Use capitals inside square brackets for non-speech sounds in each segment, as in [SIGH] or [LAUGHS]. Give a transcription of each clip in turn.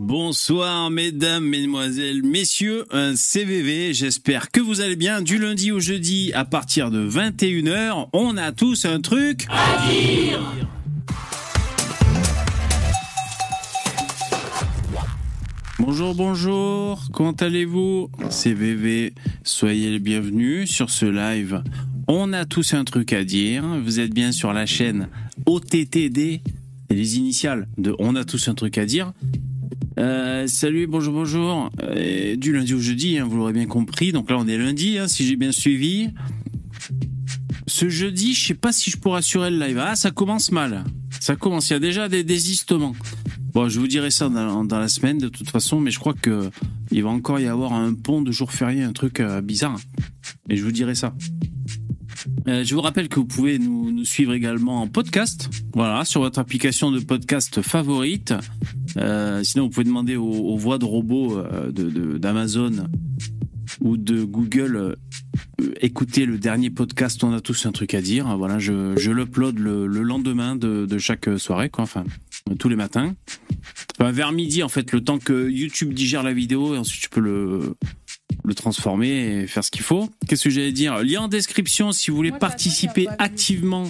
Bonsoir mesdames, mesdemoiselles, messieurs, un CVV, j'espère que vous allez bien. Du lundi au jeudi à partir de 21h, on a tous un truc à dire. Bonjour, bonjour, comment allez-vous? CVV, soyez les bienvenus sur ce live. On a tous un truc à dire. Vous êtes bien sur la chaîne OTTD, les initiales de On a tous un truc à dire. Euh, salut, bonjour, bonjour. Euh, du lundi au jeudi, hein, vous l'aurez bien compris. Donc là, on est lundi, hein, si j'ai bien suivi. Ce jeudi, je sais pas si je pourrais assurer le live. Ah, ça commence mal. Ça commence. Il y a déjà des désistements. Bon, je vous dirai ça dans, la semaine de toute façon, mais je crois que il va encore y avoir un pont de jour férié, un truc euh, bizarre. Et je vous dirai ça. Je vous rappelle que vous pouvez nous, suivre également en podcast, voilà, sur votre application de podcast favorite. Euh, sinon, vous pouvez demander aux, voix de robots euh, d'Amazon de, ou de Google euh, écouter le dernier podcast On a tous un truc à dire. Voilà, je, je l'upload le, le, lendemain de, de, chaque soirée, quoi. Enfin, tous les matins. Enfin, vers midi, en fait, le temps que YouTube digère la vidéo et ensuite tu peux le le transformer et faire ce qu'il faut. Qu'est-ce que j'allais dire? Lien en description si vous voulez participer activement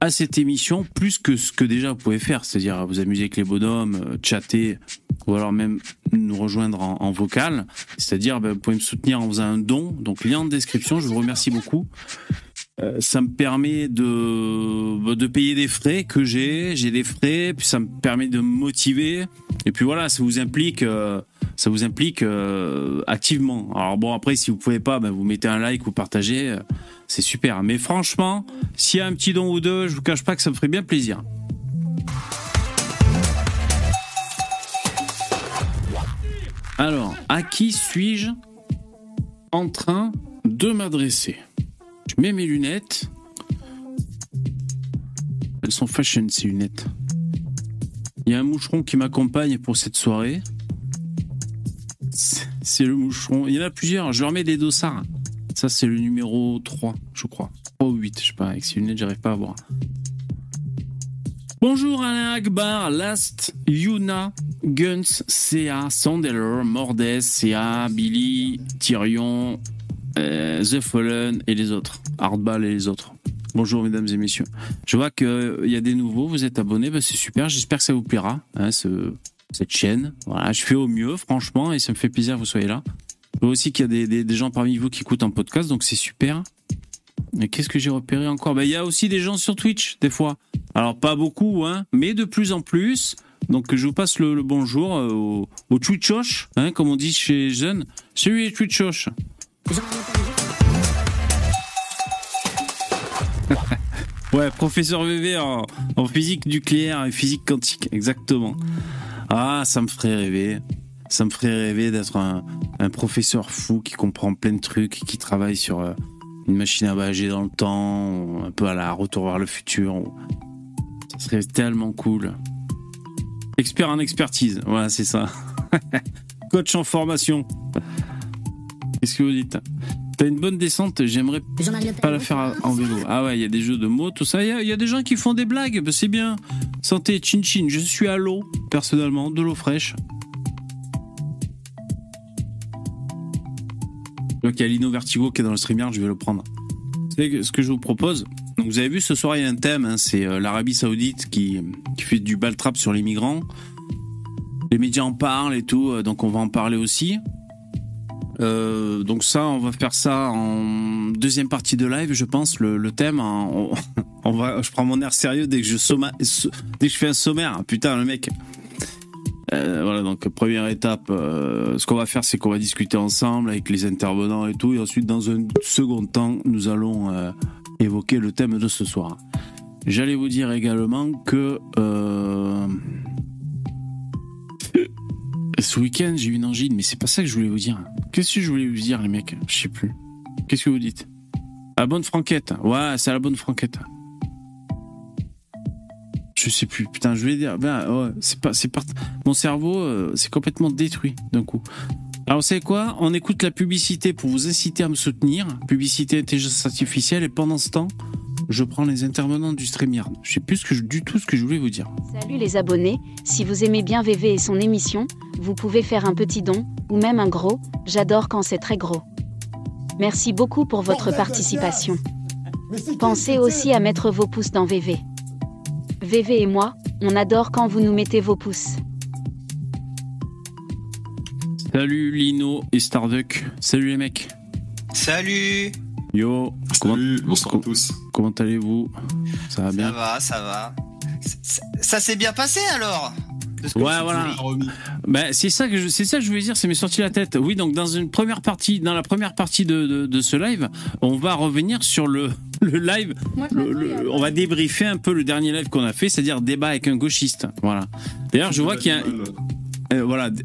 à cette émission, plus que ce que déjà vous pouvez faire, c'est-à-dire vous amuser avec les bonhommes, euh, chatter, ou alors même nous rejoindre en, vocal. C'est-à-dire, ben, vous pouvez me soutenir en faisant un don. Donc, lien en description, je vous remercie beaucoup. Euh, ça me permet de, de payer des frais que j'ai, j'ai des frais, puis ça me permet de me motiver. Et puis voilà, ça vous implique... Euh, ça vous implique euh, activement. Alors bon, après, si vous pouvez pas, ben, vous mettez un like ou partagez, c'est super. Mais franchement, s'il y a un petit don ou deux, je vous cache pas que ça me ferait bien plaisir. Alors, à qui suis-je en train de m'adresser? Je mets mes lunettes. Elles sont fashion, ces lunettes. Il y a un moucheron qui m'accompagne pour cette soirée. C'est le moucheron. Il y en a plusieurs. Je leur mets des dossards. Ça, c'est le numéro 3, je crois. 3 ou 8, je sais pas. Avec ces lunettes, j'arrive pas à voir. Bonjour Alain Akbar, Last, Yuna, Guns, CA, Sandeller, Mordes, CA, Billy, Tyrion, The Fallen et les autres. Hardball et les autres. Bonjour mesdames et messieurs. Je vois qu'il euh, y a des nouveaux, vous êtes abonnés, bah, c'est super, j'espère que ça vous plaira, hein, ce, cette chaîne. Je fais au mieux, franchement, et ça me fait plaisir que vous soyez là. Je vois aussi qu'il y a des, gens parmi vous qui écoutent un podcast, donc c'est super. Mais qu'est-ce que j'ai repéré encore? Ben, Il y a aussi des gens sur Twitch, des fois. Alors, pas beaucoup, hein, mais de plus en plus. Donc, je vous passe le, bonjour euh, au, au Twitchoche, hein, comme on dit chez Jeune. Salut les Twitchoche. Ouais, professeur VV en, physique nucléaire et physique quantique, exactement. Ah, ça me ferait rêver. Ça me ferait rêver d'être un, professeur fou qui comprend plein de trucs, qui travaille sur euh, une machine à voyager dans le temps, un peu à la retour vers le futur. Ça serait tellement cool. Expert en expertise, voilà, c'est ça. [LAUGHS] Coach en formation. Qu'est-ce que vous dites T'as une bonne descente, j'aimerais pas la faire en vélo. Ah ouais, il y a des jeux de mots, tout ça. Il y, a des gens qui font des blagues, bah, c'est bien. Santé, chin chin, je suis à l'eau, personnellement, de l'eau fraîche. Donc il y a Lino Vertigo qui est dans le streamer, je vais le prendre. C'est ce que je vous propose. Donc vous avez vu, ce soir il y a un thème, hein, c'est euh, l'Arabie Saoudite qui, qui fait du baltrap sur les migrants. Les médias en parlent et tout, euh, donc on va en parler aussi. Euh, donc ça, on va faire ça en deuxième partie de live, je pense. Le, thème, hein, [LAUGHS] on, va, je prends mon air sérieux dès que je fais un sommaire. Putain, le mec. Euh, voilà, donc première étape, euh, ce qu'on va faire, c'est qu'on va discuter ensemble avec les intervenants et tout, et ensuite, dans un second temps, nous allons évoquer le thème de ce soir. J'allais vous dire également que ce week-end, j'ai eu une angine, mais c'est pas ça que je voulais vous dire. Qu'est-ce que je voulais vous dire, les mecs? Je sais plus. Qu'est-ce que vous dites? La bonne franquette. Ouais, c'est la bonne franquette. Je sais plus. Putain, je voulais dire. Ben, ouais, c'est pas. Mon cerveau, euh, c'est complètement détruit d'un coup. Alors, vous savez quoi? On écoute la publicité pour vous inciter à me soutenir. Publicité intelligence artificielle. Et pendant ce temps, je prends les intervenants du StreamYard. Je sais plus ce que je- du tout ce que je voulais vous dire. Salut les abonnés, si vous aimez bien VV et son émission, vous pouvez faire un petit don, ou même un gros, j'adore quand c'est très gros. Merci beaucoup pour votre participation. Pensez aussi à mettre vos pouces dans VV. VV et moi, on adore quand vous nous mettez vos pouces. Salut Lino et Starduck. Salut les mecs. Salut Yo, comment, Salut, bonsoir à tous. comment allez-vous? Ça va Ça bien? va, ça va. Ça, ça s'est bien passé alors? De ce que Ouais, voilà. Ben, c'est ça que je, c'est ça que je voulais dire, ça m'est sorti la tête. Oui, donc dans une première partie, dans la première partie de, de, de ce live, on va revenir sur le, [LAUGHS] le live. le- le- on va débriefer un peu le dernier live qu'on a fait, c'est-à-dire débat avec un gauchiste. Voilà. D'ailleurs, je vois qu'il y a, euh, voilà. [LAUGHS]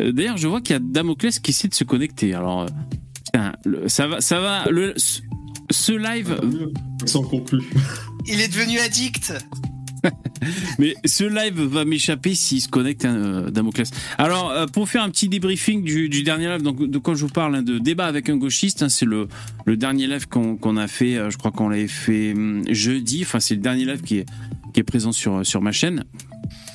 Euh, D'ailleurs, je vois qu'il y a Damoclès qui essaie de se connecter. Alors, euh, putain, le- ça va, ça va. Le, ce- ce live, Sans conclu. [LAUGHS] Il est devenu addict [LAUGHS] Mais ce live va m'échapper s'il se connecte, hein, euh, Damoclès. Alors, euh, pour faire un petit débriefing du, du dernier live, donc de quoi je vous parle, hein, de débat avec un gauchiste, hein, c'est le, le dernier live qu'on a fait, euh, je crois qu'on l'avait fait hum, jeudi, enfin c'est le dernier live qui est, qui est présent sur, sur ma chaîne.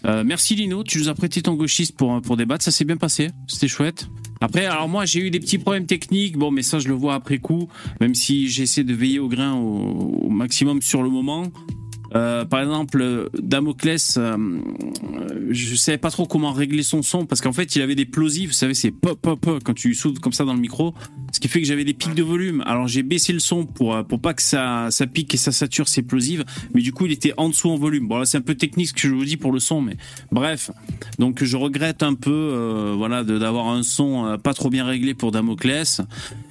Euh, merci Lino, tu nous as prêté ton gauchiste pour, pour débattre, ça s'est bien passé, c'était chouette. Après, alors moi j'ai eu des petits problèmes techniques, bon mais ça je le vois après coup, même si j'essaie de veiller au grain au, maximum sur le moment. Euh, par exemple, Damoclès, euh, je savais pas trop comment régler son son parce qu'en fait, il avait des plosives, vous savez, c'est pop pop pop quand tu souffles comme ça dans le micro, ce qui fait que j'avais des pics de volume. Alors j'ai baissé le son pour euh, pour pas que ça ça pique et ça sature ses plosives, mais du coup, il était en dessous en volume. Bon là, c'est un peu technique ce que je vous dis pour le son, mais bref. Donc je regrette un peu, euh, voilà, d'avoir un son euh, pas trop bien réglé pour Damoclès,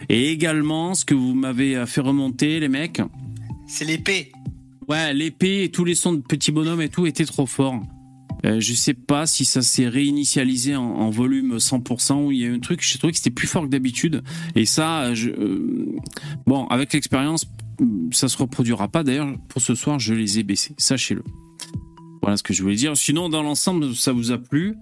et également ce que vous m'avez fait remonter, les mecs. C'est l'épée. Ouais, l'épée et tous les sons de petits bonhommes et tout étaient trop forts. Euh, je sais pas si ça s'est réinitialisé en, volume 100% ou il y a eu un truc, j'ai trouvé que c'était plus fort que d'habitude. Et ça, je, euh, bon, avec l'expérience, ça se reproduira pas. D'ailleurs, pour ce soir, je les ai baissés, sachez-le. Voilà ce que je voulais dire. Sinon, dans l'ensemble, ça vous a plu?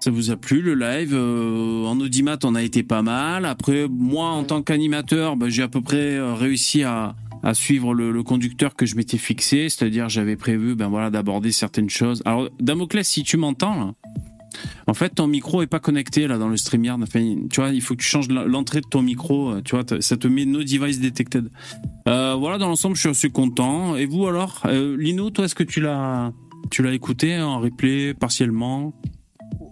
Ça vous a plu le live? Euh, En audimat, on a été pas mal. Après, moi, en tant qu'animateur, bah, j'ai à peu près euh, réussi à, à suivre le, le conducteur que je m'étais fixé, c'est-à-dire j'avais prévu ben voilà d'aborder certaines choses. Alors Damoclès, si tu m'entends en fait ton micro est pas connecté là dans le StreamYard. Enfin, tu vois, il faut que tu changes l'entrée de ton micro. euh, Tu vois, ça te met no device detected. Euh, voilà, dans l'ensemble, je suis assez content. Et vous alors, Euh, Lino, toi, est-ce que tu l'as tu l'as écouté en replay partiellement?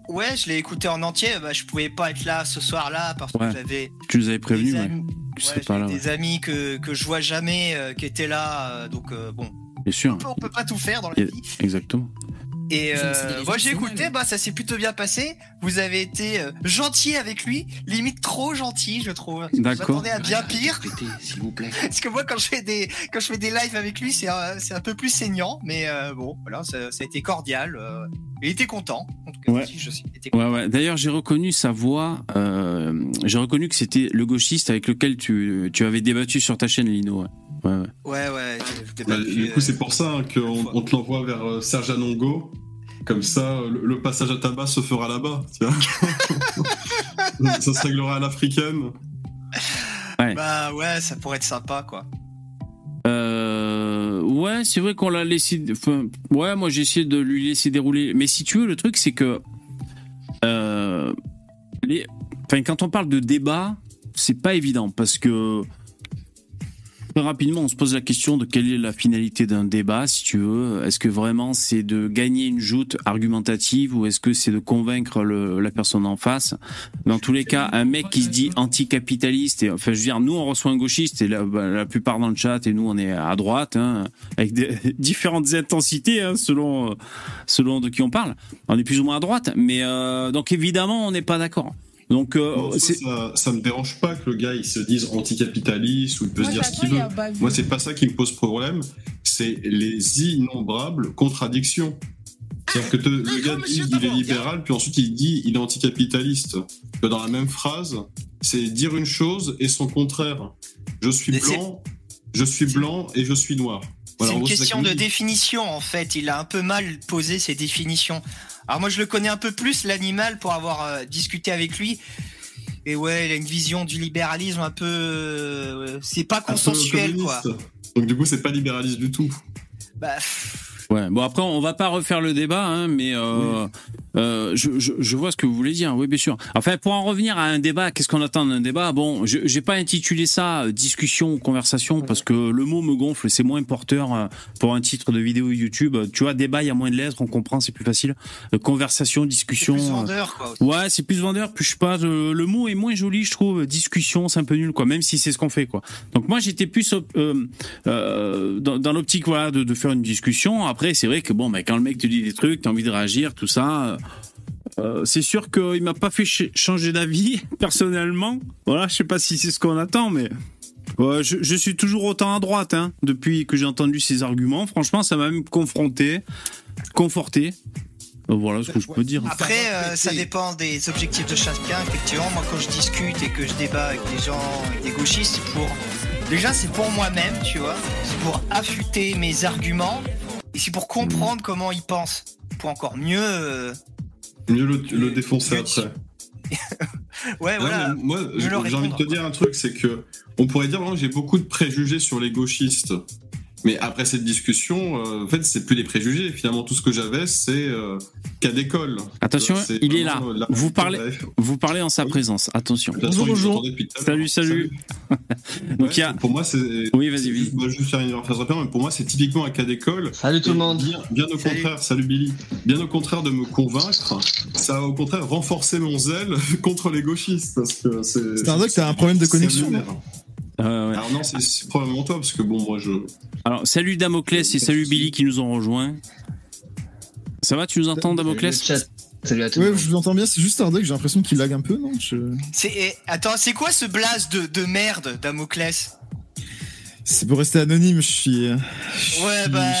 Ouais, je l'ai écouté en entier. Bah, je pouvais pas être là ce soir-là parce que Ouais. j'avais Tu nous avais prévenu, des, ouais. amis, ouais, serais pas là, j'avais ouais. des amis que, que je vois jamais euh, qui étaient là. euh, donc euh, bon, bien sûr. on peut, on peut pas tout faire dans la vie. Exactement. Et euh, moi j'ai écouté, mal. bah ça s'est plutôt bien passé. Vous avez été euh, gentil avec lui, limite trop gentil, je trouve. D'accord. Je m'attendais à bien pire. S'il vous plaît. Parce que moi, quand je fais des, quand je fais des lives avec lui, c'est un, c'est un peu plus saignant, mais euh, bon, voilà, ça, ça a été cordial. euh, il était content. En tout cas, Ouais. aussi, je sais, il était Ouais, content. ouais. D'ailleurs, j'ai reconnu sa voix. euh, j'ai reconnu que c'était le gauchiste avec lequel tu, tu avais débattu sur ta chaîne, Lino. Ouais, ouais. ouais. Ouais, ouais. je- je t'ai Bah, du coup, euh, c'est pour ça hein, qu'on on te l'envoie vers euh, Serge Anongo. Comme ça, le, le passage à tabac se fera là-bas. [LAUGHS] ça se réglera à l'africaine. Bah ouais, ça pourrait être sympa, quoi. Euh, ouais, c'est vrai qu'on l'a laissé. Enfin, ouais, moi j'ai essayé de lui laisser dérouler. Mais si tu veux, le truc c'est que, euh, les, enfin, quand on parle de débat, c'est pas évident parce que très rapidement, on se pose la question de quelle est la finalité d'un débat, si tu veux. Est-ce que vraiment c'est de gagner une joute argumentative ou est-ce que c'est de convaincre le- la personne en face? Dans tous les cas, un mec qui se dit anticapitaliste, et enfin, je veux dire, nous on reçoit un gauchiste et la, bah, la plupart dans le chat et nous on est à droite, hein, avec [LAUGHS] différentes intensités hein, selon selon de qui on parle. On est plus ou moins à droite, mais euh, donc évidemment on n'est pas d'accord. Donc euh, ça, ça, ça me dérange pas que le gars il se dise anticapitaliste ou il peut se dire ce qu'il veut. Moi, c'est pas ça qui me pose problème, c'est les innombrables contradictions. C'est-à-dire que te- le gars dit il est libéral, puis ensuite il dit il est anticapitaliste. Dans la même phrase, c'est dire une chose et son contraire. Je suis Mais blanc, je suis blanc et je suis noir. Voilà, c'est une question de définition, en fait. Il a un peu mal posé ses définitions. Alors moi, je le connais un peu plus, l'animal, pour avoir euh, discuté avec lui. Et ouais, il a une vision du libéralisme un peu... euh, c'est pas consensuel, quoi. Donc du coup, c'est pas libéraliste du tout. Bah, Ouais. Bon après on va pas refaire le débat, hein, mais euh, euh, je, je, je, vois ce que vous voulez dire. Oui, bien sûr. Enfin, pour en revenir à un débat, qu'est-ce qu'on attend d'un débat? Bon, je j'ai pas intitulé ça euh, discussion ou conversation parce que le mot me gonfle. C'est moins porteur euh, pour un titre de vidéo YouTube. Tu vois, débat, il y a moins de lettres, on comprend, c'est plus facile. conversation, discussion. Plus vendeur, quoi. Ouais, c'est plus vendeur. Puis je sais pas, le mot est moins joli, je trouve. Discussion, c'est un peu nul, quoi. Même si c'est ce qu'on fait, quoi. Donc moi, j'étais plus dans, dans l'optique, voilà, de, de faire une discussion après, c'est vrai que bon, mais quand le mec te dit des trucs, t'as envie de réagir, tout ça. Euh, c'est sûr qu'il m'a pas fait changer d'avis [LAUGHS] personnellement. Voilà, je sais pas si c'est ce qu'on attend, mais je, je, suis toujours autant à droite hein, depuis que j'ai entendu ces arguments. Franchement, ça m'a même confronté, conforté. Euh, voilà ce que je peux dire. Après, euh, ça dépend des objectifs de chacun. Effectivement, moi, quand je discute et que je débat avec des gens, avec des gauchistes, c'est pour. Déjà, c'est pour moi-même, tu vois. C'est pour affûter mes arguments et c'est pour comprendre comment il pense. Pour encore mieux. Euh, mieux le, défoncer après. [LAUGHS] ouais, voilà. moi, j'ai envie de te dire un truc, c'est que on pourrait dire j'ai beaucoup de préjugés sur les gauchistes. Mais après cette discussion, euh, en fait, c'est plus des préjugés. Finalement, tout ce que j'avais, c'est euh, cas d'école. Attention, il est là. Vous parlez, vous parlez en sa présence. Attention. Bonjour, bonjour. Salut, salut. Donc il y a. Pour moi, c'est. Oui, vas-y, vas-y. Je vais juste faire une phrase rapide, mais pour moi, c'est typiquement un cas d'école. Salut tout le monde. Bien, au contraire, salut Billy. Bien au contraire de me convaincre, ça a au contraire renforcé mon zèle [LAUGHS] contre les gauchistes, parce que c'est. C'est un doc, t'as un problème de connexion. Alors non, c'est probablement toi, parce que bon, moi je. Alors, salut Damoclès et salut Billy qui nous ont rejoints. Ça va, tu nous entends, Damoclès Salut à tous. Ouais, je vous entends bien, c'est juste Ardec, j'ai l'impression qu'il lag un peu, non C'est eh, Attends, c'est quoi ce blaze de, de merde, Damoclès? C'est pour rester anonyme, je suis. ouais, bah.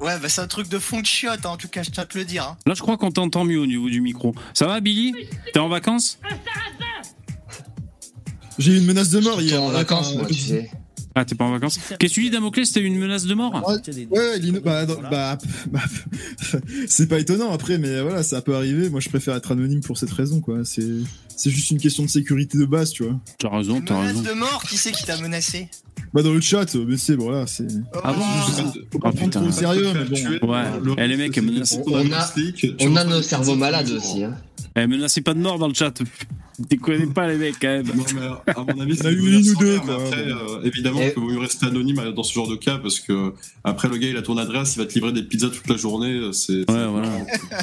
Ouais, bah c'est un truc de fond de chiotte, hein, en tout cas, je tiens à te le dire. Hein. Là, je crois qu'on t'entend mieux au niveau du micro. Ça va, Billy? T'es en vacances? J'ai eu une menace de mort hier. en vacances, moi, tu sais. Ah, t'es pas en vacances [LAUGHS] Qu'est-ce que tu dis, Damoclès T'as eu une menace de mort Ouais, bah, bah, bah, [LAUGHS] c'est pas étonnant après, mais voilà, ça peut arriver. Moi, je préfère être anonyme pour cette raison, quoi. C'est, c'est juste une question de sécurité de base, tu vois. T'as raison, t'as raison. Menace de mort Qui c'est qui t'a menacé Bah, dans le chat, mais c'est, voilà, c'est. Ah bon prendre trop au sérieux, mais bon. Ouais, eh, les mecs, on a, on a nos cerveaux malades aussi, hein. Eh, menacez pas de mort dans le chat. Tu connais pas les mecs quand même. Non, mais à mon avis, [LAUGHS] c'est une ou deux. après, euh, évidemment, il faut mieux rester anonyme dans ce genre de cas parce que après le gars il a ton adresse, il va te livrer des pizzas toute la journée. Euh, c'est. Ouais, voilà.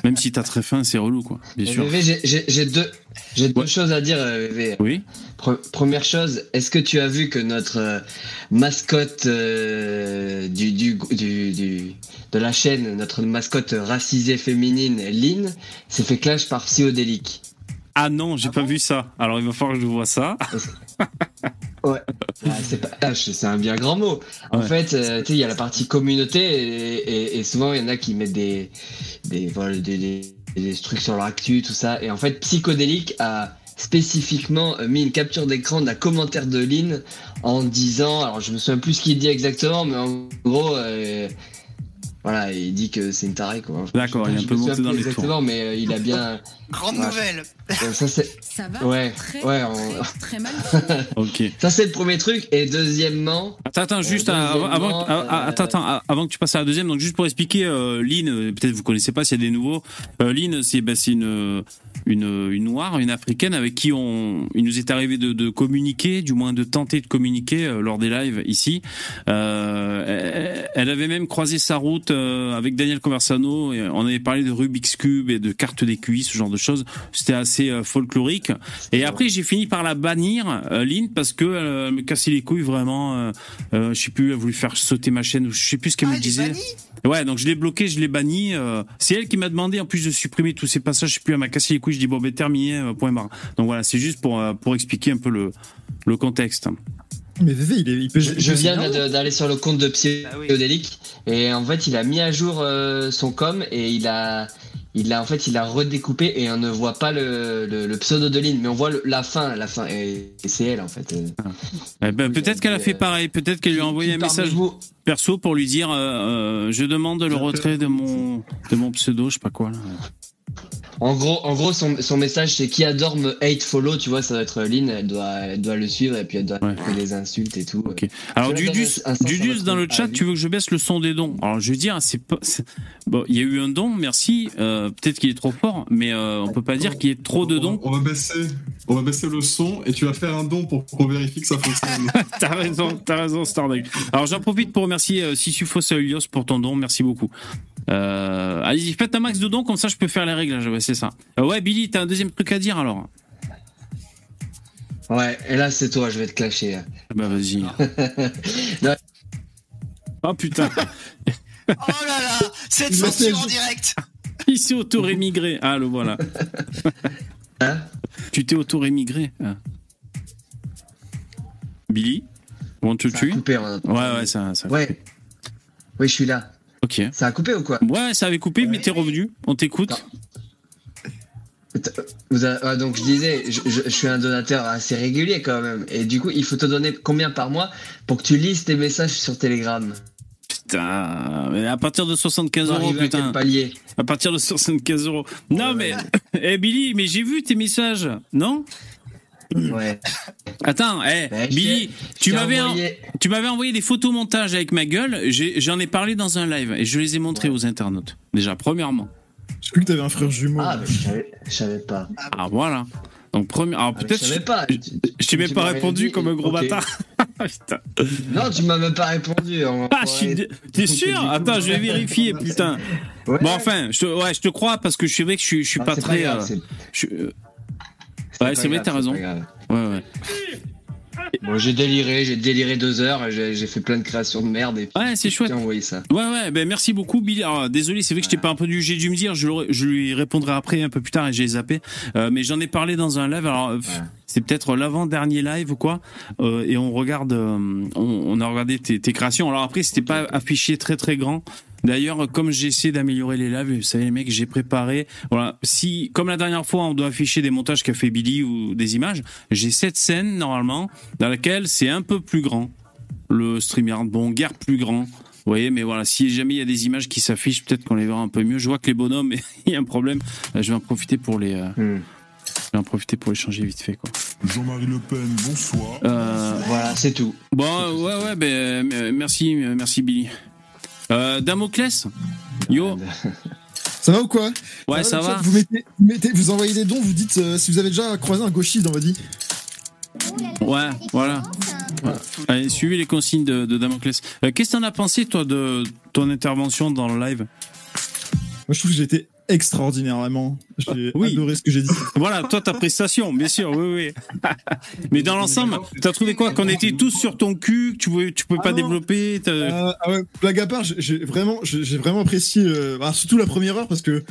même si t'as très faim, c'est relou quoi. Bien sûr. J'ai deux, j'ai deux choses à dire, VV. Oui. première chose, est-ce que tu as vu que notre euh, mascotte du, du, du, du, de la chaîne, notre mascotte racisée féminine, Lynn, s'est fait clash par Psyodélique? Ah non, j'ai ah pas vu ça. Alors il va falloir que je vois ça. [LAUGHS] ouais. Ah, c'est pas c'est un bien grand mot. En fait, euh, tu sais, il y a la partie communauté et, souvent il y en a qui mettent des des, voilà, des, des, trucs sur leur actu, tout ça. Et en fait, Psychodélique a spécifiquement euh, mis une capture d'écran d'un commentaire de Lynn en disant, alors je me souviens plus ce qu'il dit exactement, mais en gros, euh, voilà, il dit que c'est une tarée quoi. D'accord, il est un peu monté dans les tours. Exactement, mais euh, il a bien. [LAUGHS] Grande nouvelle. Ça, [LAUGHS] ça va. Ouais. Très, ouais. Très [LAUGHS] mal. ok. Ça c'est le premier truc. Et deuxièmement. Attends, attends, juste euh, avant, euh, attends, attends, avant que tu passes à la deuxième, donc juste pour expliquer, euh, Lynn, peut-être vous connaissez pas s'il y a des nouveaux. Euh, Lynn, c'est bah, une, une une noire, une africaine avec qui on, il nous est arrivé de, de communiquer, du moins de tenter de communiquer lors des lives ici. Elle, elle, avait même croisé sa route avec Daniel Conversano. Et on avait parlé de Rubik's cube et de cartes des QI, ce genre de choses. C'était assez euh, folklorique. Et après, j'ai fini par la bannir, euh, Lynn, parce que euh, elle me cassait les couilles vraiment. je sais plus, elle voulu faire sauter ma chaîne. Je sais plus ce qu'elle ah, me disait. Ouais, donc je l'ai bloqué, je l'ai banni. c'est elle qui m'a demandé en plus de supprimer tous ces passages. Je sais plus, elle m'a cassé les couilles. Je dis bon, ben terminé, point barre. Donc voilà, c'est juste pour pour expliquer un peu le le contexte. Mais VV, il, est, il peut, je, viens d'aller sur le compte de Psyodélique et en fait il a mis à jour son com et il a il a en fait il a redécoupé et on ne voit pas le, le, pseudo de Lynn mais on voit la fin la fin et, c'est elle en fait ah. eh ben, peut-être qu'elle a fait pareil peut-être qu'elle lui a envoyé un message perso pour lui dire euh, euh, je demande le retrait de mon de mon pseudo je sais pas quoi là. En gros, en gros son, son message, c'est qui adore me hate follow, tu vois, ça doit être Lynn, elle doit, elle doit le suivre et puis elle doit Ouais. faire des insultes et tout. Ok. Alors, Dudus, dans le chat, avis. tu veux que je baisse le son des dons? Alors, je veux dire, c'est pas. Bon, il y a eu un don, merci. Euh, Peut-être qu'il est trop fort, mais euh, on peut pas dire qu'il y ait trop de On- dons. On, va baisser, on va baisser le son et tu vas faire un don pour qu'on vérifie que ça fonctionne. [LAUGHS] T'as raison, t'as raison, Stardeck. Alors, j'en profite pour remercier euh, Sissufos et pour ton don. Merci beaucoup. Euh, Allez-y, faites un max de dons, comme ça je peux faire les réglages. Ouais, c'est ça. Euh, ouais, Billy, t'as un deuxième truc à dire alors? Ouais, et là, c'est toi, je vais te clasher. hein. Bah, vas-y. [LAUGHS] Oh putain, [LAUGHS] Oh là là, cette censure en direct. il s'est auto-rémigré. Ah, le voilà. Hein Tu t'es auto-rémigré. Ah. Billy On te Ça a tue coupé. on a- Ouais, ouais, ça, ça Ouais. coupé. Oui, je suis là. Ok. Ça a coupé ou quoi Ouais, ça avait coupé, mais t'es revenu. On t'écoute. Vous avez- ah, donc je disais, je, je- je suis un donateur assez régulier quand même. Et du coup, il faut te donner combien par mois pour que tu lises tes messages sur Telegram Putain, mais à partir de 75 Pour euros, à putain. palier À partir de 75 euros. Non, mais. [LAUGHS] Eh, Billy, mais j'ai vu tes messages, non? Ouais. Attends, eh, Ben, je Billy, tu m'avais envoyé- tu m'avais envoyé des photomontages avec ma gueule. J'en ai, parlé dans un live et je les ai montrés aux internautes. Déjà, premièrement. J'ai cru que t'avais un frère jumeau. Ah, je savais, pas. Ah, voilà. Donc, premier. Alors, Ah, mais peut-être. je savais pas. je- Je t'ai même pas répondu dit, comme un gros bâtard. Putain. Non, tu m'as même pas répondu. on va Ah, je suis. T'es sûr Attends, je vais vérifier, putain. Ouais. Bon, enfin, je te, ouais, je te crois parce que je sais vrai que je suis, je suis Ah, pas très. grave, euh, je- euh, Ouais, c'est vrai, t'as raison. ouais, ouais. Bon, j'ai déliré, j'ai déliré deux heures, j'ai fait plein de créations de merde et puis Ouais, c'est chouette. envoyé ça. Ouais, ouais, ben merci beaucoup, Billy. Alors, désolé, c'est vrai que je t'ai pas un peu dû, j'ai dû me dire, je, lui répondrai après, un peu plus tard, et j'ai zappé. Euh, mais j'en ai parlé dans un live. Alors, Ouais. c'est peut-être l'avant-dernier live ou quoi. Euh, et on regarde, euh, on, on a regardé tes, tes créations. Alors après, c'était pas affiché très très grand. D'ailleurs, comme j'ai essayé d'améliorer les lives, vous savez les mecs, j'ai préparé. Voilà, si comme la dernière fois, on doit afficher des montages qu'a fait Billy ou des images, j'ai cette scène normalement dans laquelle c'est un peu plus grand. Le StreamYard, bon, guère plus grand. Vous voyez, mais voilà, si jamais il y a des images qui s'affichent, peut-être qu'on les verra un peu mieux. Je vois que les bonhommes, [LAUGHS] il y a un problème. Euh, Je vais en profiter pour les, euh, Hmm. je vais en profiter pour les changer vite fait, quoi. Jean-Marie Le Pen, bonsoir. Euh, Voilà, c'est tout. bon, ouais, ouais, ben, euh, merci, merci Billy. Euh, Damoclès, yo, [LAUGHS] Ça va ou quoi ouais, ça va. vous, mettez, vous, mettez- vous envoyez des dons, vous dites euh, si vous avez déjà croisé un gauchiste dans votre vie. Ouais, voilà. Ouais. Allez, suivez les consignes de, de Damoclès. Euh, Qu'est-ce que t'en as pensé, toi, de ton intervention dans le live? Moi, je trouve que j'ai été extraordinaire, vraiment. J'ai Oui. adoré ce que j'ai dit. Voilà, toi, ta prestation, bien sûr, oui, oui. Mais dans l'ensemble, t'as trouvé quoi Qu'on était tous sur ton cul, que tu pouvais, tu pouvais Ah pas non. développer Euh, ah ouais, blague à part, j'ai- vraiment, j'ai vraiment apprécié, euh, bah, surtout la première heure, parce que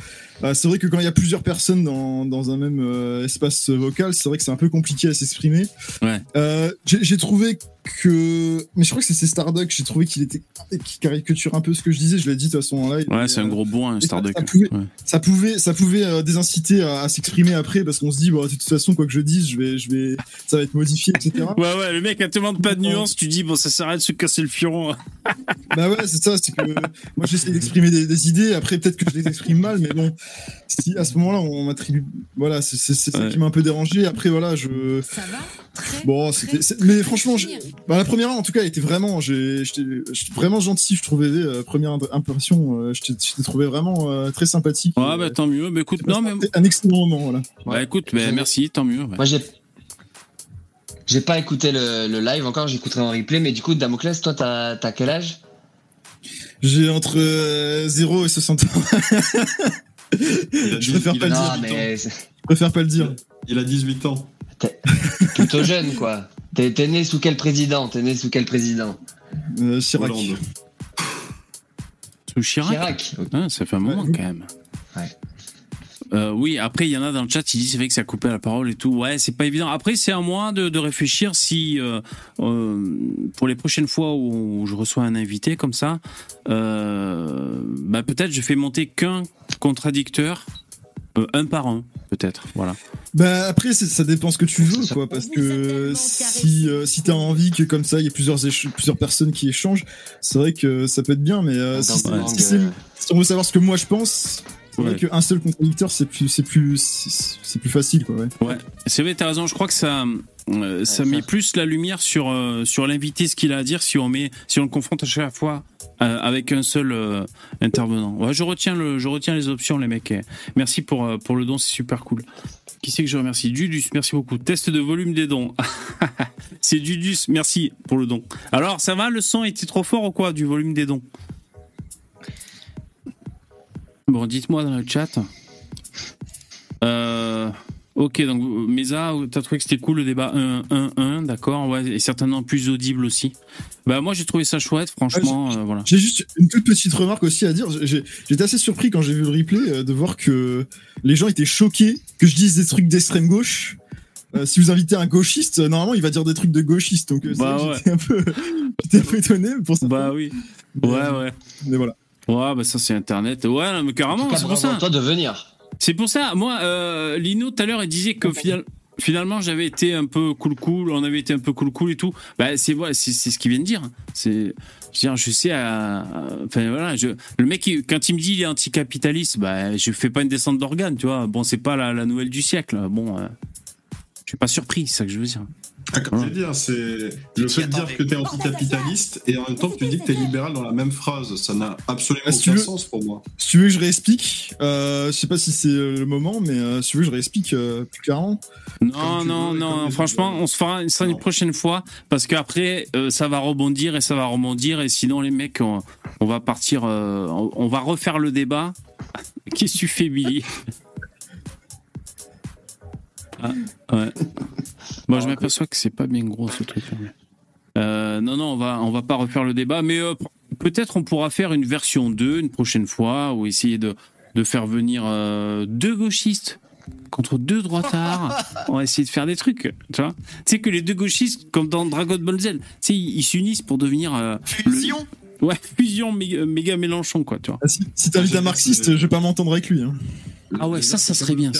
euh, c'est vrai que quand il y a plusieurs personnes dans, dans un même euh, espace vocal, c'est vrai que c'est un peu compliqué à s'exprimer. Ouais. Euh, j'ai trouvé que, mais je crois que c'est Starduck, j'ai trouvé qu'il était, qu'il caricature un peu ce que je disais, je l'ai dit de toute façon en live. Ouais, c'est un euh, gros bourrin, Starduck. ça pouvait- Ouais. ça pouvait ça pouvait euh, désinciter à, à s'exprimer après parce qu'on se dit bon de toute façon quoi que je dise je vais je vais ça va être modifié etc Ouais, ouais, le mec a tellement de pas de nuances, tu dis, bon, ça sert à rien de se casser le fion. [LAUGHS] bah ouais c'est ça c'est que moi j'essaie d'exprimer des, des idées après peut-être que je les exprime mal mais bon si à ce moment-là on m'attribue voilà c'est c'est c'est ça Ouais. qui m'a un peu dérangé après voilà je Ça va? Très, bon très? mais franchement bah, la première en tout cas elle était vraiment j'ai j'étais vraiment gentil je trouvais euh, première impression euh, je t'ai trouvé vraiment euh, très sympathique Ouais, Et, bah tant mieux. Bah écoute, non, mais. un excellent moment voilà Bah écoute, bah, merci, tant mieux. ouais. Moi, j'ai. J'ai pas écouté le, le live encore, j'écouterai en replay, mais du coup, Damoclès, toi, t'as t'as quel âge? J'ai entre euh, 0 et 60 [LAUGHS] ans. Je préfère pas le dire. 18 ans. mais c'est Je préfère pas le dire. Il a 18 ans. plutôt jeune, quoi. T'es né sous quel président? T'es né sous quel président? Euh, Chirac. Hollande. Sous Chirac? Chirac. Ah, Ça fait un moment Ouais. quand même. Ouais. Euh, oui, après il y en a dans le chat qui disent c'est vrai que ça coupait la parole et tout. Ouais, c'est pas évident. Après c'est à moi de, de réfléchir si euh, euh, pour les prochaines fois où je reçois un invité comme ça, euh, bah peut-être je fais monter qu'un contradicteur, euh, un par un peut-être. Voilà. Bah après ça dépend ce que tu veux quoi parce que si euh, si t'as envie que comme ça il y ait plusieurs plusieurs personnes qui échangent c'est vrai que ça peut être bien mais euh, si, si c'est- euh, si on veut savoir ce que moi je pense C'est vrai qu'un seul contradicteur, c'est plus, c'est plus, c'est plus facile, quoi. Ouais. ouais. C'est vrai, t'as raison. Je crois que ça, euh, ça met plus la lumière sur euh, sur l'invité, ce qu'il a à dire, si on met, si on le confronte à chaque fois euh, avec un seul intervenant. Ouais, je retiens le, je retiens les options, les mecs. Merci pour pour le don, c'est super cool. Qui c'est que je remercie? Dudus, merci beaucoup. Test de volume des dons. [LAUGHS] c'est Dudus, merci pour le don. Alors, ça va, le son était trop fort ou quoi du volume des dons? Bon, dites-moi dans le chat. Euh, ok, donc Mesa, t'as trouvé que c'était cool le débat 1-1-1, d'accord, ouais, et certainement plus audible aussi. Bah moi j'ai trouvé ça chouette, franchement, euh, voilà. J'ai juste une toute petite remarque aussi à dire. J'étais assez surpris quand j'ai vu le replay euh, de voir que les gens étaient choqués que je dise des trucs d'extrême gauche. si vous invitez un gauchiste, normalement il va dire des trucs de gauchiste, donc bah, j'étais un peu, [LAUGHS] un peu étonné pour ça. Bah oui. Ouais ouais. Mais voilà. Ouais, bah ça c'est Internet. Ouais, mais carrément, c'est pour ça. toi de venir. C'est pour ça. Moi, euh, Lino tout à l'heure, il disait que finalement j'avais été un peu cool cool, on avait été un peu cool cool et tout. Bah c'est voilà, c'est ce qu'il vient de dire. C'est je, je sais enfin voilà, je, le mec quand il me dit il est anticapitaliste, bah je fais pas une descente d'organes, tu vois. Bon, c'est pas la, la, nouvelle du siècle. Bon, euh, je suis pas surpris, c'est ça que je veux dire. Ah, comme je veux dire, c'est le fait de dire que tu es anticapitaliste et en même temps que tu dis que tu es libéral dans la même phrase. Ça n'a absolument ah, aucun sens pour moi. Si tu veux que je réexplique, euh, je sais pas si c'est euh, le moment, mais euh, si tu veux que je réexplique euh, plus clairement. Non, non, non, franchement, on se fera ça une prochaine fois parce qu'après, euh, ça va rebondir et ça va rebondir et sinon, les mecs, on, va partir, on, on, va refaire le débat. [LAUGHS] Qu'est-ce que tu fais, Billy? Ah, ouais. Moi, je m'aperçois que c'est pas bien gros ce truc. Euh, non, non, on va, on va pas refaire le débat, mais euh, peut-être on pourra faire une version 2 une prochaine fois, ou essayer de, de faire venir euh, deux gauchistes contre deux droitards. on va essayer de faire des trucs, tu vois. Tu sais que les deux gauchistes, comme dans Dragon Ball Z, tu sais, ils s'unissent pour devenir. fusion? Ouais, fusion méga, Mélenchon, quoi, tu vois. Ah, si si t'invites un marxiste, je vais pas m'entendre avec lui. Hein. Ah ouais, ça, ça serait bien.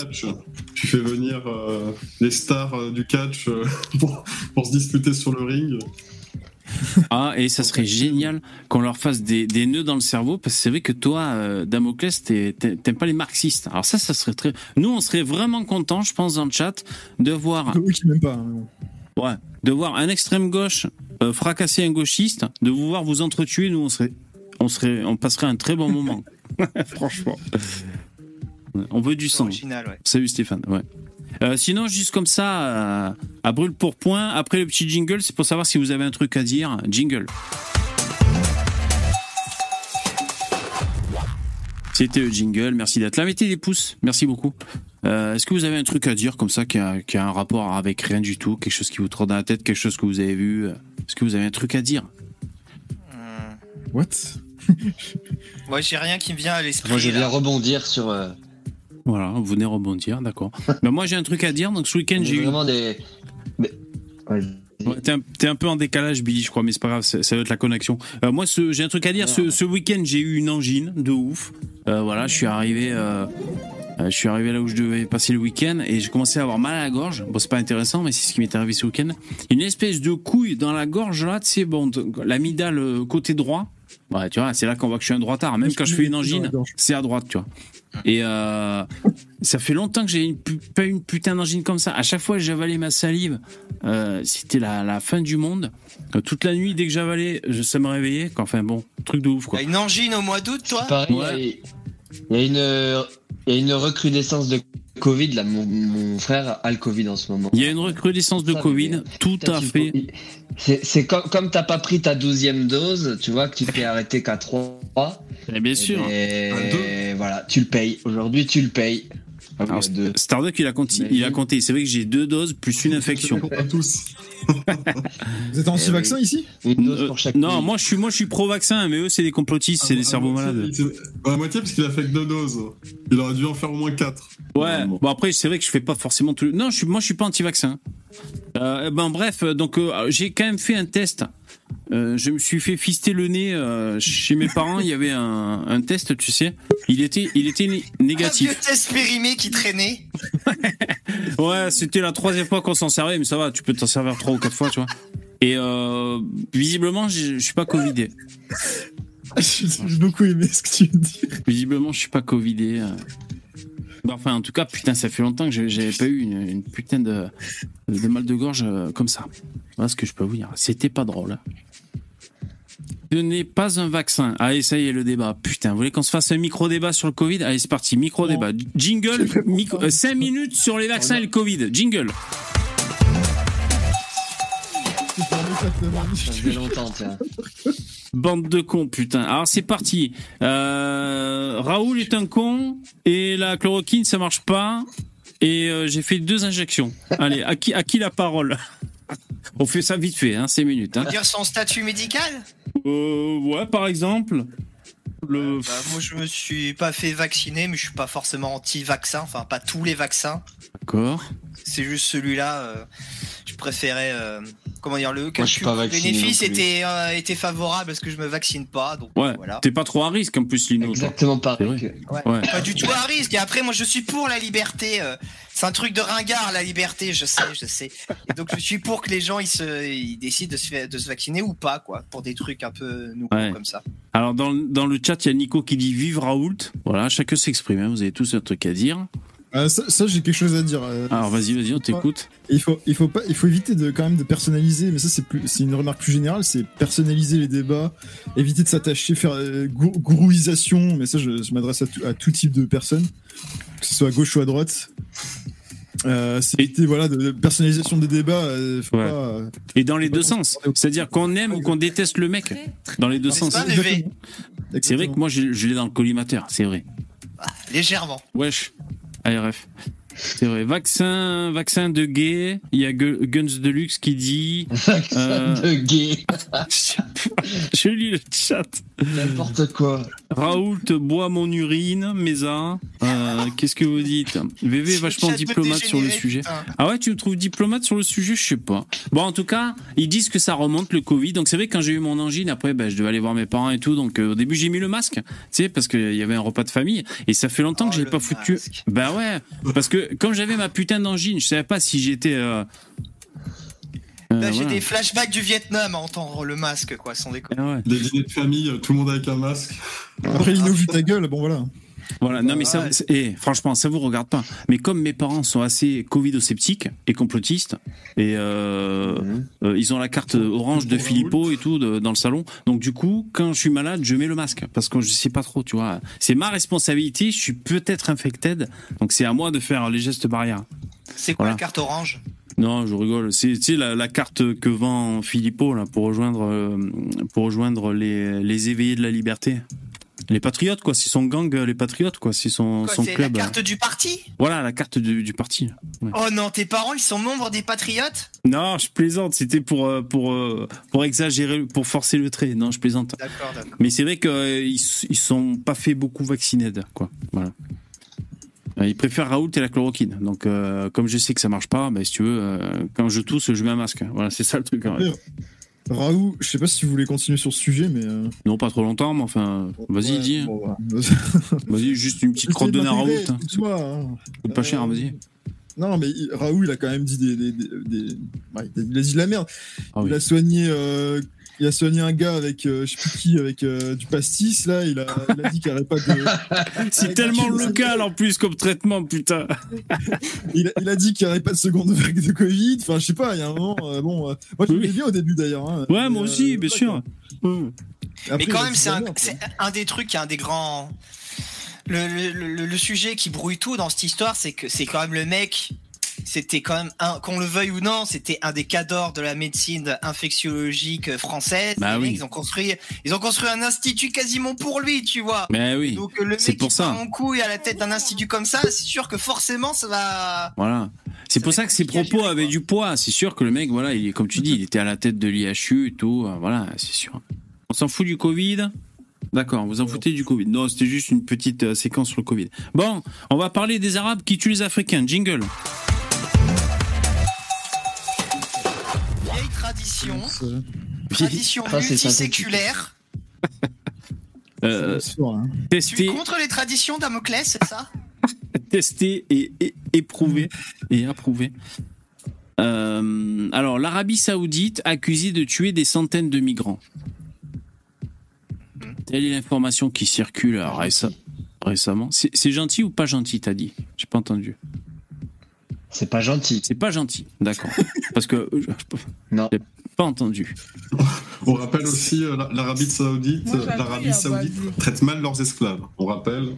Tu fais venir euh, les stars euh, du catch euh, [LAUGHS] pour, se disputer sur le ring. [LAUGHS] Ah, et ça serait génial qu'on leur fasse des, des, nœuds dans le cerveau, parce que c'est vrai que toi, Damoclès, t'aimes pas les marxistes. Alors ça, ça serait très... Nous, on serait vraiment contents, je pense, dans le chat, de voir... Oui, même pas. Hein. Ouais, de voir un extrême gauche fracasser un gauchiste, de vous voir vous entretuer, nous, on serait... On, serait, on passerait un très bon moment. [LAUGHS] Franchement. On veut du sang. Salut Stéphane. Ouais. Euh, sinon, juste comme ça, euh, à brûle pour point, après le petit jingle, c'est pour savoir si vous avez un truc à dire. Jingle. C'était le jingle. Merci d'être là. Mettez des pouces. Merci beaucoup. Euh, est-ce que vous avez un truc à dire comme ça qui a, un rapport avec rien du tout Quelque chose qui vous trotte dans la tête Quelque chose que vous avez vu Est-ce que vous avez un truc à dire? What? [LAUGHS] Moi, j'ai rien qui me vient à l'esprit. Moi, je viens rebondir sur voilà, vous venez rebondir, d'accord. [LAUGHS] Mais moi, j'ai un truc à dire. Donc, ce week-end, j'ai eu. Vraiment des. t'es, un, peu en décalage, Billy, je crois, mais c'est pas grave, ça, va être la connexion. Euh, moi, j'ai un truc à dire. Ce, week-end, j'ai eu une angine de ouf. Euh, voilà, je suis arrivé. Euh, je suis arrivé là où je devais passer le week-end et j'ai commencé à avoir mal à la gorge. Bon, c'est pas intéressant, mais c'est ce qui m'est arrivé ce week-end. Une espèce de couille dans la gorge là, tu sais, bon, l'amidale côté droit. Ouais, tu vois, c'est là qu'on voit que je suis un droitard. Même quand je fais une angine, c'est à droite, tu vois. Et euh, ça fait longtemps que j'ai pas eu une putain d'angine comme ça. À chaque fois que j'avalais ma salive, euh, c'était la, la, fin du monde. Euh, toute la nuit, dès que j'avalais, ça me réveillait. Enfin bon, truc de ouf quoi. T'as une angine au mois d'août, toi? Il y, a une, y a une recrudescence de Covid. Là, mon, frère a le Covid en ce moment. Il y a une recrudescence de Covid, tout à fait. C'est comme, comme t'as pas pris ta douzième dose, tu vois, que tu t'es arrêté qu'à 3. Et bien sûr. Et voilà, tu le payes. Aujourd'hui, tu le payes. Alors, Starduck, il a compté. Il a compté. C'est vrai que j'ai deux doses plus une infection. [LAUGHS] tous. [LAUGHS] Vous êtes anti-vaccin eh ici? Une dose pour chaque. non, moi je suis moi je suis pro-vaccin, mais eux c'est des complotistes, c'est des cerveaux malades. À moitié parce qu'il a fait que deux doses. Il aurait dû en faire au moins quatre. Ouais. Bon après c'est vrai que je fais pas forcément tout. Non, je suis moi je suis pas anti-vaccin. Euh, ben bref, donc euh, j'ai quand même fait un test euh, je me suis fait fister le nez euh, chez mes parents. Il y avait un, un, test, tu sais. Il était, il était négatif. Un vieux test périmé qui traînait. [LAUGHS] ouais, c'était la troisième fois qu'on s'en servait, mais ça va, tu peux t'en servir trois ou quatre fois, tu vois. Et euh, visiblement, je, je suis pas covidé. [LAUGHS] J'ai beaucoup aimé ce que tu dis. Visiblement, je suis pas Covidé. Bah, enfin, en tout cas, putain, ça fait longtemps que j'avais pas eu une, une putain de, de mal de gorge euh, comme ça. Voilà ce que je peux vous dire. C'était pas drôle. Ce n'est pas un vaccin. Allez, ça y est, le débat. Putain, vous voulez qu'on se fasse un micro-débat sur le Covid? Allez, c'est parti, micro-débat. Jingle, 5 minutes sur les vaccins et le Covid. Jingle. Ça faisait longtemps, tiens. Bande de cons, putain. Alors c'est parti. Euh, Raoul est un con et la chloroquine ça marche pas. Et euh, j'ai fait deux injections. Allez, à qui, à qui la parole? On fait ça vite fait, hein, 5 minutes. Hein. Dire son statut médical? Euh, ouais, par exemple. Le... Bah, Moi, je me suis pas fait vacciner, mais je suis pas forcément anti-vaccin. Enfin, pas tous les vaccins. D'accord. C'est juste celui-là. Euh, préférais. euh, comment dire le Moi, je suis pas calcul vacciné bénéfice plus. était euh, était favorable parce que je me vaccine pas. Donc Ouais, voilà. t'es pas trop à risque en plus, Lino. Exactement Ouais. Ouais. Pas du tout à risque. Et après, moi, je suis pour la liberté. euh, C'est un truc de ringard, la liberté. Je sais, je sais. Et donc, je suis pour que les gens ils se, ils décident de se, faire- de se vacciner ou pas, quoi, pour des trucs un peu nouveaux Ouais. comme ça. Alors dans, dans le chat, il y a Nico qui dit Vive Raoult. Voilà, chacun s'exprime, hein, vous avez tous un truc à dire. Ah, ça, ça, j'ai quelque chose à dire. euh, Alors vas-y, vas-y, on t'écoute. Il faut, il faut pas, il faut éviter de quand même de personnaliser, mais ça c'est plus, c'est une remarque plus générale, c'est personnaliser les débats, éviter de s'attacher, faire euh, gou- gourouisation, mais ça je, je m'adresse à, tout- à tout type de personnes, que ce soit à gauche ou à droite. Euh, c'est éviter voilà de, de personnalisation des débats. euh, faut Ouais. pas, euh, Et dans les deux sens. C'est-à-dire qu'on aime ou qu'on déteste le mec. Dans les deux sens. C'est vrai que moi, je, je l'ai dans le collimateur, c'est vrai. Légèrement. Wesh, ARF. C'est vrai. Vaccin, vaccin de gay. Il y a Gu- Guns Deluxe qui dit. Euh, de gay, [LAUGHS] je lis le chat. n'importe quoi. Raoult boit mon urine, Mesa. Euh, Qu'est-ce que vous dites VV est vachement diplomate sur le sujet. Ah ouais, tu me trouves diplomate sur le sujet Je sais pas. Bon, en tout cas, ils disent que ça remonte le Covid. Donc c'est vrai que quand j'ai eu mon angine, après, ben, je devais aller voir mes parents et tout. Donc euh, au début, j'ai mis le masque, tu sais, parce qu'il y avait un repas de famille. Et ça fait longtemps Oh, que j'ai le pas foutu. Bah ouais, parce que quand j'avais ma putain d'angine, je savais pas si j'étais. euh, Là, j'ai voilà. des flashbacks du Vietnam à entendre le masque, quoi, sans déconner. Ah ouais. Des dîners de famille, euh, tout le monde avec un masque. Après Lino vu ta gueule, bon voilà. Voilà, non mais ça, c'est- eh, franchement, ça vous regarde pas. Mais comme mes parents sont assez covido-sceptiques et complotistes, et euh, euh, ils ont la carte orange de Philippot et tout de- dans le salon, donc du coup, quand je suis malade, je mets le masque parce que je sais pas trop, tu vois. C'est ma responsabilité. Je suis peut-être infected, donc c'est à moi de faire les gestes barrières. C'est quoi Voilà. la carte orange? Non, je rigole. C'est tu sais, la, la carte que vend Philippot là pour rejoindre euh, pour rejoindre les, les éveillés de la liberté. Les patriotes quoi, c'est son gang, euh, les patriotes quoi, c'est son, Quoi, son C'est la club. carte du parti? Voilà la carte du, du parti. Oh non, tes parents, ils sont membres des Patriotes? Non, je plaisante. C'était pour euh, pour euh, pour exagérer, pour forcer le trait. Non, je plaisante. D'accord, d'accord. Mais c'est vrai qu'ils ils sont pas fait beaucoup vaccinés, quoi. Voilà. Euh, Ils préfèrent Raoult et la chloroquine. Donc, euh, comme je sais que ça marche pas, bah, si tu veux, euh, quand je tousse, je mets un masque. Voilà, c'est ça le truc. en vrai. Raoult, je sais pas si vous voulez continuer sur ce sujet, mais. euh, Non, pas trop longtemps, mais enfin, vas-y, ouais, dis. bon. [LAUGHS] Vas-y, juste une petite crotte de Raoult. hein. Hein. Coûte pas cher, Euh, vas-y. Non, mais il- Raoult, il a quand même dit des. des- des- des- ouais, il a dit de la merde. Ah oui. Il a soigné. Il a soigné un gars avec, euh, je sais plus qui, avec euh, du pastis, là. Il a, il a dit qu'il n'y aurait pas de. [LAUGHS] C'est tellement local en plus comme traitement, putain. [LAUGHS] Il a, il a dit qu'il n'y aurait pas de seconde vague de Covid. Enfin, je sais pas, il y a un moment. euh, bon, euh, moi, je Oui. bien au début d'ailleurs. hein. Ouais, Mais, moi aussi, euh, bien sûr. Après, Mais quand même, c'est un, des trucs, un des grands. Le, le- le- le sujet qui brouille tout dans cette histoire, c'est que c'est quand même le mec. C'était quand même, un, qu'on le veuille ou non, c'était un des cadors de la médecine infectiologique française. Bah oui. mecs, ils ont construit, ils ont construit un institut quasiment pour lui, tu vois. Mais oui, Donc le c'est mec pour qui ça. prend en couille à la tête d'un institut comme ça, c'est sûr que forcément ça va. Voilà. C'est pour ça que ses propos avaient du poids. C'est sûr que le mec, voilà, il comme tu dis, il était à la tête de l'IHU et tout. euh, Voilà, c'est sûr. On s'en fout du Covid? D'accord, vous en foutez du Covid. Non, c'était juste une petite euh, séquence sur le Covid. Bon, on va parler des Arabes qui tuent les Africains. Jingle. Tradition, tradition multiséculaire. [LAUGHS] Euh, sûr, hein. Tu es contre les traditions Damoclès, c'est ça [LAUGHS] testé et, et éprouvé et approuvé. Euh, alors, l'Arabie Saoudite accusée de tuer des centaines de migrants. Telle est l'information qui circule euh, réce- récemment. C'est gentil ou pas gentil, t'as dit? J'ai pas entendu. C'est pas gentil. C'est pas gentil, d'accord. [LAUGHS] Parce que je Non. Pas entendu. On rappelle aussi euh, la- l'Arabie Saoudite. Moi, L'Arabie il Saoudite traite mal leurs esclaves. On rappelle.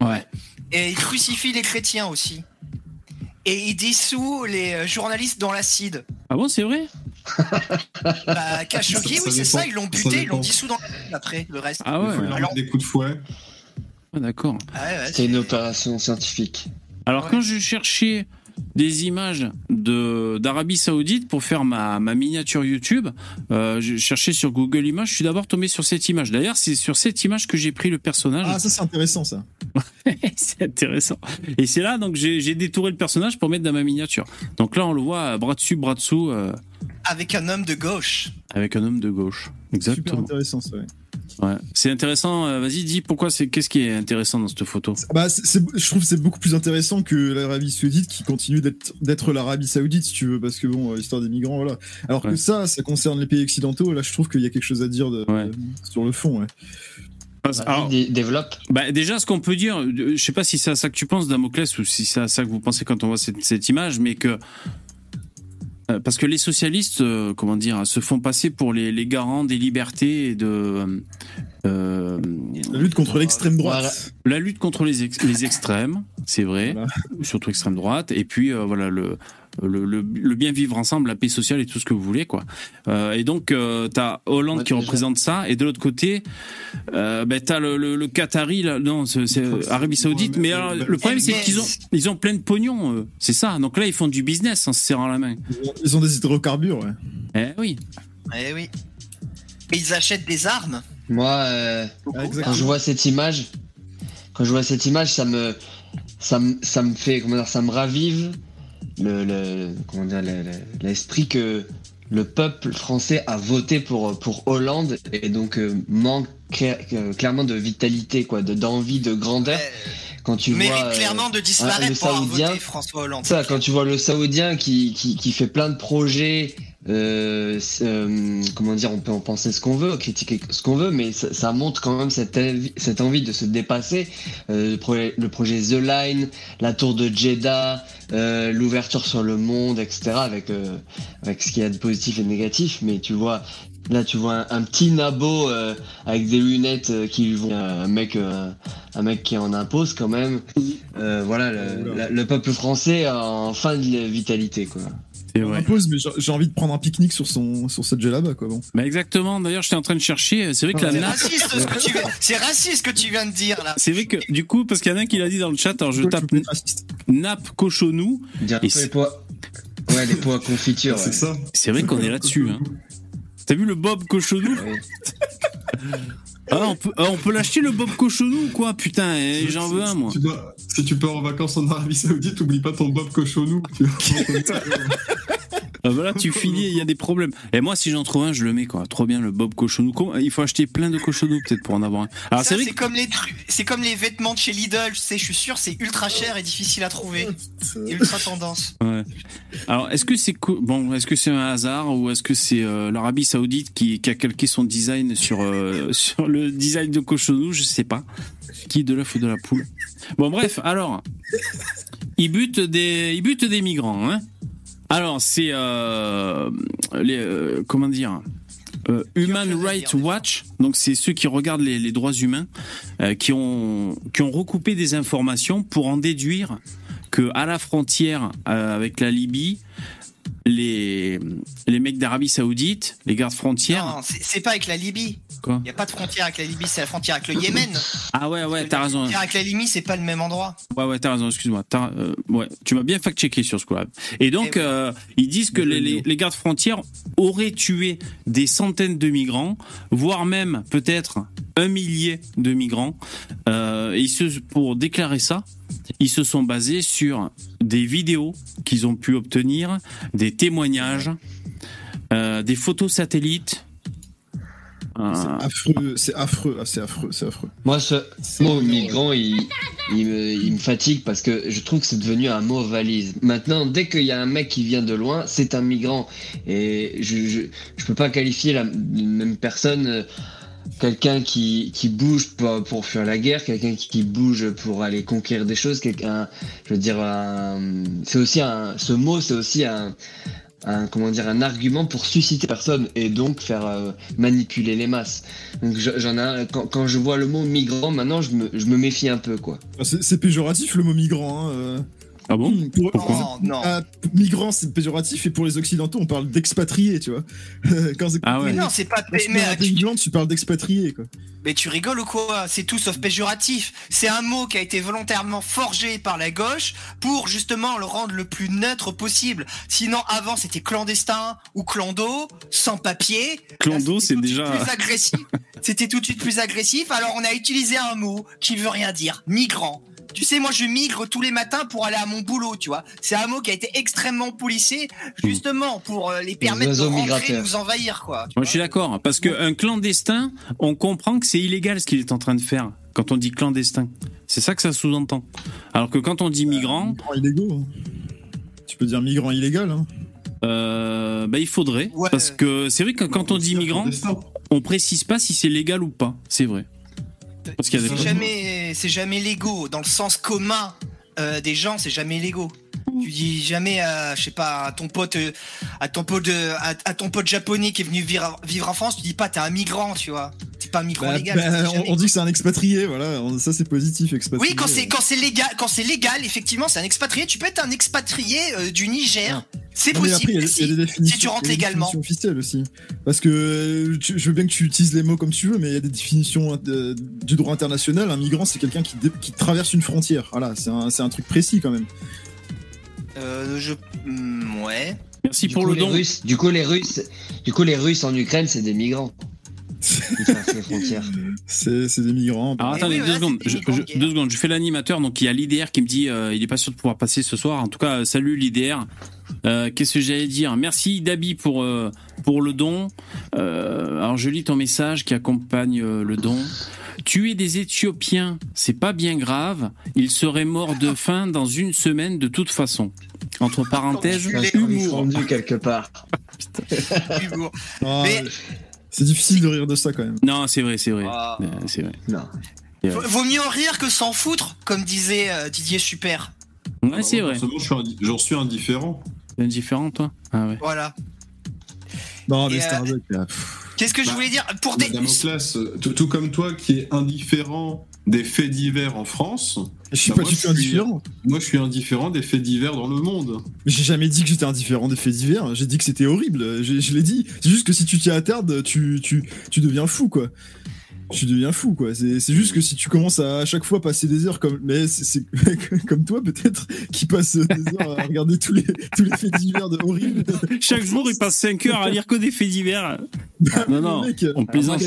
Ouais. Et il crucifie les chrétiens aussi. Et il dissout les euh, journalistes dans l'acide. Ah bon, c'est vrai? Bah, Khashoggi, oui, c'est ça, ils l'ont buté, ils l'ont dissous dans l'acide après, le reste. Ah Il ouais, leur alors- des coups de fouet. ah, d'accord. Ah ouais, ouais, C'était une opération scientifique. Alors Ouais. quand je cherchais des images de d'Arabie Saoudite pour faire ma, ma miniature YouTube, euh, je cherchais sur Google Images, je suis d'abord tombé sur cette image. D'ailleurs, c'est sur cette image que j'ai pris le personnage. Ah, ça c'est intéressant ça. [LAUGHS] c'est intéressant. Et c'est là donc j'ai j'ai détouré le personnage pour mettre dans ma miniature. Donc là, on le voit bras dessus, bras dessous, euh, Avec un homme de gauche. avec un homme de gauche. Super Exactement. intéressant ça. ouais. Ouais. C'est intéressant. euh, Vas-y, dis pourquoi c'est qu'est-ce qui est intéressant dans cette photo? Bah, je trouve que c'est beaucoup plus intéressant que l'Arabie Saoudite qui continue d'être l'Arabie Saoudite si tu veux parce que bon euh, l'histoire des migrants voilà. Alors Ouais. que ça ça concerne les pays occidentaux là je trouve qu'il y a quelque chose à dire de- Ouais. sur le fond ouais. Alors, Dé- développe. Bah, déjà, ce qu'on peut dire, euh, je sais pas si c'est à ça que tu penses, Damoclès, ou si c'est à ça que vous pensez quand on voit cette, cette image, mais que. Euh, Parce que les socialistes, euh, comment dire, se font passer pour les, les garants des libertés et de. euh, La lutte contre l'extrême droite. La lutte contre les, ex- les extrêmes, c'est vrai, Voilà. surtout extrême droite, et puis euh, voilà le, le, le, le bien vivre ensemble, la paix sociale et tout ce que vous voulez quoi. Euh, et donc euh, t'as Hollande Ouais, qui représente ça, et de l'autre côté, euh, ben t'as le, le, le Qatari, là, non c'est Arabie Saoudite, mais alors, le problème c'est qu'ils ont ils ont plein de pognon, c'est ça. Donc là ils font du business en se serrant la main. Ils ont- des hydrocarbures ouais. Eh oui. Eh oui. Et ils achètent des armes. Moi, euh, quand je vois cette image, quand je vois cette image, ça me, ça me, ça me fait, comment dire, ça me ravive le, le comment dire, le- le- l'esprit que le peuple français a voté pour pour Hollande et donc euh, manque cla- euh, clairement de vitalité, quoi, de d'envie, de grandeur. Quand tu vois, euh, clairement de le disparaître pour avoir Saoudien- voté François Hollande. ça, quand tu vois le Saoudien qui, qui, qui fait plein de projets, euh, euh, comment dire, on peut en penser ce qu'on veut, critiquer ce qu'on veut, mais ça, ça montre quand même cette, envie- cette envie de se dépasser. Euh, le, projet, le projet The Line, la tour de Jeddah, euh, l'ouverture sur le monde, etc., avec, euh, avec ce qu'il y a de positif et de négatif, mais tu vois. Là, tu vois un, un petit nabo euh, avec des lunettes euh, qui vont un mec, euh, un mec qui en impose quand même. Euh, voilà, le, la- le peuple français en fin de vitalité, quoi. C'est vrai. impose, mais j'ai- envie de prendre un pique-nique sur son sur cette là quoi bon. Bah exactement. D'ailleurs, j'étais en train de chercher. C'est vrai que la C'est nappe. raciste ce que tu viens. C'est raciste ce que tu viens de dire là. C'est vrai que du coup, parce qu'il y en a un qui l'a dit dans le chat, alors je tape nappe cochonou. Dire Et les pois. Ouais, les pois à confiture. C'est ouais. ça. C'est vrai qu'on est là-dessus. Hein. T'as vu le Bob cochonou Ouais. [LAUGHS] ah, on peut, ah, on peut l'acheter le Bob cochonou ou quoi? Putain, eh, j'en veux un moi. Tu dois- si tu pars en vacances en Arabie Saoudite, oublie pas ton Bob Cochonou. [LAUGHS] vois. Ah, voilà, tu finis, il y a des problèmes. Et moi, si j'en trouve un, je le mets quoi. Trop bien le Bob cochonou. Il faut acheter plein de cochonous peut-être pour en avoir un. Alors c'est vrai c'est que comme les c'est comme les vêtements de chez Lidl, tu sais, je suis sûr, c'est ultra cher et difficile à trouver. Et ultra tendance. Ouais. Alors, est-ce que c'est bon Est-ce que c'est un hasard ou est-ce que c'est euh, l'Arabie Saoudite qui, qui a calqué son design sur euh, [LAUGHS] sur le design de cochonou? Je sais pas. Qui de l'œuf ou de la poule? Bon, bref. Alors, ils butent des ils butent des migrants. Hein alors, c'est euh, les euh, comment dire euh, Human Rights Watch, donc c'est ceux qui regardent les, les droits humains, qui ont qui ont recoupé des informations pour en déduire que à la frontière avec la Libye, les les mecs d'Arabie Saoudite, les gardes frontières, Non, c'est pas avec la Libye. Quoi Il y a pas de frontière avec la Libye, c'est la frontière avec le Yémen. Ah ouais ouais, t'as La raison. frontière avec la Libye, c'est pas le même endroit. Ouais, ouais, t'as raison, excuse-moi. T'as, euh, ouais, tu m'as bien fact-checké sur ce coup-là. Et donc, Eh oui. euh, ils disent que les, les, les gardes frontières auraient tué des centaines de migrants, voire même peut-être un millier de migrants. Euh, et se, pour déclarer ça, ils se sont basés sur des vidéos qu'ils ont pu obtenir, des témoignages, euh, des photos satellites. Euh, C'est affreux, c'est affreux, ah, c'est affreux, c'est affreux. Moi, ce mot migrant, il, il, me, il me fatigue parce que je trouve que c'est devenu un mot valise. Maintenant, dès qu'il y a un mec qui vient de loin, c'est un migrant. Et je, je, je peux pas qualifier la même personne. euh, quelqu'un qui, qui bouge pour, pour fuir la guerre, quelqu'un qui bouge pour aller conquérir des choses, quelqu'un, je veux dire, c'est aussi un, ce mot, c'est aussi un, un, comment dire, un argument pour susciter personne et donc faire euh, manipuler les masses. Donc j'en ai, quand, quand, je vois le mot migrant, maintenant je me, je me méfie un peu quoi. Ah, c'est péjoratif le mot migrant. Hein, euh. Ah bon Pourquoi non, ah, migrant, c'est péjoratif et pour les occidentaux, on parle d'expatriés, tu vois. [LAUGHS] Quand ah ouais. Mais non, c'est pas. Mais, mais tu... tu parles d'expatriés, quoi. Mais tu rigoles ou quoi? C'est tout sauf péjoratif. C'est un mot qui a été volontairement forgé par la gauche pour justement le rendre le plus neutre possible. Sinon, avant, c'était clandestin ou clando, sans papier. Clando, c'est déjà. Plus agressif. [LAUGHS] c'était tout de suite plus agressif. Alors, on a utilisé un mot qui veut rien dire. Migrant. Tu sais, moi, je migre tous les matins pour aller à mon boulot, tu vois. C'est un mot qui a été extrêmement policé, justement, pour euh, les permettre de rentrer, nous envahir, quoi. Moi, je suis d'accord, parce qu'un clandestin, on comprend que c'est illégal ce qu'il est en train de faire quand on dit clandestin. C'est ça que ça sous-entend. Alors que quand on dit migrant. migrant illégaux. Hein. Tu peux dire migrant illégal. Hein. Euh, bah, il faudrait. Parce que c'est vrai que quand on dit migrant, on précise pas si c'est légal ou pas. C'est vrai. C'est jamais, légaux. Dans le sens commun euh, des gens, c'est jamais légaux. Tu dis jamais à, je sais pas, à ton pote, à ton pote, à, ton pote japonais qui est venu vivre, vivre en France, tu dis pas t'es un migrant, tu vois. T'es pas un migrant bah, légal. Bah, on, dit que c'est un expatrié, voilà. Ça c'est positif, expatrié. Oui, quand c'est quand c'est légal, quand c'est légal, effectivement, c'est un expatrié. Tu peux être un expatrié euh, du Niger. Ah. C'est possible. si, tu rentres légalement. officielles aussi. Parce que je veux bien que tu utilises les mots comme tu veux, mais il y a des définitions euh, du droit international. Un migrant, c'est quelqu'un qui, qui, traverse une frontière. Voilà, c'est un, un truc précis quand même. Euh, je. Hmm, ouais. Merci pour le don. Russes, du coup, les Russes, du coup, les Russes en Ukraine, c'est des migrants. [LAUGHS] c'est des migrants. Alors attendez, deux, secondes. Je, deux secondes. Je fais l'animateur, donc il y a l'IDR qui me dit euh, il est pas sûr de pouvoir passer ce soir. En tout cas, salut l'IDR. Euh, Qu'est-ce que j'allais dire? Merci Dabi pour euh, pour le don. Euh, alors je lis ton message qui accompagne euh, le don. Tuer des Éthiopiens, c'est pas bien grave. Ils seraient morts de faim dans une semaine de toute façon. Entre parenthèses, humour. quelque part. [LAUGHS] humour. Oh, c'est difficile de rire de ça quand même. Non, c'est vrai, c'est vrai. Ah. C'est vrai. Non. Vaut mieux en rire que s'en foutre, comme disait Didier Super. Ouais, c'est vrai. J'en suis indifférent. Indifférent, toi? Ah ouais. Voilà. Non, mais Starbucks, Qu'est-ce que je bah, voulais dire Pour des. Classe, tout, tout, comme toi qui est indifférent des faits divers en France. Je suis bah, pas du tout indifférent. Moi, je suis indifférent des faits divers dans le monde. Mais j'ai jamais dit que j'étais indifférent des faits divers. J'ai dit que c'était horrible. Je, l'ai dit. C'est juste que si tu t'y attardes, tu, tu, tu deviens fou, quoi tu deviens fou quoi. C'est juste que si tu commences à, à chaque fois passer des heures comme mais c'est [LAUGHS] comme toi peut-être qui passe des heures à regarder tous les tous les faits divers de horrible. [LAUGHS] Chaque jour il passe 5 heures à lire que des faits divers. [LAUGHS] Bah, non non, on plaisante.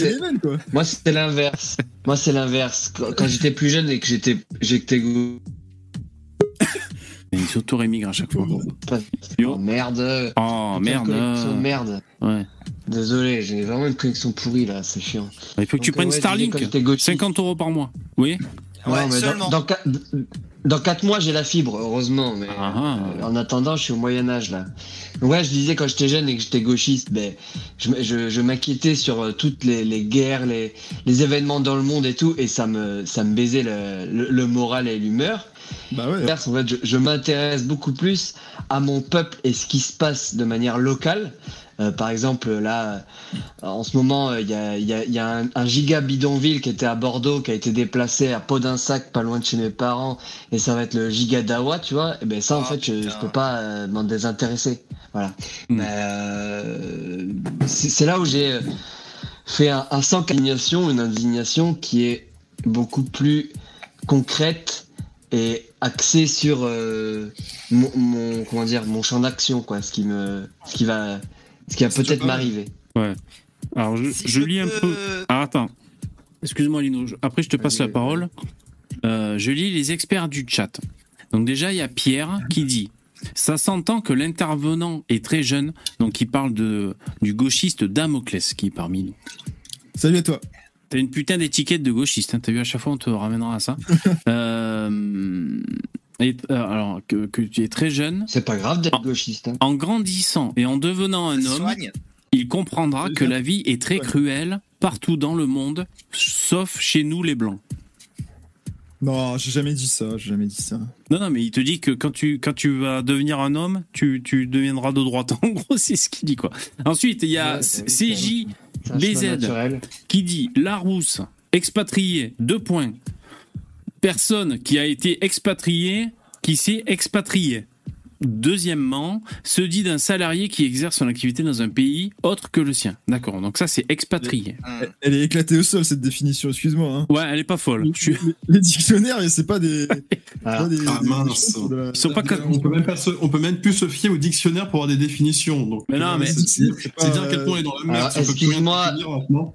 Moi c'était l'inverse. Moi c'est l'inverse. Quand, j'étais plus jeune et que j'étais j'étais il s'auto-rémigre à chaque fois. Oh merde. Oh merde. Merde. Ouais. Désolé, j'ai vraiment une connexion pourrie là, c'est chiant. Il faut que tu prennes Starlink, 50 euros par mois. Oui Ouais, seulement. Dans, dans, 4 mois, j'ai la fibre, heureusement. Mais ah, ah. Euh, en attendant, je suis au Moyen-Âge là. Ouais, je disais quand j'étais jeune et que j'étais gauchiste, ben, je, je, je m'inquiétais sur euh, toutes les, les guerres, les, les, événements dans le monde et tout, et ça me, ça me baisait le, le, moral et l'humeur. Bah ouais. En fait, je, je m'intéresse beaucoup plus à mon peuple et ce qui se passe de manière locale. Euh, par exemple, là, en ce moment, il y a, y a, y a un, giga bidonville qui était à Bordeaux, qui a été déplacé à Sac, pas loin de chez mes parents, et ça va être le giga d'Awa, tu vois. Et ben ça, en ah, fait, je, je, peux pas euh, m'en désintéresser. Voilà. Hmm. Mais euh, c'est là où j'ai fait un, un sans indignation, une indignation qui est beaucoup plus concrète et axée sur euh, mon, mon, comment dire mon champ d'action quoi ce qui me ce qui va ce qui va peut-être m'arriver. Ouais. Alors, je, lis un peu. Ah, attends. Excuse-moi, Lino. Après, je te passe la parole. Euh, je lis les experts du chat. Donc, déjà, il y a Pierre qui dit Ça s'entend que l'intervenant est très jeune. Donc, il parle de, du gauchiste Damoclès qui est parmi nous. Salut à toi. T'as une putain d'étiquette de gauchiste. Hein. T'as vu, à chaque fois, on te ramènera à ça. [LAUGHS] euh, et, euh, alors que, que, tu es très jeune. C'est pas grave d'être gauchiste. Hein. En grandissant et en devenant un homme, il comprendra que la vie est très cruelle partout dans le monde, sauf chez nous les blancs. Non, j'ai jamais dit ça, j'ai jamais dit ça. Non, non, mais il te dit que quand tu, quand tu vas devenir un homme, tu, tu deviendras de droite. [LAUGHS] En gros, c'est ce qu'il dit, quoi. Ensuite, il y a Ouais, bah CJBZ naturel. qui dit Larousse, expatrié, deux points. Personne qui a été expatrié, qui s'est expatrié. Deuxièmement, se dit d'un salarié qui exerce son activité dans un pays autre que le sien. D'accord, donc ça c'est expatrié. Hum. Elle est éclatée au sol cette définition, excuse-moi. Hein. Ouais, elle est pas folle. Je suis- Les, dictionnaires, c'est pas des. [LAUGHS] Voilà. pas des- Ah, des- mince. des choses de la- Ils sont pas de la- On peut même pas se- on peut même plus se fier au dictionnaire pour avoir des définitions. Donc, Mais non, euh, mais- c'est dire à quel point on est dans la merde. Alors, si on peut plus rien excuse-moi.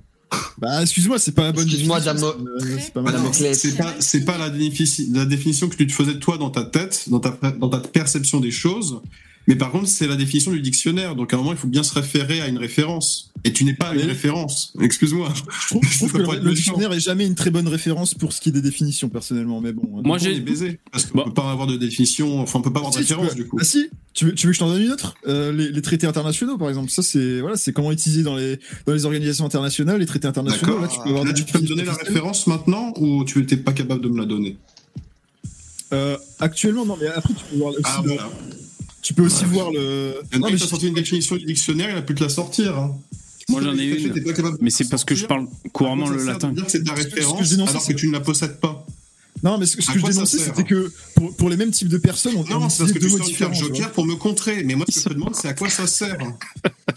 Bah, excuse-moi, c'est pas la bonne Excuse-moi, définition. Damo- c'est- C'est pas pas la, définition que tu te faisais de toi dans ta tête, dans ta dans ta perception des choses. Mais par contre, c'est la définition du dictionnaire. Donc à un moment, il faut bien se référer à une référence. Et tu n'es pas une référence. Excuse-moi. Je trouve, je [LAUGHS] trouve Ça que le, dictionnaire est jamais une très bonne référence pour ce qui est des définitions, personnellement. Mais bon. Moi, Moi, j'ai- baisé. Parce qu'on Bon. peut pas avoir de définition. Enfin, on peut pas avoir de Si, tu référence peux- du coup. Ah si, tu veux, tu veux que je t'en donne une autre? Euh, les, les traités internationaux, par exemple. Ça, c'est voilà, c'est comment utiliser dans les dans les organisations internationales les traités internationaux. D'accord. Là, tu peux avoir Là, des tu peux me donner la référence maintenant ou tu n'étais pas capable de me la donner? Euh, actuellement, non, mais après, tu peux voir aussi, Ah le- voilà. Tu peux aussi Ouais. voir le. Non, mais qui a je- sorti une définition du dictionnaire, il a pu te la sortir. hein. Moi, j'en ai une. Mais c'est parce que je parle couramment quoi le latin. dire que c'est ta que- que référence alors que tu ne la possèdes pas. Non, mais ce, que- ce que je dénonçais, c'était que pour, pour les mêmes types de personnes, on, on Non, c'est parce que deux tu mots différents. joker pour me contrer. Mais moi, ce que je te demande, c'est à quoi ça sert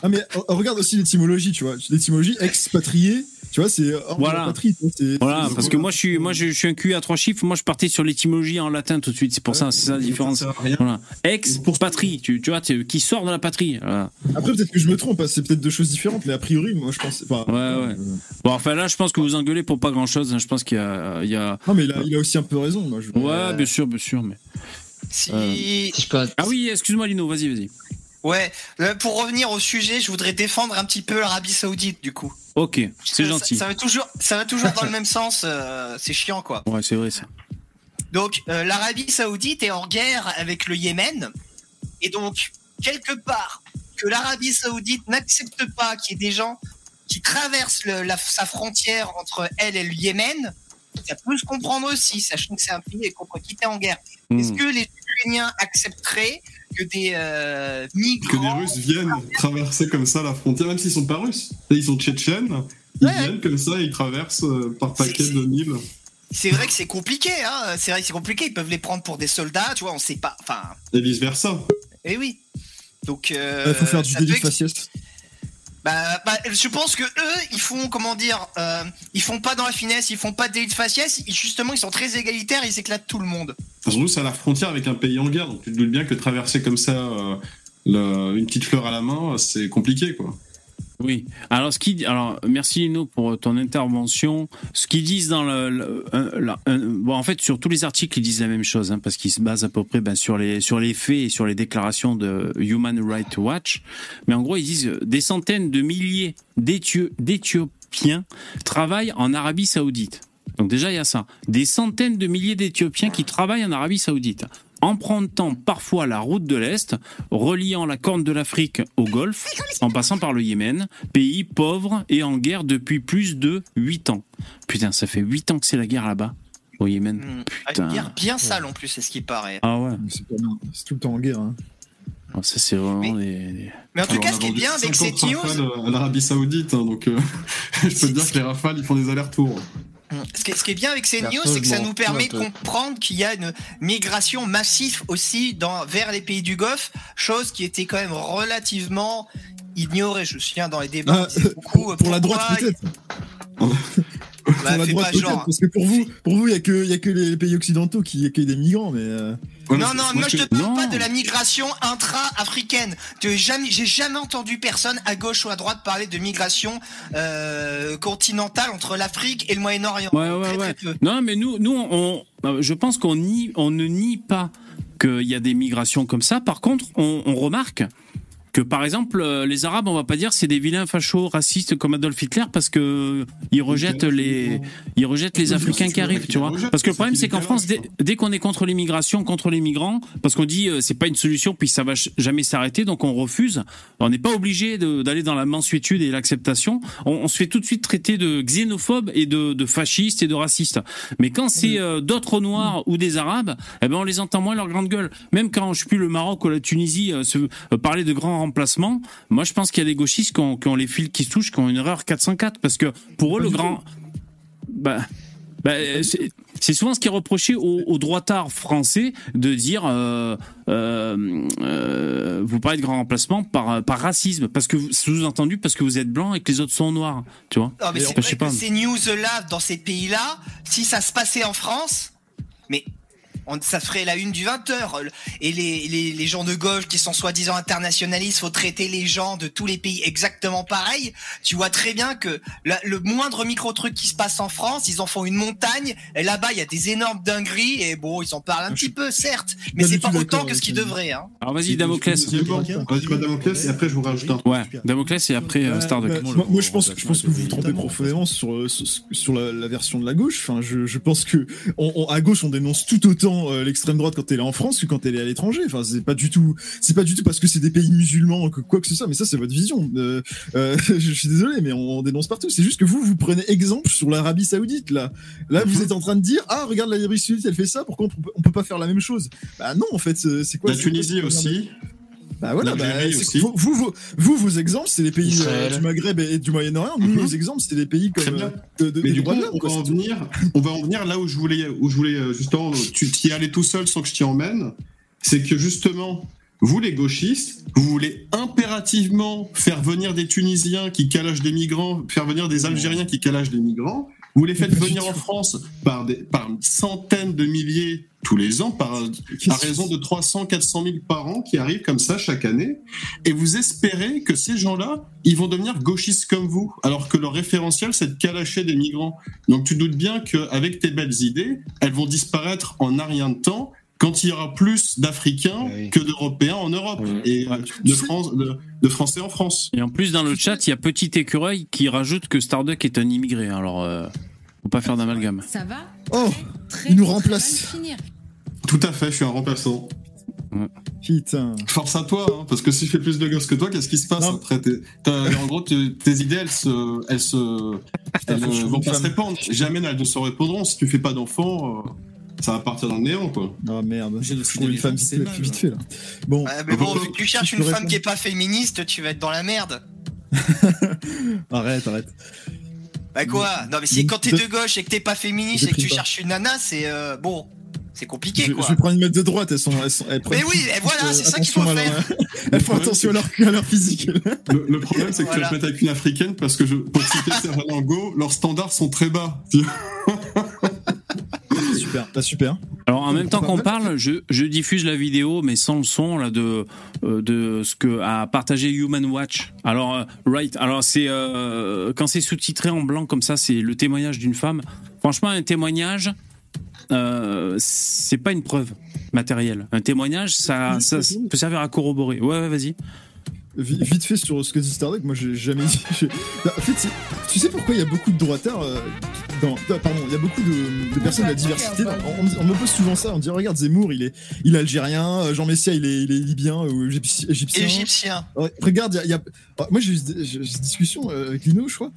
Ah, mais euh, regarde aussi l'étymologie, tu vois. L'étymologie expatrié, tu vois, c'est hors Voilà. de la patrie. Voilà, parce que moi je suis, moi je, je suis un cul à trois chiffres. Moi je partais sur l'étymologie en latin tout de suite. C'est pour ça, c'est ça la différence. Voilà. Ex pour patrie, tu, tu vois, qui sort de la patrie. Voilà. Après, peut-être que je me trompe, hein, c'est peut-être deux choses différentes, mais a priori, moi, je pense. Enfin, Ouais, euh, ouais. Bon, enfin là, je pense que vous engueulez pour pas grand chose. Je pense qu'il y a, il y a... Non, mais il a, il a aussi un peu raison. Moi, je... ouais, bien sûr, bien sûr. Mais Si... Euh. Si je peux. ah oui, excuse-moi Lino, vas-y, vas-y. Ouais, euh, pour revenir au sujet, je voudrais défendre un petit peu l'Arabie Saoudite du coup. Ok, c'est Ça- gentil. Ça, va toujours, ça va toujours dans le même [LAUGHS] sens. euh, c'est chiant quoi. Ouais, c'est vrai ça. Donc euh, l'Arabie Saoudite est en guerre avec le Yémen et donc quelque part que l'Arabie Saoudite n'accepte pas qu'il y ait des gens qui traversent le- la- sa frontière entre elle et le Yémen, ça peut se comprendre aussi, sachant que c'est un pays contre qui t'es en guerre. Est-ce Hmm. que les Ukrainiens accepteraient que des euh, Que des migrants Russes viennent traverser comme ça la frontière, même s'ils sont pas russes. Ils sont tchétchènes, ils Ouais. viennent comme ça, ils traversent euh, par paquet de mille. C'est vrai que c'est compliqué, hein. C'est vrai que c'est compliqué. Ils peuvent les prendre pour des soldats, tu vois. On sait pas. Enfin, Et vice versa. eh oui. Donc, euh, Il faut faire du délit faciès. Bah, bah, je pense que eux, ils font comment dire, euh, ils font pas dans la finesse, ils font pas de délit de faciès. Justement, ils sont très égalitaires, ils éclatent tout le monde. Surtout, c'est à la frontière avec un pays en guerre, donc tu te doutes bien que traverser comme ça euh, une petite fleur à la main, c'est compliqué, quoi. Oui. Alors, ce qui, alors, merci Lino pour ton intervention. Ce qu'ils disent dans le, en fait, sur tous les articles, ils disent la même chose, hein, parce qu'ils se basent à peu près ben, sur les sur les faits et sur les déclarations de Human Rights Watch. Mais en gros, ils disent des centaines de milliers d'Éthio- d'Éthiopiens travaillent en Arabie Saoudite. Donc déjà, il y a ça. Des centaines de milliers d'Éthiopiens qui travaillent en Arabie Saoudite, empruntant parfois la route de l'Est, reliant la corne de l'Afrique au Golfe, en passant par le Yémen, pays pauvre et en guerre depuis plus de 8 ans. Putain, ça fait 8 ans que c'est la guerre là-bas, au Yémen. Hmm. Putain. Une guerre bien sale en plus, c'est ce qui paraît. Ah ouais, C'est pas bien. C'est tout le temps en guerre. hein. Ah, ça c'est vraiment Mais- des... Mais en tout Alors, cas, ce qui est bien avec 50 cette news, rafales à l'Arabie Saoudite, hein, donc euh, [LAUGHS] je peux te dire que les rafales, ils font des allers-retours. Ce qui, est, ce qui est bien avec ces news, c'est que ça nous permet de comprendre qu'il y a une migration massive aussi dans, vers les pays du Golfe, chose qui était quand même relativement ignorée. Je me souviens dans les débats, Ah, beaucoup, euh, Pour la droite, peut-être. Bah, pour la fais droite, pas peut-être. genre. Parce que pour vous, pour vous, il y a que, il y a que les pays occidentaux qui accueillent des migrants, mais. euh, Non, non, c'est- moi je te parle Non. pas de la migration intra-africaine. De jamais, j'ai jamais entendu personne à gauche ou à droite parler de migration euh, continentale entre l'Afrique et le Moyen-Orient. Ouais, ouais, Très, ouais. très. Non, mais nous, nous, on, euh, je pense qu'on on ne nie pas qu'il y a des migrations comme ça. Par contre, on, on remarque que par exemple euh, les Arabes, on va pas dire c'est des vilains fachos racistes comme Adolf Hitler parce que ils rejettent les ils rejettent les Africains qui arrivent, tu vois. Parce que le problème c'est qu'en France, dès, qu'on est contre l'immigration, contre les migrants, parce qu'on dit euh, c'est pas une solution puis ça va jamais s'arrêter, donc on refuse. On n'est pas obligé d'aller dans la mansuétude et l'acceptation. On, se fait tout de suite traiter de xénophobe et de, de fasciste et de raciste. Mais quand c'est euh, d'autres noirs ou des arabes, eh ben on les entend moins leur grande gueule. Même quand je suis plus le Maroc ou la Tunisie se parler de grands remplacement, moi je pense qu'il y a des gauchistes qui ont, les fils qui se touchent, qui ont une erreur 404, parce que pour eux, le grand... Bah, bah, c'est souvent ce qui est reproché aux, droitards français de dire euh, euh, euh, vous parlez de grand remplacement par, par racisme parce que sous-entendu parce que vous êtes blanc et que les autres sont noirs tu vois. Non, mais c'est vrai que ces news là dans ces pays là si ça se passait en France mais ça ferait la une du 20h. Et les, les, les gens de gauche qui sont soi-disant internationalistes, faut traiter les gens de tous les pays exactement pareil. Tu vois très bien que le moindre micro-truc qui se passe en France, ils en font une montagne. Et là-bas, il y a des énormes dingueries. Et bon, ils en parlent un petit peu, certes. Mais c'est pas autant que ce qu'ils devraient. Hein. Alors vas-y, Damoclès. Vas-y, Damoclès, et après, je vous rajoute un. Ouais, Damoclès et après euh, Starduck. Moi, je pense, je pense que vous vous trompez profondément sur, euh, sur, la, version de la gauche. Enfin, je, je pense que à gauche, on dénonce tout autant euh, l'extrême droite quand elle est en France que quand elle est à l'étranger. Enfin, c'est pas du tout, c'est pas du tout parce que c'est des pays musulmans que quoi que ce soit. Mais ça, c'est votre vision. Euh, euh, [LAUGHS] je suis désolé, mais on, dénonce partout. C'est juste que vous, vous prenez exemple sur l'Arabie Saoudite. Là, là, vous mhm. êtes en train de dire, ah, regarde l'Arabie Saoudite, elle fait ça. Pourquoi on, peut pas faire la même chose? Bah non, en fait, c'est quoi La Tunisie aussi. Bah voilà, bah, vous, vous, vous, vos exemples, c'est les pays euh, du Maghreb et du Moyen-Orient. Nous, nos exemples, c'est les pays comme euh, de, de, Mais du coup, on, va en venir, on va en venir là où je voulais, où je voulais euh, justement, tu t'y allais tout seul sans que je t'y emmène. C'est que justement, vous les gauchistes, vous voulez impérativement faire venir des Tunisiens qui calagent des migrants, faire venir des Algériens qui calagent des migrants. Vous les faites venir en France par, des, par centaines de milliers tous les ans, par, à raison de 300, 400 000 par an qui arrivent comme ça chaque année. Et vous espérez que ces gens-là, ils vont devenir gauchistes comme vous, alors que leur référentiel, c'est de calacher des migrants. Donc tu doutes bien qu'avec tes belles idées, elles vont disparaître en un rien de temps quand il y aura plus d'Africains que d'Européens en Europe et euh, de, France, de, Français en France. Et en plus, dans le chat, il y a Petit Écureuil qui rajoute que Starduck est un immigré. Alors, euh, faut pas faire d'amalgame. Ça va Oh, il nous remplace. Tout à fait, je suis un remplaçant. Putain. Force à toi, hein, parce que si je fais plus de gosses que toi, qu'est-ce qui se passe après En gros, tes idées, elles se, elles se, elles vont pas se répandre. Jamais elles ne se répondront. Si tu fais pas d'enfants, euh, ça va partir dans le néant, quoi. Oh merde, j'ai une femme vite, vite fait là. Bon, mais bon, tu cherches une femme qui est pas féministe, tu vas être dans la merde. [LAUGHS] arrête, arrête. Bah quoi? Non mais si quand t'es de gauche et que t'es pas féministe et que tu cherches une nana, c'est euh, bon, c'est compliqué quoi. Je vais prendre une meute de droite, elles sont, elles sont Mais oui, et voilà, c'est ça qu'il faut faire. [LAUGHS] elles font attention à leur, à leur physique. Le, problème, c'est que tu vas te mettre avec une africaine parce que je, pour citer Go, leurs standards sont très bas. [LAUGHS] super, super. Alors en même temps qu'on parle, je, je, diffuse la vidéo, mais sans le son là de euh, de ce que a partagé Human Watch. Alors euh, right, alors c'est euh, quand c'est sous-titré en blanc comme ça, c'est le témoignage d'une femme. Franchement, un témoignage, c'est pas une preuve matérielle. Un témoignage, ça, ça peut servir à corroborer. Ouais, ouais vas-y. Vite fait sur ce que dit Stardeck, moi j'ai jamais dit. Bah, en fait, tu sais pourquoi il y a beaucoup de droitards euh, dans, Pardon, il y a beaucoup de, personnes de la diversité. On, me pose souvent ça, on dit regarde Zemmour, il est, il est algérien, euh, Jean Messia, il est, il est libyen ou égyptien. Égyptien. regarde, il y a, oh, moi j'ai eu une discussion euh, avec Lino, je crois.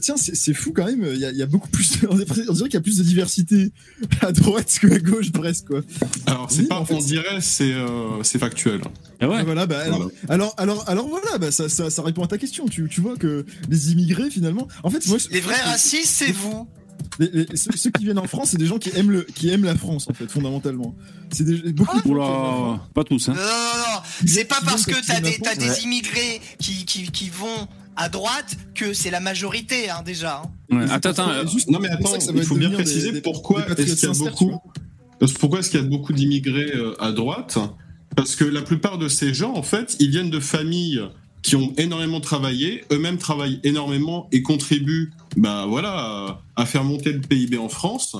tiens, c'est fou quand même, il y, a, beaucoup plus. on dirait qu'il y a plus de diversité à droite que à gauche presque quoi. Alors c'est pas, on dirait, c'est factuel. Ah ouais. Voilà, bah, alors, alors, alors, voilà, bah, ça, ça, ça, répond à ta question. Tu, tu vois que les immigrés, finalement, en fait, moi, les vrais racistes, c'est vous. ceux, qui viennent en France, c'est des gens qui aiment, le, qui aiment la France, en fait, fondamentalement. C'est beaucoup de gens Pas tous, hein. Non, non, non. C'est pas parce que t'as des, as des immigrés qui, qui, qui vont à droite que c'est la majorité, hein, déjà. Hein. Ouais, attends, attends. non, mais attends, il faut bien préciser pourquoi est-ce qu'il y a beaucoup. Pourquoi est-ce qu'il y a beaucoup d'immigrés euh, à droite? Parce que la plupart de ces gens, en fait, ils viennent de familles qui ont énormément travaillé, eux-mêmes travaillent énormément et contribuent bah, voilà, à faire monter le PIB en France.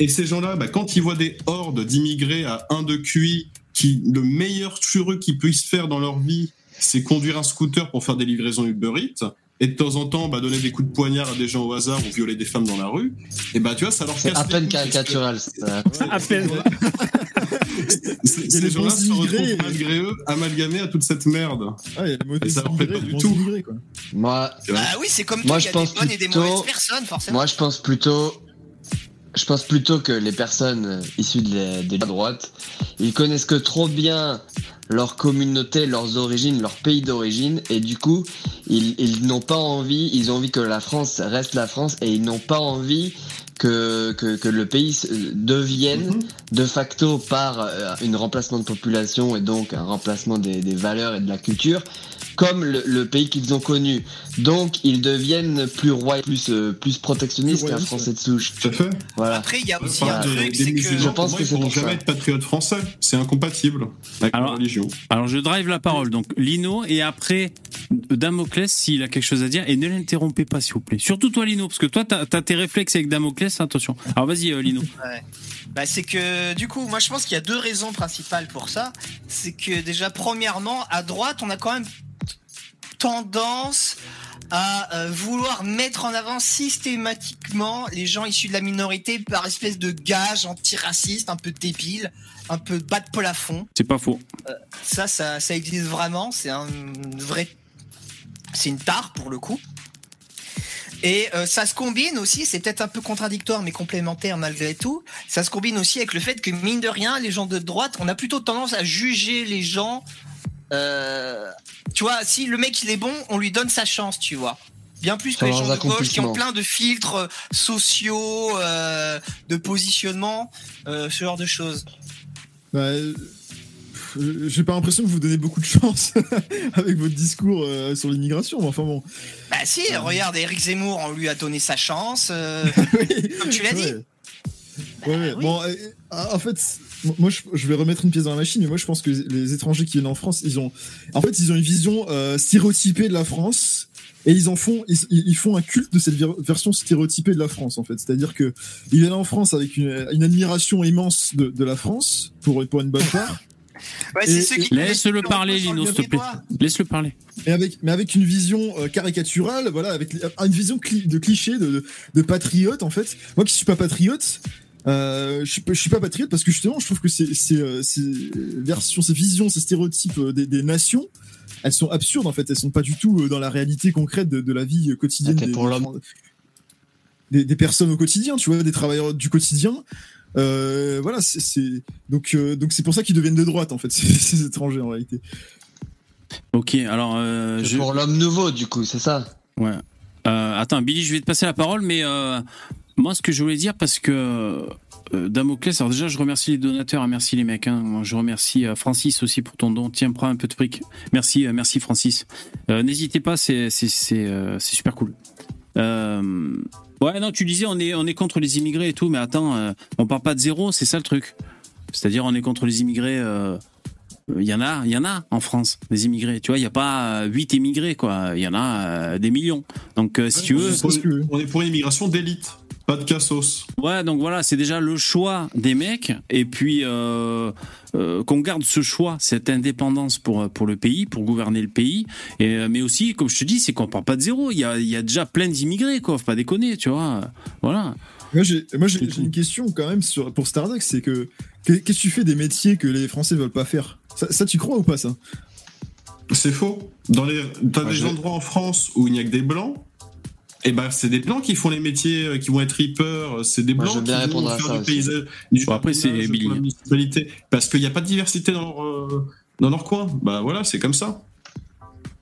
Et ces gens-là, bah, quand ils voient des hordes d'immigrés à 1 de QI qui le meilleur fureux qu'ils puissent faire dans leur vie, c'est conduire un scooter pour faire des livraisons Uber Eats et de temps en temps bah, donner des coups de poignard à des gens au hasard ou violer des femmes dans la rue, et bah tu vois, ça leur casse. à peine caricatural. À peine. [LAUGHS] Ces gens-là se retrouvent malgré eux amalgamés à toute cette merde. Ah, y a et ça leur plaît pas du tout. quoi. Moi, bah oui, c'est comme moi, je pense des bonnes et des mauvaises personnes, forcément. Moi, je pense plutôt je pense plutôt que les personnes issues de la, droite, ils connaissent que trop bien leur communauté, leurs origines, leur pays d'origine, et du coup, ils, ils n'ont pas envie, ils ont envie que la France reste la France, et ils n'ont pas envie que, que, que, le pays devienne mhm. de facto par euh, une remplacement de population et donc un remplacement des, des valeurs et de la culture comme le, pays qu'ils ont connu. Donc ils deviennent plus rois, plus euh, plus protectionnistes qu'un Français de souche. Tout à fait. Voilà. Après il y a aussi un truc, c'est que je pense que c'est pour jamais être patriote français. C'est incompatible avec alors, la religion. Alors je drive la parole. Donc Lino et après Damoclès s'il a quelque chose à dire et ne l'interrompez pas s'il vous plaît. Surtout toi Lino parce que toi t'as as tes réflexes avec Damoclès. Attention. Alors vas-y euh, Lino. Ouais. Bah, c'est que du coup, moi je pense qu'il y a deux raisons principales pour ça. C'est que déjà, premièrement, à droite, on a quand même tendance à euh, vouloir mettre en avant systématiquement les gens issus de la minorité par espèce de gage antiraciste un peu débile, un peu bas de plafond. C'est pas faux. Euh, ça, ça, ça existe vraiment. C'est un vrai, c'est une tare pour le coup. Et euh, ça se combine aussi, c'est peut-être un peu contradictoire mais complémentaire malgré tout. Ça se combine aussi avec le fait que mine de rien, les gens de droite, on a plutôt tendance à juger les gens euh, tu vois, si le mec il est bon, on lui donne sa chance, tu vois. Bien plus que les gens de gauche qui ont plein de filtres euh, sociaux, euh, de positionnement, ce genre de choses. Bah, j'ai pas l'impression que vous donnez beaucoup de chance [LAUGHS] avec votre discours sur l'immigration, mais enfin bon. Bah si, regarde, Eric Zemmour, on lui a donné sa chance, [LAUGHS] comme tu l'as dit. Ouais, bah Bon, en fait, moi, je, vais remettre une pièce dans la machine, mais moi, je pense que les étrangers qui viennent en France, ils ont, en fait, ils ont une vision euh, stéréotypée de la France et ils en font, ils, font un culte de cette version stéréotypée de la France, en fait. C'est-à-dire que ils viennent en France avec une, admiration immense de, de, la France pour pour une bonne part. Ouais, Laisse-le parler, Lino, s'il te plaît. Laisse-le parler. Mais avec, mais avec une vision euh, caricaturale, voilà, avec une vision de cliché, de, de, de, patriote, en fait. Moi qui suis pas patriote, euh, je, je suis pas patriote parce que justement, je trouve que ces, ces, euh, ces versions, ces visions, ces stéréotypes euh, des, des, nations, elles sont absurdes en fait. Elles sont pas du tout dans la réalité concrète de, de la vie quotidienne des, des, des, personnes au quotidien, tu vois, des travailleurs du quotidien. Euh, voilà, c'est donc donc c'est pour ça qu'ils deviennent de droite en fait, [LAUGHS] ces étrangers en réalité. Ok, alors je... pour l'homme nouveau du coup, c'est ça? Ouais. attends, Billy, je vais te passer la parole, mais moi, ce que je voulais dire, parce que euh, Damoclès, alors déjà, je remercie les donateurs, hein, merci les mecs. Hein. je remercie euh, Francis aussi pour ton don. Tiens, prends un peu de fric. Merci, euh, merci Francis. N'hésitez pas, c'est super cool. Ouais, non, tu disais on est on est contre les immigrés et tout, mais attends, on part pas de zéro, c'est ça le truc. C'est-à-dire on est contre les immigrés. Il y en a, il y en a en France, des immigrés. Tu vois, il n'y a pas huit immigrés, quoi. Il y en a des millions. Donc, si tu veux. On est pour une immigration d'élite. Pas de cassos. Ouais, donc voilà, c'est déjà le choix des mecs, et puis euh, euh, qu'on garde ce choix, cette indépendance pour pour le pays, pour gouverner le pays. Et euh, mais aussi, comme je te dis, c'est qu'on part pas de zéro. Il y a, il y a déjà plein d'immigrés, quoi. Faut pas déconner, tu vois. Voilà. Moi, j'ai, une question quand même sur, pour Stardex, c'est que qu'est-ce que tu fais des métiers que les Français veulent pas faire? Ça, ça, tu crois ou pas ça? C'est faux. Dans les, t'as des endroits en France où il n'y a que des blancs et eh ben, c'est des blancs qui font les métiers, euh, qui vont être reapers, c'est des blancs qui vont faire du paysage, du après, c'est municipalité. Parce qu'il n'y a pas de diversité dans leur, euh, dans leur coin. Bah voilà, c'est comme ça.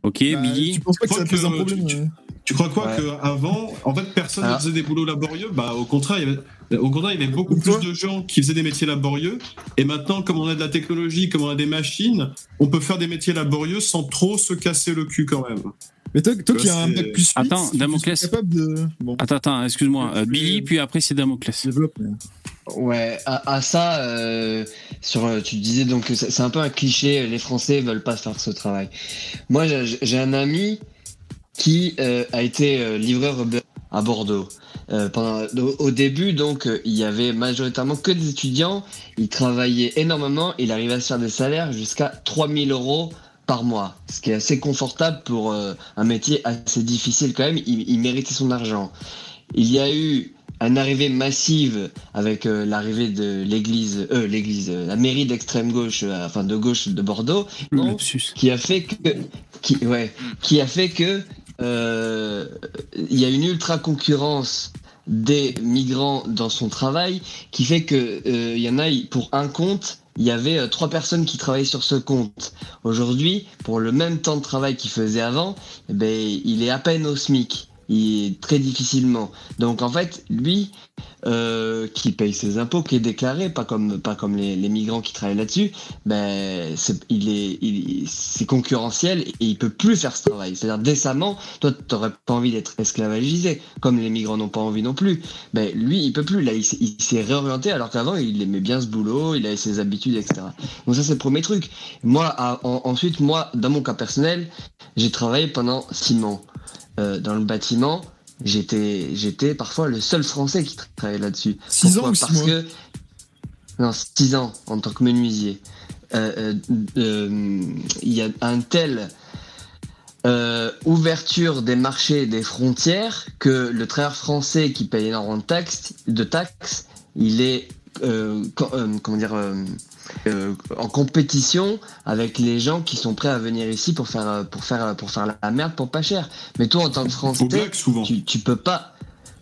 Ok, bah, Billy. Tu penses pas que ça pose un problème tu, crois quoi qu'avant, en fait, personne ne ah. faisait des boulots laborieux? Bah au contraire, il y avait, au contraire, il y avait beaucoup plus de gens qui faisaient des métiers laborieux. Et maintenant, comme on a de la technologie, comme on a des machines, on peut faire des métiers laborieux sans trop se casser le cul quand même. Mais toi, toi qui as un bac plus 8, Attends, Damoclès. capable de... Bon. Attends, attends, excuse-moi. Euh, Billy, puis après c'est Damoclès. Ouais, à, ça, euh, sur, euh, tu disais donc c'est un peu un cliché, les Français veulent pas faire ce travail. Moi, j'ai un ami qui a été livreur à Bordeaux. Euh, pendant, au début, donc, il y avait majoritairement que des étudiants. Ils travaillaient énormément. Il arrivait à se faire des salaires jusqu'à 3000 euros par mois, ce qui est assez confortable pour un métier assez difficile quand même. Il, il méritait son argent. Il y a eu une arrivée massive avec euh, l'arrivée de l'église, euh, l'église, euh, la mairie d'extrême gauche, euh, enfin de gauche de Bordeaux, qui a fait que, qui, ouais, qui a fait que il y a une ultra concurrence des migrants dans son travail, qui fait que il y en a pour un compte. Il y avait trois personnes qui travaillaient sur ce compte. Aujourd'hui, pour le même temps de travail qu'il faisait avant, eh ben, il est à peine au SMIC il très difficilement. Donc en fait, lui, euh, qui paye ses impôts, qui est déclaré, pas comme pas comme les, les migrants qui travaillent là-dessus, ben c'est il est il, c'est concurrentiel et il peut plus faire ce travail. C'est-à-dire décemment, toi t'aurais pas envie d'être esclavagisé, comme les migrants n'ont pas envie non plus. Ben lui, il peut plus. Là, il, s'est réorienté alors qu'avant il aimait bien ce boulot, il avait ses habitudes, etc. Donc ça c'est le premier truc. Moi, ensuite, moi, dans mon cas personnel, j'ai travaillé pendant six mois. Euh, dans le bâtiment, j'étais j'étais parfois le seul Français qui travaillait là-dessus. Six ans ou Parce que non, six ans en tant que menuisier. Euh, euh, il y a un tel ouverture des marchés, des frontières, que le travailleur français qui paye énormément de taxes, de taxes, il est comment dire euh, en compétition avec les gens qui sont prêts à venir ici pour faire pour faire pour faire la merde pour pas cher. Mais toi en tant que Français, tu, tu peux pas.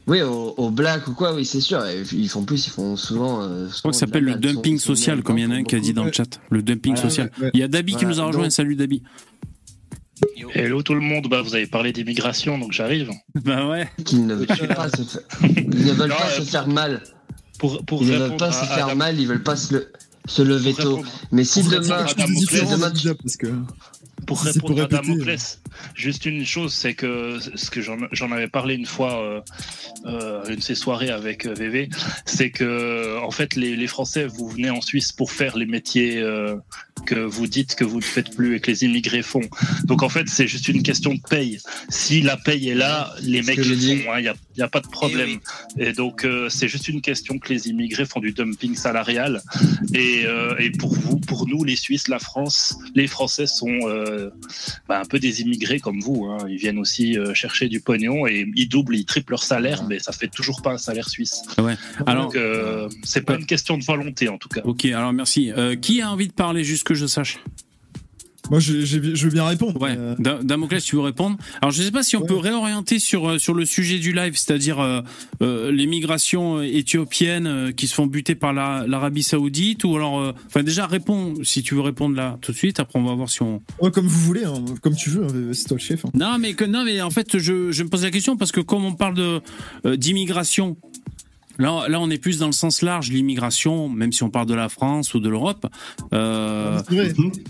Oui, au, black ou quoi, oui, c'est sûr. Ils font plus, ils font souvent. Euh, ça s'appelle le dumping social, comme il y en a un qui a dit dans le chat. Le dumping social. Il y a Dabi qui nous a rejoint. Salut Dabi. Hello tout le monde, bah, vous avez parlé d'immigration, donc j'arrive. [LAUGHS] Bah ouais. Qu'ils ne veulent pas se faire, [LAUGHS] ils ne veulent pas se faire mal. Pour, pour ils ne veulent pas se faire mal, ils veulent pas se le se lever tôt. Mais si demain, demain, parce que pour répondre à Damoclès, juste une chose, c'est que ce que j'en avais parlé une fois, euh, euh, une de ces soirées avec euh, VV, c'est que en fait les, les, Français, vous venez en Suisse pour faire les métiers euh, que vous dites que vous ne faites plus et que les immigrés font. Donc en fait, c'est juste une question de paye. Si la paye est là, les mecs le font, il hein, n'y a, a, pas de problème. Et, donc euh, c'est juste une question que les immigrés font du dumping salarial. Et, euh, et pour vous, pour nous, les Suisses, la France, les Français sont euh, bah, un peu des immigrés comme vous. Hein. Ils viennent aussi euh, chercher du pognon et ils doublent, ils triplent leur salaire, mais ça fait toujours pas un salaire suisse. Ouais. Alors, donc c'est pas une question de volonté en tout cas. Ok, alors merci. qui a envie de parler juste que je sache? Moi, je, je, veux bien répondre. Ouais. Euh... Damoclès, tu veux répondre? Alors, je sais pas si on peut réorienter sur euh, sur le sujet du live, c'est-à-dire euh, euh les migrations éthiopiennes euh, qui se font buter par l'Arabie Saoudite, ou alors, enfin, déjà réponds si tu veux répondre là tout de suite. Après, on va voir si on. Ouais, comme vous voulez, hein, comme tu veux. Hein, c'est toi le chef. Hein. Non, mais que non, mais en fait, je je me pose la question parce que comme on parle d'immigration Là, là, on est plus dans le sens large, l'immigration, même si on parle de la France ou de l'Europe. Euh,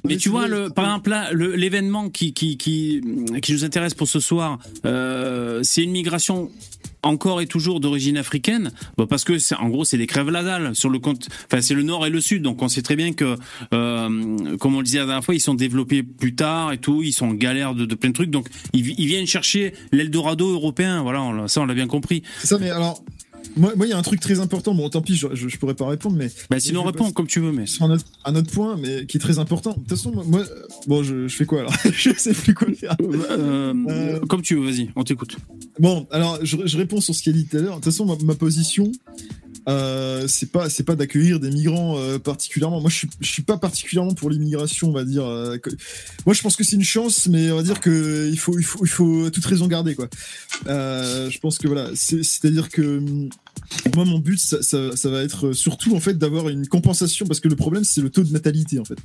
mais tu vois, le, par exemple, l'événement qui, qui, qui, qui nous intéresse pour ce soir, euh, c'est une migration encore et toujours d'origine africaine, bah parce que en gros c'est des crèves la dalle sur le compte. Enfin c'est le nord et le sud, donc on sait très bien que, euh, comme on le disait la dernière fois, ils sont développés plus tard et tout, ils sont en galère de, de plein de trucs, donc ils, ils viennent chercher l'Eldorado européen. Voilà, ça on l'a bien compris. C'est ça, mais alors moi, il y a un truc très important. Bon, tant pis, je, je, pourrais pas répondre, mais. Bah, sinon, réponds comme tu veux, mais. Un autre, un autre, point, mais qui est très important. De toute façon, moi, bon, je, je fais quoi alors? [LAUGHS] Je sais plus quoi faire. Euh, euh... Comme tu veux, vas-y, on t'écoute. Bon, alors, je, je, réponds sur ce qu'il a dit tout à l'heure. De toute façon, ma, ma position, euh, c'est pas c'est pas d'accueillir des migrants euh, particulièrement. Moi, je suis suis pas particulièrement pour l'immigration, on va dire. Euh, moi, je pense que c'est une chance, mais on va dire que il faut il faut il faut toute raison garder quoi. Je pense que voilà, c'est-à-dire que moi, mon but, ça, ça, ça, va être surtout en fait d'avoir une compensation parce que le problème, c'est le taux de natalité en fait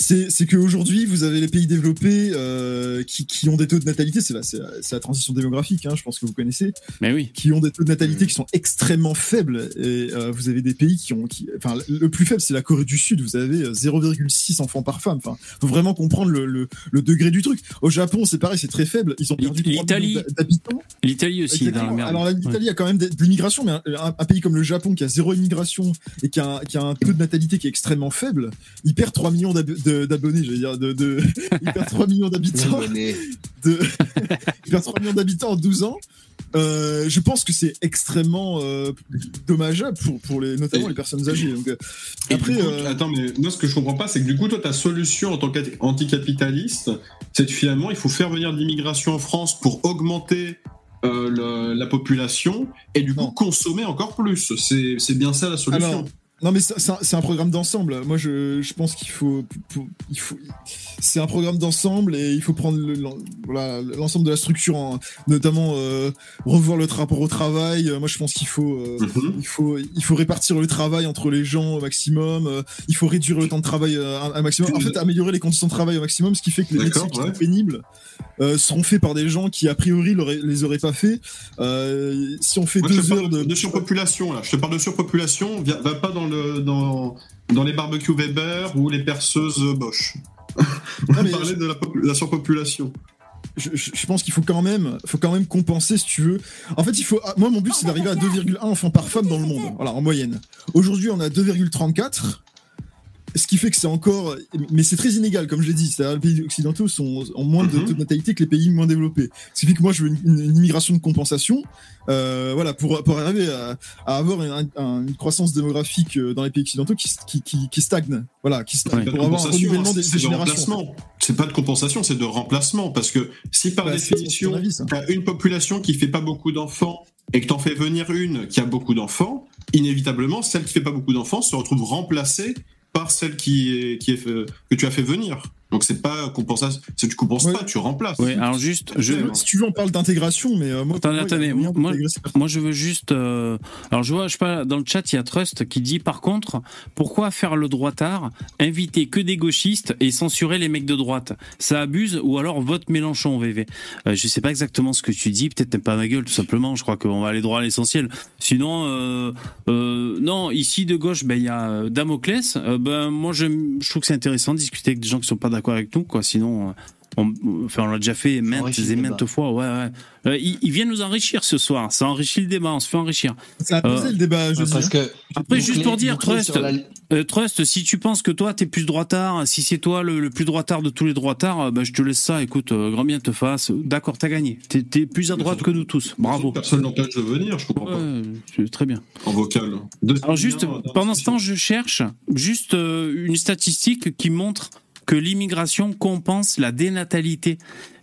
c'est qu'aujourd'hui, vous avez les pays développés euh, qui, qui, ont des taux de natalité, c'est la, transition démographique, hein, je pense que vous connaissez, Mais oui. qui ont des taux de natalité qui sont extrêmement faibles. Et euh, vous avez des pays qui ont... Qui, enfin, le plus faible, c'est la Corée du Sud, vous avez 0,6 enfants par femme. Enfin, faut vraiment comprendre le, le, le, degré du truc. Au Japon, c'est pareil, c'est très faible. Ils ont perdu l'Italie d'habitants. L'Italie aussi, dans la merde. Alors l'Italie ouais. a quand même de, l'immigration, mais un, un, pays comme le Japon qui a zéro immigration et qui a, qui a un taux de natalité qui est extrêmement faible, il perd 3 millions d'habitants d'abonnés, j'allais dire, de, de [LAUGHS] il perd 3 millions d'habitants. De, [LAUGHS] il perd 3 millions d'habitants en 12 ans. Euh, je pense que c'est extrêmement euh, dommageable pour, pour les, notamment les personnes âgées. Donc, euh, après, attends, mais moi ce que je comprends pas, c'est que du coup, toi, ta solution en tant qu'anticapitaliste, c'est que finalement, il faut faire venir de l'immigration en France pour augmenter la population et du coup consommer encore plus. C'est bien ça la solution. Non, mais c'est un, programme d'ensemble. Moi, je, je pense qu'il faut, il faut, c'est un programme d'ensemble et il faut prendre l'ensemble de la structure, notamment euh, revoir le rapport au travail. Moi, je pense qu'il faut, euh, mhm. il faut, il faut répartir le travail entre les gens au maximum. Euh, il faut réduire le temps de travail un maximum. En fait, améliorer les conditions de travail au maximum, ce qui fait que les métiers qui sont pénibles seront faits par des gens qui a priori les auraient pas fait. si on fait deux heures de... de surpopulation, là, je te parle de surpopulation. Va pas dans dans, dans les barbecues Weber ou les perceuses Bosch. [LAUGHS] On va parler de la, surpopulation. Je, pense qu'il faut quand même, faut quand même compenser si tu veux. En fait, il faut. Moi, mon but, c'est d'arriver à 2,1 enfants par femme dans le monde. Voilà, en moyenne. Aujourd'hui, on a 2,34 ce qui fait que c'est encore, mais c'est très inégal, comme je l'ai dit. C'est-à-dire les pays occidentaux sont, ont moins de mhm. taux de natalité que les pays moins développés. Ce qui fait que moi, je veux une, immigration de compensation, euh, voilà, pour, pour arriver à, avoir une croissance démographique euh, dans les pays occidentaux qui, qui, qui, stagne, voilà, qui stagne, pour avoir un renouvellement des, générations. C'est pas de compensation, c'est de remplacement, parce que si par bah, définition, tu as une population qui fait pas beaucoup d'enfants et que t'en fais venir une qui a beaucoup d'enfants, inévitablement, celle qui fait pas beaucoup d'enfants se retrouve remplacée par celle qui est, qui est que tu as fait venir. Donc c'est pas compensation, tu compenses pas, tu remplaces. Oui, alors juste, je... si tu veux, on parle d'intégration, mais euh, moi, attendez, attendez, moi, moi, je veux juste, euh, alors je vois, je sais pas, dans le chat il y a Trust qui dit par contre, pourquoi faire le droitard, inviter que des gauchistes et censurer les mecs de droite, ça abuse ou alors vote Mélenchon VV. Euh, je sais pas exactement ce que tu dis, peut-être t'aimes pas ma gueule tout simplement. Je crois qu'on va aller droit à l'essentiel. Sinon, euh, euh, non, ici de gauche, ben il y a Damoclès. ben moi je, je trouve que c'est intéressant de discuter avec des gens qui sont pas d'accord avec nous, quoi. Sinon, euh, on, enfin, on l'a déjà fait maintes et maintes fois. Ouais, ouais. Euh, il, vient nous enrichir ce soir. Ça enrichit le débat. On se fait enrichir. Ça a posé euh, le débat. Je parce que après, juste pour dire, Trust, Trust, si tu penses que toi t'es plus droitard, si c'est toi le, plus droitard de tous les droitards, bah, je te laisse ça. Écoute, grand bien te fasse. D'accord, t'as gagné. T'es es plus à droite que nous tous. Bravo. Personne n'empêche de venir. Je comprends pas. Très bien. En vocal. Alors juste, pendant ce temps, je cherche juste une statistique qui montre que l'immigration compense la dénatalité.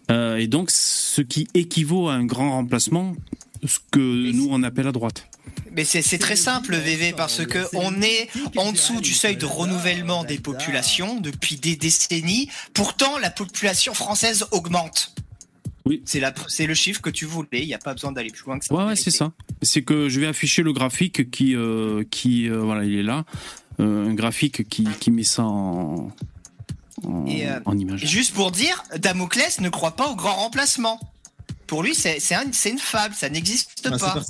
Euh, et donc, ce qui équivaut à un grand remplacement, ce que nous on appelle à droite. Mais c'est très simple, VV, parce que on est en dessous du seuil de renouvellement des populations depuis des décennies. Pourtant, la population française augmente. Oui. C'est le chiffre que tu voulais. Il n'y a pas besoin d'aller plus loin que ça. Ouais, ouais c'est ça. C'est que je vais afficher le graphique qui, euh, qui, euh, voilà, il est là, un graphique qui, qui met ça en, et, euh, juste pour dire, Damoclès ne croit pas au grand remplacement. Pour lui, c'est une fable, ça n'existe ah, pas.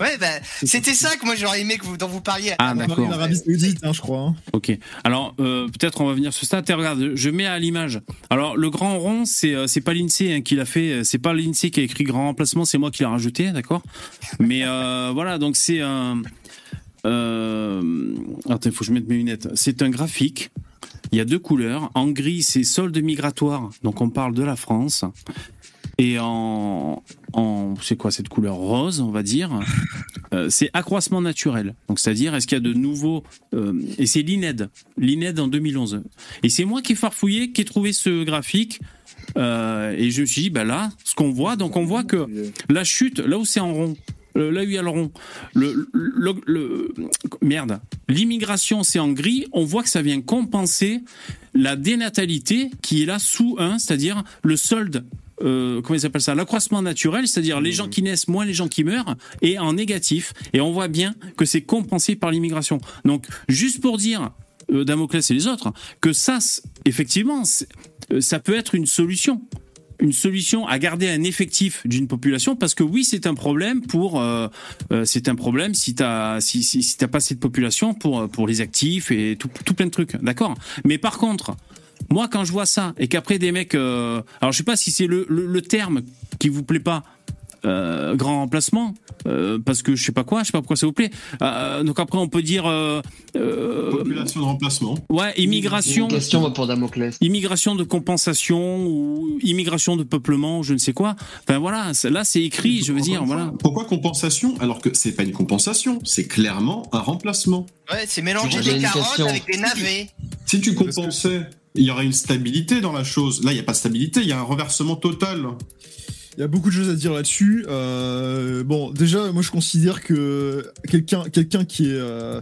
Ouais, bah, c'était ça que moi j'aurais aimé que vous, dont vous parliez. Ah, d'accord. l'Arabie Saoudite, hein, je crois. Hein. Ok. Alors, euh, peut-être on va venir sur ce stade. Regarde, je mets à l'image. Alors, le grand rond, c'est euh, c'est pas l'INSEE hein, qui l'a fait. C'est pas l'INSEE qui a écrit grand remplacement, c'est moi qui l'ai rajouté, d'accord Mais voilà, donc c'est un. attends, il faut que je mette mes lunettes. C'est un graphique il y a deux couleurs. En gris, c'est solde migratoire, donc on parle de la France. Et en, en c'est quoi cette couleur rose, on va dire, euh, c'est accroissement naturel. Donc c'est-à-dire est-ce qu'il y a de nouveaux euh, et c'est l'INED, l'INED en 2011. Et c'est moi qui ai farfouillé, qui ai trouvé ce graphique. Euh, et je me suis dit, bah là, ce qu'on voit, donc on voit que la chute, là où c'est en rond, là où il y a le rond, le, le, merde, l'immigration c'est en gris, on voit que ça vient compenser la dénatalité qui est là sous 1, c'est-à-dire le solde euh, comment ils appellent ça? L'accroissement naturel, c'est-à-dire les gens qui naissent moins les gens qui meurent, et en négatif. Et on voit bien que c'est compensé par l'immigration. Donc, juste pour dire, euh, Damoclès et les autres, que ça, effectivement, euh, ça peut être une solution une solution à garder un effectif d'une population parce que oui c'est un problème pour euh, euh, c'est un problème si t'as si, si, si t'as pas cette population pour pour les actifs et tout, plein de trucs d'accord? Mais par contre moi quand je vois ça et qu'après des mecs euh, alors je sais pas si c'est le, le, le terme qui vous plaît pas euh, grand remplacement, euh, parce que je sais pas quoi, je sais pas pourquoi ça vous plaît. Euh, donc après, on peut dire population de remplacement. Ouais, immigration. Une question pour Damoclès. Immigration de compensation ou immigration de peuplement, je ne sais quoi. Enfin voilà, là c'est écrit, je veux dire, voilà. Pourquoi compensation alors que c'est pas une compensation, c'est clairement un remplacement. Ouais, c'est mélanger des carottes avec des navets. Si tu compensais il y aurait une stabilité dans la chose. Là, il n'y a pas de stabilité, il y a un renversement total. Il y a beaucoup de choses à dire là-dessus. Euh, bon, déjà, moi, je considère que quelqu'un, qui est euh,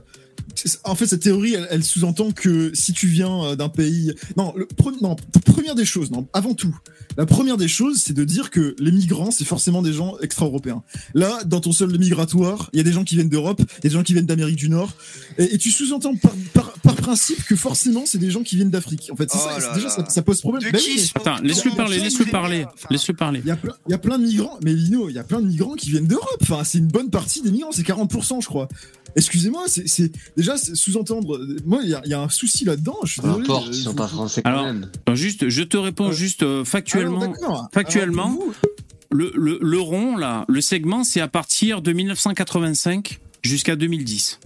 en fait, cette théorie, elle, sous-entend que si tu viens euh, d'un pays, non, non, première des choses, non, avant tout, la première des choses, c'est de dire que les migrants, c'est forcément des gens extra-européens. Là, dans ton sol migratoire, il y a des gens qui viennent d'Europe, il y a des gens qui viennent d'Amérique du Nord, et, tu sous-entends par, principe que forcément, c'est des gens qui viennent d'Afrique. En fait, c'est ça, oh déjà, ça, pose problème. Ben Attends, laisse-le parler, laisse-le parler, laisse-le parler. Il y, a plein, il y a plein de migrants, mais Lino, il y a plein de migrants qui viennent d'Europe. Enfin, c'est une bonne partie des migrants, c'est 40%, je crois. Excusez-moi, c'est déjà sous-entendre. Moi, il y, a un souci là-dedans. Je suis désolé. Importe, ils sont pas français quand même. Juste, je te réponds juste euh, factuellement. Factuellement, le, le, le, rond là, le segment, c'est à partir de 1985 jusqu'à 2010.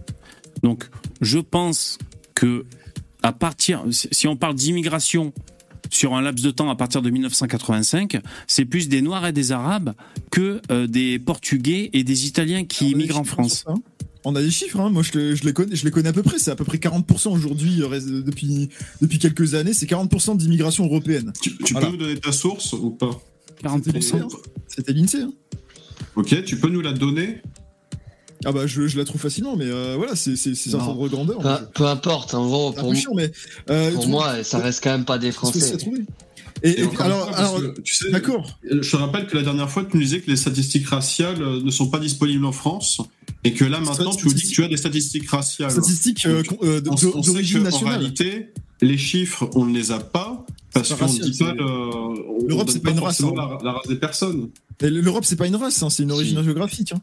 Donc, je pense que à partir, si on parle d'immigration sur un laps de temps à partir de 1985, c'est plus des Noirs et des Arabes que euh, des Portugais et des Italiens qui immigrent en France. On a des chiffres, hein. moi je, les connais, je les connais à peu près, c'est à peu près 40% aujourd'hui, euh, depuis, depuis quelques années, c'est 40% d'immigration européenne. Tu, peux nous donner ta source ou pas? 40% C'était l'INSEE. Hein. Ok, tu peux nous la donner? Ah bah je, la trouve facilement, mais euh, voilà, c'est un ordre de grandeur. Peu, importe, en gros, pour, mais, euh, pour moi, ça reste quand même pas des Français. Et, alors, alors tu sais, d'accord. Je te rappelle que la dernière fois, tu nous disais que les statistiques raciales ne sont pas disponibles en France. Et que là, maintenant, tu nous dis que tu as des statistiques raciales. Statistiques euh, euh, d'origine nationale. En réalité, les chiffres, on ne les a pas parce qu'on ne dit pas L'Europe, c'est pas une race. Hein. La, race des personnes. L'Europe, c'est pas une race, hein, c'est une origine géographique. Hein.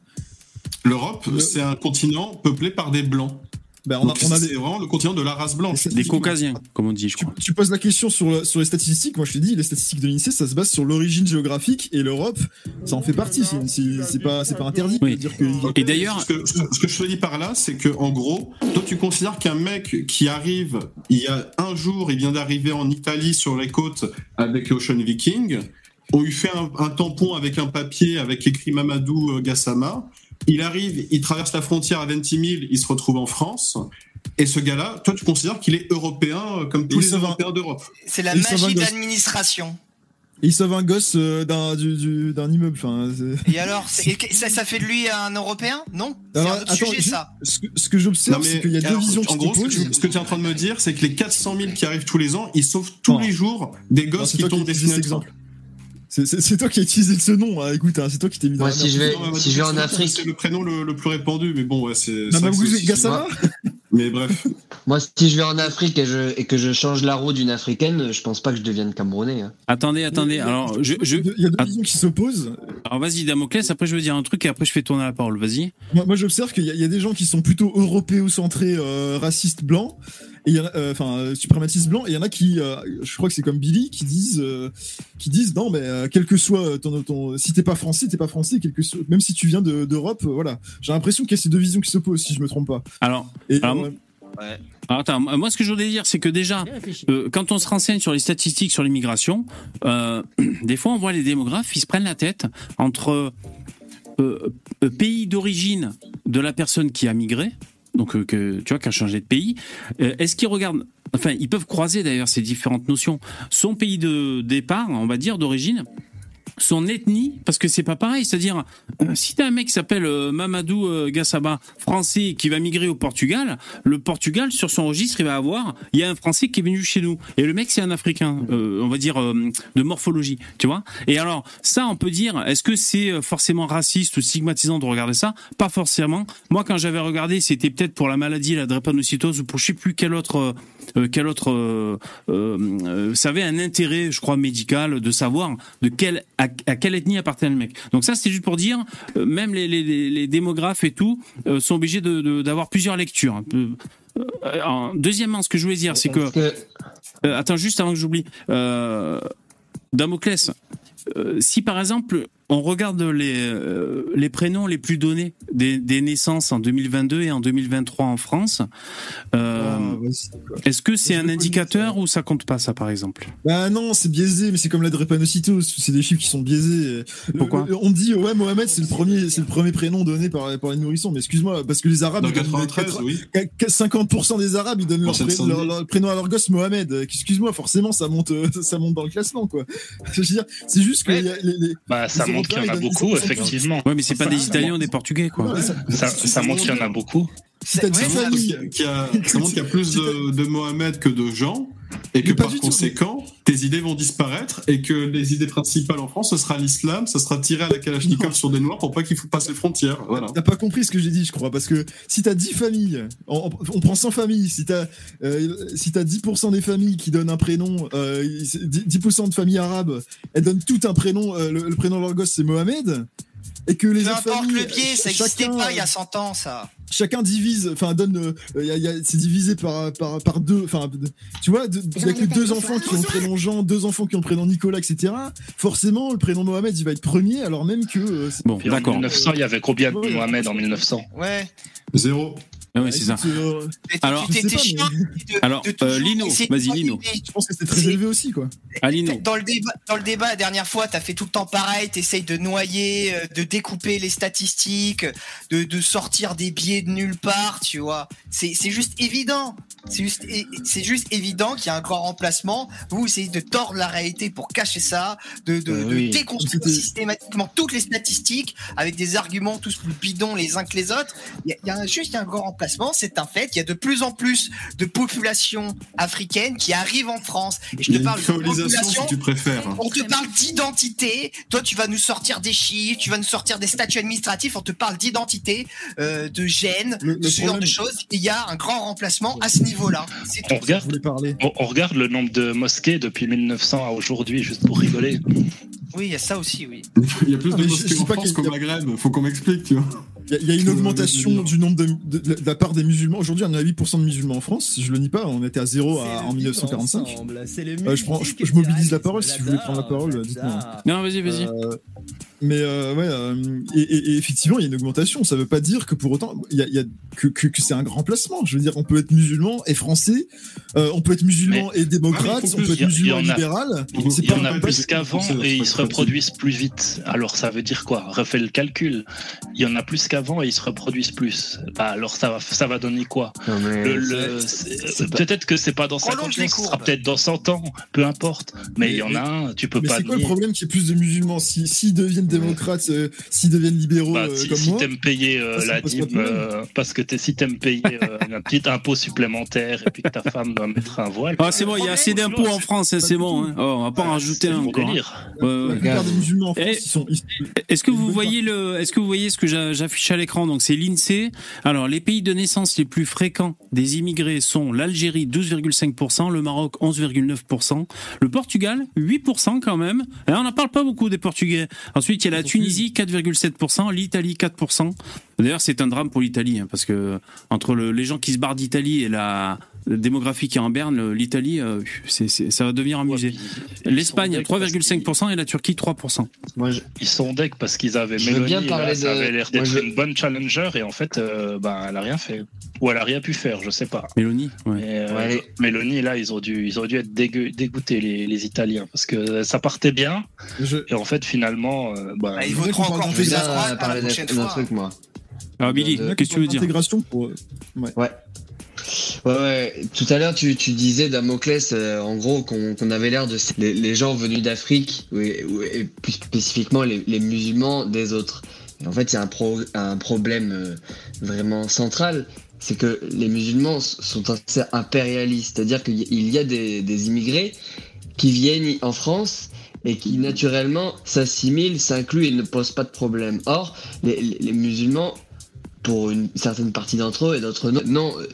L'Europe, c'est un continent peuplé par des blancs. Ben, on, a, C'est vraiment le continent de la race blanche. Des caucasiens, comme on dit, je tu, crois. Tu poses la question sur, sur les statistiques. Moi, je te dis, les statistiques de l'INSEE, ça se base sur l'origine géographique et l'Europe, ça en fait partie. C'est pas, pas interdit. Dire que... Et d'ailleurs. Ce, ce, que je te dis par là, c'est que, en gros, toi, tu considères qu'un mec qui arrive, il y a un jour, il vient d'arriver en Italie sur les côtes avec Ocean Viking, on lui fait un, un tampon avec un papier avec écrit Mamadou euh, Gassama il arrive, il traverse la frontière à 20 000, il se retrouve en France. Et ce gars-là, toi, tu considères qu'il est européen euh, comme tous les Européens d'Europe C'est la magie de l'administration. Il sauve un gosse euh, d'un immeuble. Enfin, et alors, ça, fait de lui un Européen? Non? C'est un autre sujet, ça. Ce que, j'observe, c'est qu'il y a deux visions En gros, ce que, tu es en train de me dire, c'est que les 400 000 qui arrivent tous les ans, ils sauvent tous les jours des gosses qui tombent des fenêtres. C'est toi qui as utilisé ce nom, hein. écoute, hein, c'est toi qui t'es mis dans la si je vais, si je vais en Afrique. C'est le prénom le, plus répandu, mais bon, ouais, c'est. Gassama Mais bref. [LAUGHS] Moi, si je vais en Afrique et, je, et que je change la roue d'une africaine, je pense pas que je devienne camerounais. Hein. Attendez, attendez. Alors, je, je... Il y a deux visions qui s'opposent. Alors, vas-y, Damoclès. Après, je veux dire un truc et après, je fais tourner la parole. Vas-y. Moi, j'observe qu'il y, a des gens qui sont plutôt européo-centrés, euh, racistes blancs, et euh, enfin euh, suprématistes blancs et il y en a qui euh, je crois que c'est comme Billy qui disent qui disent non mais quel que soit ton, ton si t'es pas français t'es pas français quel que soit, même si tu viens d'Europe voilà. J'ai l'impression qu'il y a ces deux visions qui s'opposent si je me trompe pas. Alors, attends, moi ce que je voulais dire, c'est que déjà, quand on se renseigne sur les statistiques sur l'immigration, [CLEARS THROAT] des fois on voit les démographes, ils se prennent la tête entre pays d'origine de la personne qui a migré, donc euh, que tu vois, qui a changé de pays. Euh, est-ce qu'ils regardent, enfin, ils peuvent croiser d'ailleurs ces différentes notions. Son pays de départ, on va dire d'origine, son ethnie, parce que c'est pas pareil. C'est-à-dire, euh, si t'as un mec qui s'appelle euh, Mamadou euh, Gassaba, français, qui va migrer au Portugal, le Portugal, sur son registre, il va avoir, il y a un français qui est venu chez nous. Et le mec, c'est un africain, on va dire, de morphologie, tu vois. Et alors, ça, on peut dire, est-ce que c'est forcément raciste ou stigmatisant de regarder ça? Pas forcément. Moi, quand j'avais regardé, c'était peut-être pour la maladie, la drépanocytose, ou pour je sais plus quel autre, quel autre, ça avait un intérêt, je crois, médical, de savoir de quel à, quelle ethnie appartient le mec. Donc ça, c'est juste pour dire, euh, même les, démographes et tout euh, sont obligés d'avoir plusieurs lectures. Euh, deuxièmement, ce que je voulais dire, c'est que... attends, juste avant que j'oublie. Damoclès, si par exemple on regarde les, euh, les prénoms les plus donnés des, des, naissances en 2022 et en 2023 en France. Euh, ah, Est-ce que c'est un indicateur ou ça compte pas ça par exemple? Bah non, c'est biaisé, mais c'est comme la drépanocytose, c'est des chiffres qui sont biaisés. Pourquoi? On dit ouais Mohamed c'est le premier, c'est le premier prénom donné par, par les nourrissons, mais excuse-moi parce que les Arabes, 50% des Arabes ils donnent leur, prénom à leur gosse Mohamed. Excuse-moi, forcément ça monte, [LAUGHS] ça monte dans le classement quoi. Je veux dire, c'est juste que les, bah, ça montre qu'il y en a beaucoup effectivement. Ouais, mais c'est pas des Italiens ou des Portugais quoi. ça, ça montre qu'il y en a beaucoup. Ça montre qu'il y, a plus de, [LAUGHS] Mohamed que de gens, et que par conséquent, tes idées vont disparaître, et que les idées principales en France, ce sera l'islam, ça sera tirer à la Kalachnikov sur des noirs pour pas qu'il faut passer les frontières. Voilà. T'as pas compris ce que j'ai dit, je crois, parce que si t'as 10 familles, on, prend 100 familles, si t'as euh, si as 10% des familles qui donnent un prénom, euh, 10% de familles arabes, elles donnent tout un prénom, euh, le, prénom de leur gosse c'est Mohamed, et que les Peu autres importe le biais, ça n'existait pas il y a 100 ans, ça chacun divise, enfin donne, euh, c'est divisé par, par, par deux, enfin tu vois, il y a que deux enfants qui ont le prénom Jean, deux enfants qui ont le prénom Nicolas, etc. Forcément, le prénom Mohamed, il va être premier, alors même que. Euh, bon, d'accord. En 1900, il y avait combien de Mohamed en 1900 Ouais. Zéro. Ah oui, c'est ça. Euh, alors, alors euh, Lino, vas-y Lino. Je pense que c'est très élevé aussi, quoi. Ah, Lino. Dans le débat, dans le débat la dernière fois, t'as fait tout le temps pareil. T'essayes de noyer, euh, de découper les statistiques, de, de sortir des biais de nulle part, tu vois. C'est juste évident. C'est juste, c'est juste évident qu'il y a un grand remplacement. Vous essayez de tordre la réalité pour cacher ça, de, de, de déconstruire systématiquement toutes les statistiques avec des arguments tous plus bidons les uns que les autres. Il y a, juste un grand remplacement c'est un fait. Il y a de plus en plus de populations africaines qui arrivent en France. Et je te parle de population. tu préfères. On te parle d'identité. Toi, tu vas nous sortir des chiffres, tu vas nous sortir des statuts administratifs. On te parle d'identité, euh, de gènes, de ce genre de choses. il y a un grand remplacement à ce niveau-là. On regarde, on, regarde le nombre de mosquées depuis 1900 à aujourd'hui, juste pour rigoler. Oui, il y a ça aussi, oui. [LAUGHS] il y a plus de mosquées en France qu'au Maghreb. Faut qu'on m'explique, tu vois. Il y, a une augmentation du nombre de, la part des musulmans. Aujourd'hui, on a 8% de musulmans en France. Je le nie pas. On était à zéro en 1945. Euh, je, prends, je, mobilise la parole. Si vous voulez prendre la parole, dites-moi. Non, vas-y, vas-y. Euh, mais euh, ouais, euh, et, effectivement, il y a une augmentation. Ça veut pas dire que pour autant, il y a, que, que, c'est un grand placement. Je veux dire, on peut être musulman et français, euh, on peut être musulman et démocrate, on peut être musulman et libéral. Il y en a plus qu'avant et ils se reproduisent plus vite. Alors ça veut dire quoi? Refais le calcul. Il y en a plus qu'avant et ils se reproduisent plus. Bah, alors ça va, ça va donner quoi? Peut-être que c'est pas dans 50 ans, ce sera peut-être dans 100 ans, peu importe. Mais il y en a un, tu peux pas. C'est quoi le problème qu'il y ait plus de musulmans? S'ils si, deviennent démocrates, euh, s'ils deviennent libéraux bah, euh, si, comme si moi. t'aimes payer euh, la dîme, parce que es, si t'aimes payer un petit impôt supplémentaire et puis que ta femme doit mettre un voile. Ah, c'est bon, il y a assez d'impôts en France, c'est bon. Hein. Oh, on va pas en rajouter un encore. Est-ce que vous voyez le, est-ce que vous voyez ce que j'affiche à l'écran? Donc c'est l'Insee. Alors les pays de naissance les plus fréquents des immigrés sont l'Algérie 12,5%, le Maroc 11,9%, le Portugal 8% quand même. Et on n'en parle pas beaucoup des Portugais. Ensuite il y a la Tunisie 4,7%, l'Italie 4%. D'ailleurs c'est un drame pour l'Italie hein, parce que entre les gens qui se barrent d'Italie et la démographie qui est en berne, l'Italie, euh, ça va devenir un musée. L'Espagne, 3,5% et la Turquie, 3%. Moi, Ils sont deck parce qu'ils avaient Mélanie, ça avait l'air d'être une bonne challenger et en fait, euh, ben, elle a rien fait. Ou elle a rien pu faire, je sais pas. Mélanie, ouais. Euh, Mélanie, là, ils ont dû, ils ont dû être dégoûtés, les, les, Italiens, parce que ça partait bien. Et en fait, finalement, ben, ah, ils voteront encore plus à droite la prochaine fois. Truc, moi. Alors, Billy, qu'est-ce que tu veux dire? Intégration pour... ouais. ouais. Ouais, tout à l'heure tu, tu disais Damoclès euh, en gros qu'on avait l'air de les, gens venus d'Afrique et, plus spécifiquement les, les, musulmans des autres. En fait, il y a un, pro, un problème euh, vraiment central, c'est que les musulmans sont assez impérialistes, c'est-à-dire qu'il y a des, des immigrés qui viennent en France et qui naturellement s'assimilent, s'incluent et ne posent pas de problème. Or, les, les musulmans pour une certaine partie d'entre eux et d'autres non. Non, euh,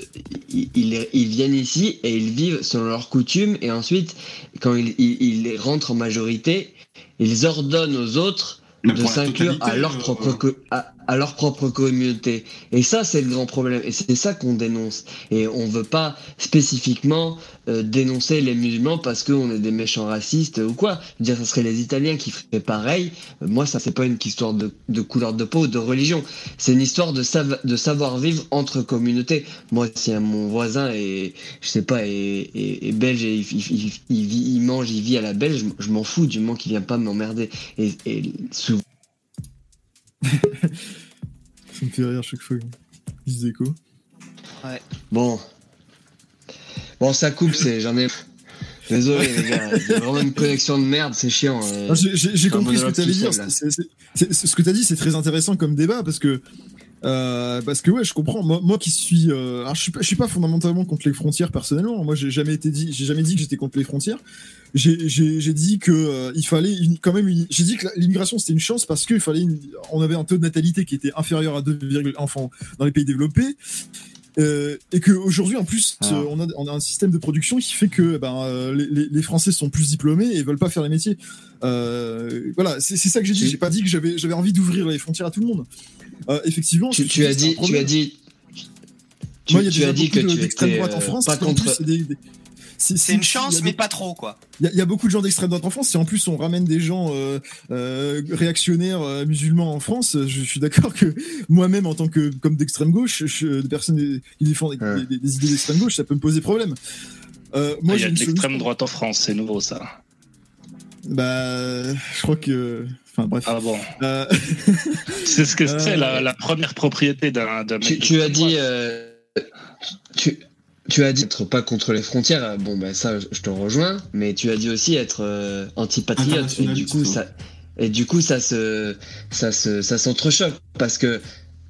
ils, ils, viennent ici et ils vivent selon leurs coutumes et ensuite, quand ils, ils, rentrent en majorité, ils ordonnent aux autres de s'inclure à leur propre à, à leur propre communauté. Et ça, c'est le grand problème. Et c'est ça qu'on dénonce. Et on veut pas spécifiquement euh, dénoncer les musulmans parce qu'on est des méchants racistes ou quoi. dire, ce serait les Italiens qui feraient pareil. moi, ça, c'est pas une histoire de, de, couleur de peau ou de religion. C'est une histoire de, de savoir vivre entre communautés. Moi, si mon voisin est, je sais pas, est, belge et il, il, mange, il vit à la belge, je, m'en fous du moment qu'il vient pas m'emmerder. Et, et souvent. [LAUGHS] ça me fait rire chaque fois. Plus d'écho. Ouais. Bon, Bon, ça coupe, c'est, j'en ai. Désolé les gars, [LAUGHS] il vraiment une connexion de merde, c'est chiant. Euh. J'ai compris ce que tu allais dire. ce que tu as dit, c'est très intéressant comme débat parce que euh, parce que ouais, je comprends. Moi, moi qui suis, euh, alors je suis pas, je suis pas fondamentalement contre les frontières personnellement. Moi, j'ai jamais été dit, j'ai jamais dit que j'étais contre les frontières. J'ai dit que euh, il fallait une, quand même. J'ai dit que l'immigration c'était une chance parce qu'il fallait, une, on avait un taux de natalité qui était inférieur à 2, enfants dans les pays développés euh, et qu'aujourd'hui, en plus, ah. euh, on, a, on, a, un système de production qui fait que ben, euh, les, les, Français sont plus diplômés et veulent pas faire les métiers. voilà, c'est ça que j'ai dit. J'ai pas dit que j'avais envie d'ouvrir les frontières à tout le monde. Effectivement, tu, tu as dit, tu as dit. Moi, il y a tu as dit que tu étais droite en France. Pas contre. Des, c'est une chance, mais pas trop, quoi. Il y, a beaucoup de gens d'extrême droite en France. Si en plus on ramène des gens euh, euh, réactionnaires euh, musulmans en France, je, suis d'accord que moi-même, en tant que comme d'extrême gauche, je, des personnes qui défendent des, idées d'extrême gauche, ça peut me poser problème. moi, il y a de l'extrême droite en France, c'est nouveau ça. Bah, je crois que. Enfin bref. Ah bon. c'est ce que c'est la, première propriété d'un. Tu, tu as dit. Tu, tu as dit être pas contre les frontières, bon ben ça je te rejoins, mais tu as dit aussi être euh, antipatriote et du coup ça et du coup ça se ça se ça s'entrechoque parce que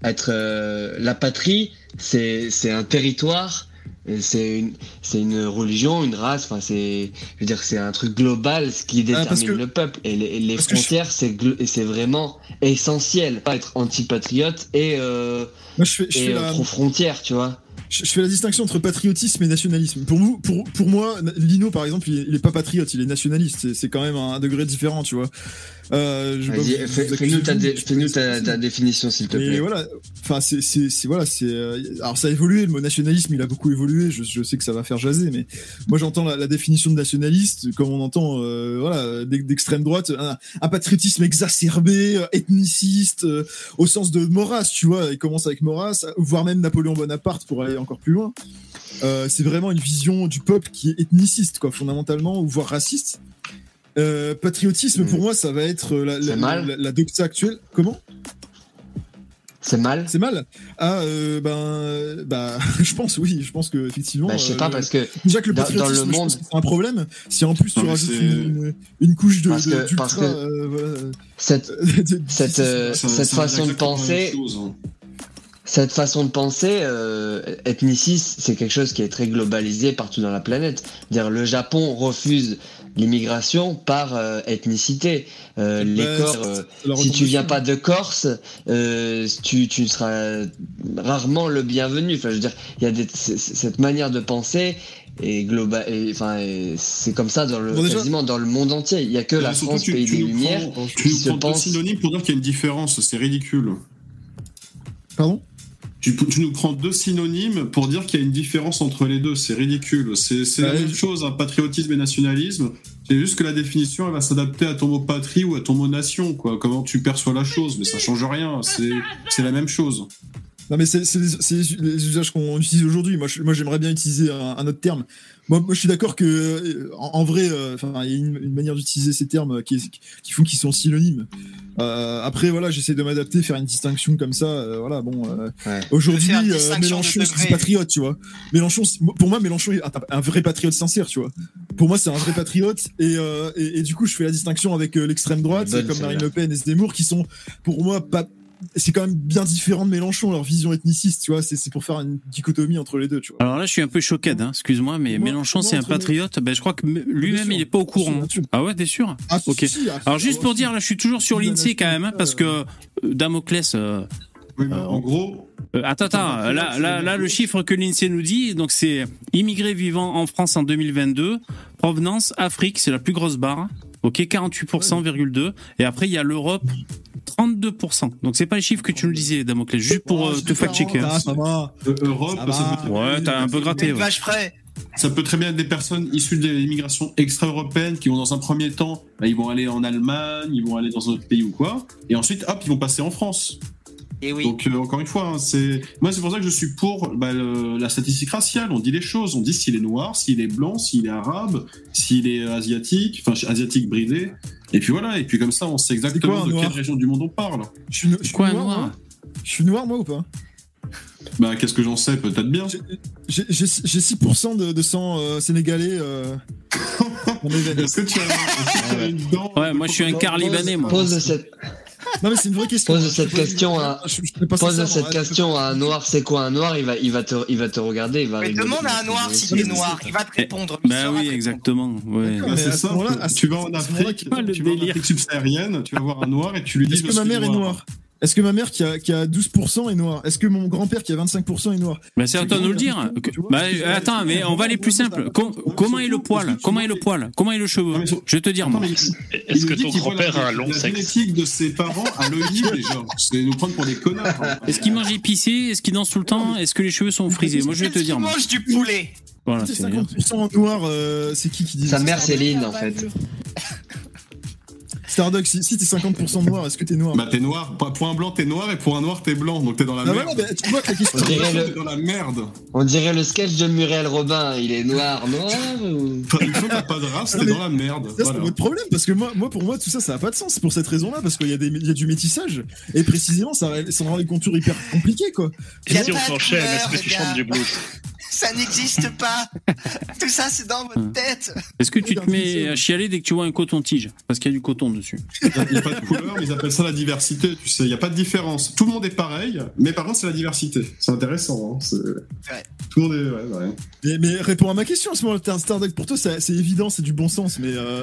être euh, la patrie c'est c'est un territoire c'est une c'est une religion une race enfin c'est je veux dire c'est un truc global ce qui ah, détermine le peuple et les, frontières c'est c'est vraiment essentiel pas être antipatriote et euh, Moi, je fais, je et pro frontière tu vois je, fais la distinction entre patriotisme et nationalisme. Pour vous, pour, pour moi, Lino par exemple, il est, pas patriote, il est nationaliste. C'est quand même un degré différent, tu vois. Euh, Fais-nous ta, ta, définition, s'il te plaît. voilà, enfin, c'est, voilà, c'est. Euh, alors, ça a évolué. Le mot nationalisme, il a beaucoup évolué. Je, je sais que ça va faire jaser, mais moi, j'entends la, définition de nationaliste comme on entend, euh, voilà, d'extrême droite, un, patriotisme exacerbé, euh, ethniciste, euh, au sens de Maurras, tu vois. Il commence avec Maurras, voire même Napoléon Bonaparte pour aller encore plus loin. c'est vraiment une vision du peuple qui est ethniciste, quoi, fondamentalement, ou voire raciste. Euh, patriotisme, pour mm. moi, ça va être la, la, doxa actuelle. Comment? C'est mal. C'est mal. Ah euh, ben bah [LAUGHS] je pense oui, je pense que effectivement. Bah, je sais pas euh, parce que déjà que le patriotisme dans le monde c'est un problème. Si en plus tu rajoutes une, couche de parce que, parce que cette [LAUGHS] cette, cette façon de penser. Hein. Cette façon de penser ethniciste, c'est quelque chose qui est très globalisé partout dans la planète. Dire le Japon refuse l'immigration par euh, ethnicité. Euh, les Corses, euh, si tu viens pas de Corse, tu, tu seras rarement le bienvenu. Enfin, je veux dire, il y a cette manière de penser et global, enfin, c'est comme ça dans le quasiment dans le monde entier. Il y a que la France, pays des Lumières, tu qui se pense. synonyme pour dire qu'il y a une différence. C'est ridicule. Pardon? Tu, nous prends deux synonymes pour dire qu'il y a une différence entre les deux. C'est ridicule. C'est la même chose, un patriotisme et nationalisme. C'est juste que la définition, elle va s'adapter à ton mot patrie ou à ton mot nation, quoi. Comment tu perçois la chose, mais ça change rien. C'est la même chose. Non, mais c'est les usages qu'on utilise aujourd'hui. Moi, moi j'aimerais bien utiliser un, autre terme. Moi, moi je suis d'accord que, euh, en, vrai, euh, il y a une, manière d'utiliser ces termes qui, qui font qu'ils sont synonymes. Euh, après, voilà, j'essaie de m'adapter, faire une distinction comme ça. Euh, voilà, bon. Euh, aujourd'hui, Mélenchon, c'est patriote, tu vois. Mélenchon, pour moi, Mélenchon est un, vrai patriote sincère, tu vois. Pour moi, c'est un vrai patriote. Et, et, du coup, je fais la distinction avec l'extrême droite, comme Marine Le Pen et Zemmour, qui sont, pour moi, pas c'est quand même bien différent de Mélenchon, leur vision ethniciste, tu vois. C'est pour faire une dichotomie entre les deux, tu vois. Alors là, je suis un peu choqué, hein, excuse-moi, mais Mélenchon, c'est un patriote. Ben, je crois que lui-même, il est pas au courant. Ah ouais, t'es sûr? Ah, Ok. Ah, Alors juste pour dire, là, je suis toujours sur l'INSEE quand même, hein, parce que euh, Damoclès. Euh, en gros. Euh, attends, attends, là, là, là, le chiffre que l'INSEE nous dit, donc c'est immigrés vivant en France en 2022, provenance Afrique, c'est la plus grosse barre. Ok, 48,2. Et après, il y a l'Europe, 32%. Donc c'est pas les chiffres que tu nous disais, Damoclès, juste pour Oh, euh, te fact-checker. Ça va. Euh, Europe, Ça ça, va. peut, Ouais, t'as un peu gratté. ouais. Vache près. ça peut très bien être des personnes issues de l'immigration extra-européenne qui vont dans un premier temps, bah, ils vont aller en Allemagne, ils vont aller dans un autre pays ou quoi, et ensuite, hop, ils vont passer en France. Et oui. Donc euh, encore une fois, hein, c'est moi c'est pour ça que je suis pour bah, le- la statistique raciale. On dit les choses, on dit s'il est noir, s'il est blanc, s'il est arabe, s'il est asiatique, enfin asiatique bridé. Et puis voilà, et puis comme ça on sait exactement quoi, de quelle région du monde on parle. Je suis, je suis Quoi, un noir, noir moi? Je suis noir, moi, ou pas? Bah qu'est-ce que j'en sais, peut-être bien. J'ai j'ai- j'ai 6% de, de sang euh, sénégalais. Euh. [LAUGHS] Est-ce que tu as, est-ce que tu as une dent? Ouais, moi je suis un quart libanais, moi. Pose cette, Non, mais c'est une vraie question. Pose Je cette suis pas- question à- je- je fais pas ça, pose cette question à un noir, c'est quoi un noir? Il va, il, va te, il va te regarder, il va Mais demande à un noir si t'es noir, il va te répondre. il Bah oui, te répondre. exactement. Ouais. Bah, c'est Tu vas en Afrique, tu vas en. Afrique subsaharienne, tu vas voir un noir et tu lui dis Est-ce que ma mère est noire? Est-ce que ma mère qui a, qui a 12% est noire? Est-ce que mon grand-père qui a 25% est noir Bah c'est à toi de nous le dire. Vois, Bah que- attends, mais on va aller plus simple. Com- comment est le poil? Comment est le poil? Comment est le cheveu? Non, mais sur- Je vais te dire moi. mais Est-ce il que ton grand-père la- a un long La sexe génétique de ses parents à l'œil [LAUGHS] déjà. C'est nous prendre pour des connards. hein. Est-ce qu'il mange épicé? Est-ce qu'il danse tout le temps? Est-ce que les cheveux sont frisés? Moi je vais te Est-ce dire qu'il moi. mange du poulet? Voilà, C'est c'est 50% en noir, euh, c'est qui qui dit Sa ça? mère Céline en fait. Si, si t'es 50% noir, est-ce que t'es noir Bah t'es noir. Pour un blanc t'es noir et pour un noir t'es blanc. Donc t'es dans la Ah merde. voilà, bah, tu vois que la question. On dirait T'es le, dans la merde. on dirait le sketch de Muriel Robin, il est noir, noir ou... Enfin, Une fois que t'as pas de race, Non, t'es dans la merde. Ça, c'est Voilà. votre problème, parce que moi, moi, pour moi, tout ça, ça n'a pas de sens. C'est pour cette raison-là, parce qu'il y, a des- il y a du métissage, et précisément, ça, ça rend les contours hyper compliqués, quoi. A Si on s'enchaîne, est-ce que tu chantes du blues? Ça n'existe pas. Tout ça, c'est dans votre tête. Est-ce que tu te mets à chialer dès que tu vois un coton-tige? Parce qu'il y a du coton dessus. Il n'y a pas de couleur, mais ils appellent ça la diversité. Tu sais, il n'y a pas de différence. Tout le monde est pareil, mais par contre c'est la diversité. C'est intéressant. Hein. Tout le monde est. Ouais, ouais. Mais, mais réponds à ma question à ce moment-là. T'es un Starduck, pour toi, c'est c'est évident, c'est du bon sens, mais, euh,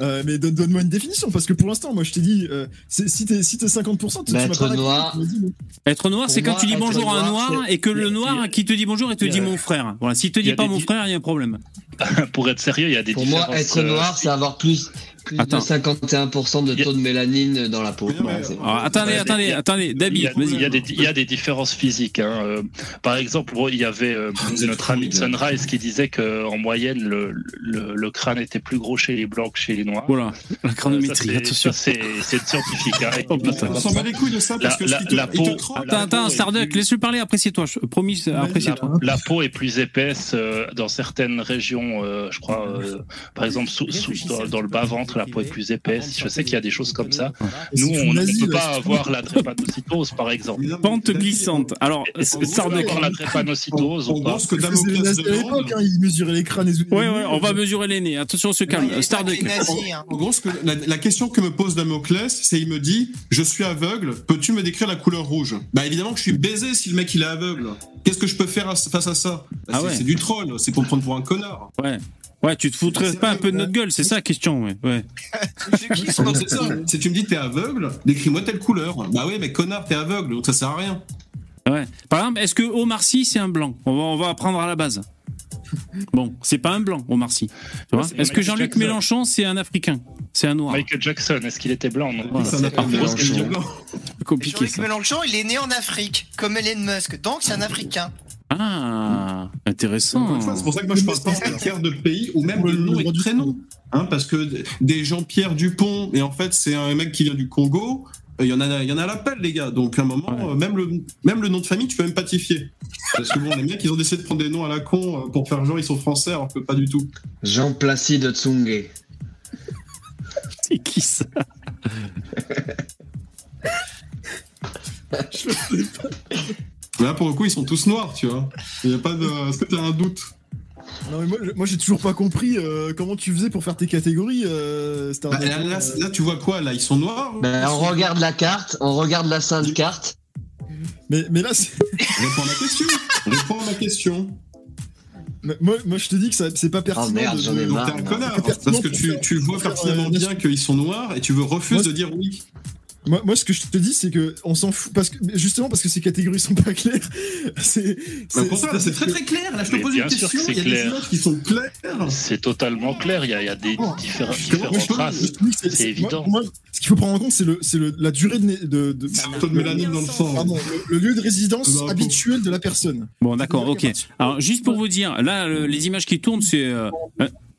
euh, mais donne- donne-moi une définition, parce que pour l'instant, moi, je t'ai dit, euh, c'est- si t'es si t'es 50%, tu, tu Bah, m'as être pas noir. tu m'as dit, Être noir, Pour c'est quand moi, tu dis bonjour à un noir, et que le noir qui te dit bonjour et te dit mon frère. Voilà, s'il te dit pas mon di- frère, il y a un problème. [LAUGHS] Pour être sérieux, il y a des Pour moi, être euh, noir, c'est avoir plus, plus Attends. de 51% de taux de mélanine dans la peau. C'est- Alors, attendez, Ouais, attendez, il y a- attendez, y, David, il, y a des, il y a des différences physiques. hein. Euh, Par exemple, il y avait euh, êtes notre ami gars. Sunrise qui disait qu'en moyenne, le, le, le crâne était plus gros chez les blancs que chez les noirs. Voilà, la Euh, chronométrie, attention. C'est scientifique. hein. Oh, putain. On s'en bat les couilles de ça parce La- que la- te, peau- Attends, attends, Starduck, plus- laisse-le parler, apprécie-toi. Promis, apprécie-toi. La, peau est plus épaisse dans certaines régions, je crois, par exemple, sous, dans le bas-ventre, la peau est plus épaisse. Je sais qu'il y a des choses comme ça. Nous, on ne peut pas avoir la drépanocytose, par exemple. Pente glissante. Alors, avoir la pas gros, ce que les hein, ils mesuraient les crânes et tout. Ouais, ouais, on va mesurer les nez. Attention, on se calme. Il hein. En gros, la, question que me pose Damoclès, c'est il me dit Je suis aveugle, peux-tu me décrire la couleur rouge? Bah évidemment que je suis baisé si le mec il est aveugle. Qu'est-ce que je peux faire face à ça? Bah, Ah c'est, ouais. c'est du troll, c'est pour prendre pour un connard. Ouais. Ouais, tu te foutrais C'est pas un peu de ouais. notre gueule, c'est ça la question, ouais. ouais. [LAUGHS] C'est ça. Si tu me dis t'es aveugle, décris-moi telle couleur. Bah ouais, mais connard, t'es aveugle, donc ça sert à rien. Ouais. Par exemple, est-ce que Omar Sy c'est un blanc? On va, on va apprendre à la base. [LAUGHS] Bon, c'est pas un blanc, Omar Sy. Tu vois? C'est Est-ce que Jean-Luc. Mélenchon c'est un Africain? C'est un noir. Michael Jackson, est-ce qu'il était blanc? Non Voilà, Mélenchon. blanc. [LAUGHS] Compliqué Jean-Luc. Mélenchon, il est né en Afrique, comme Elon Musk, donc c'est un Africain. Ah, intéressant. C'est pour ça que moi je parle pas en matière de pays ou même de nom et de prénom. Hein, parce que des Jean-Pierre Dupont, et en fait c'est un mec qui vient du Congo, euh, il y en a, il y en a à l'appel les gars. Donc à un moment, Ouais. euh, même, le, même le nom de famille, tu peux même pas t'y fier. Parce que bon, les mecs, ils ont décidé de prendre des noms à la con euh, pour faire genre ils sont français alors que pas du tout. Jean Placide Tsungé. [LAUGHS] C'est qui ça? [LAUGHS] Là pour le coup, ils sont tous noirs, tu vois. Il y a pas de. Est-ce que t'as un doute Non, mais moi, j'ai toujours pas compris euh, comment tu faisais pour faire tes catégories, euh, Bah, là, là, là, tu vois quoi Là, ils sont noirs Ben, Ils on sont- regarde la carte, on regarde la sainte carte. Mais, mais là, c'est- [LAUGHS] Réponds à ma question. Réponds à ma question. moi, moi, je te dis que ça- c'est pas pertinent. merde, de- Donc t'es un connard. Parce que tu, tu vois pertinemment euh, bien qu'ils sont noirs et tu veux refuses Moi, de dire oui. Moi, moi, ce que je te dis, c'est que on s'en fout parce que justement parce que ces catégories sont pas claires. [LAUGHS] C'est c'est très très clair. Là, je te pose une question. Il y a clair. des images qui sont claires. C'est totalement clair. Il y a, il y a des oh, différents, différentes traces. C'est évident. Moi, ce qu'il faut prendre en compte, c'est le, c'est le, la durée de, de, de, de mélanine dans le sang. Pardon, le, lieu de résidence habituel de la personne. Bon, d'accord, ok. Alors, juste pour vous dire, là, les images qui tournent, c'est euh,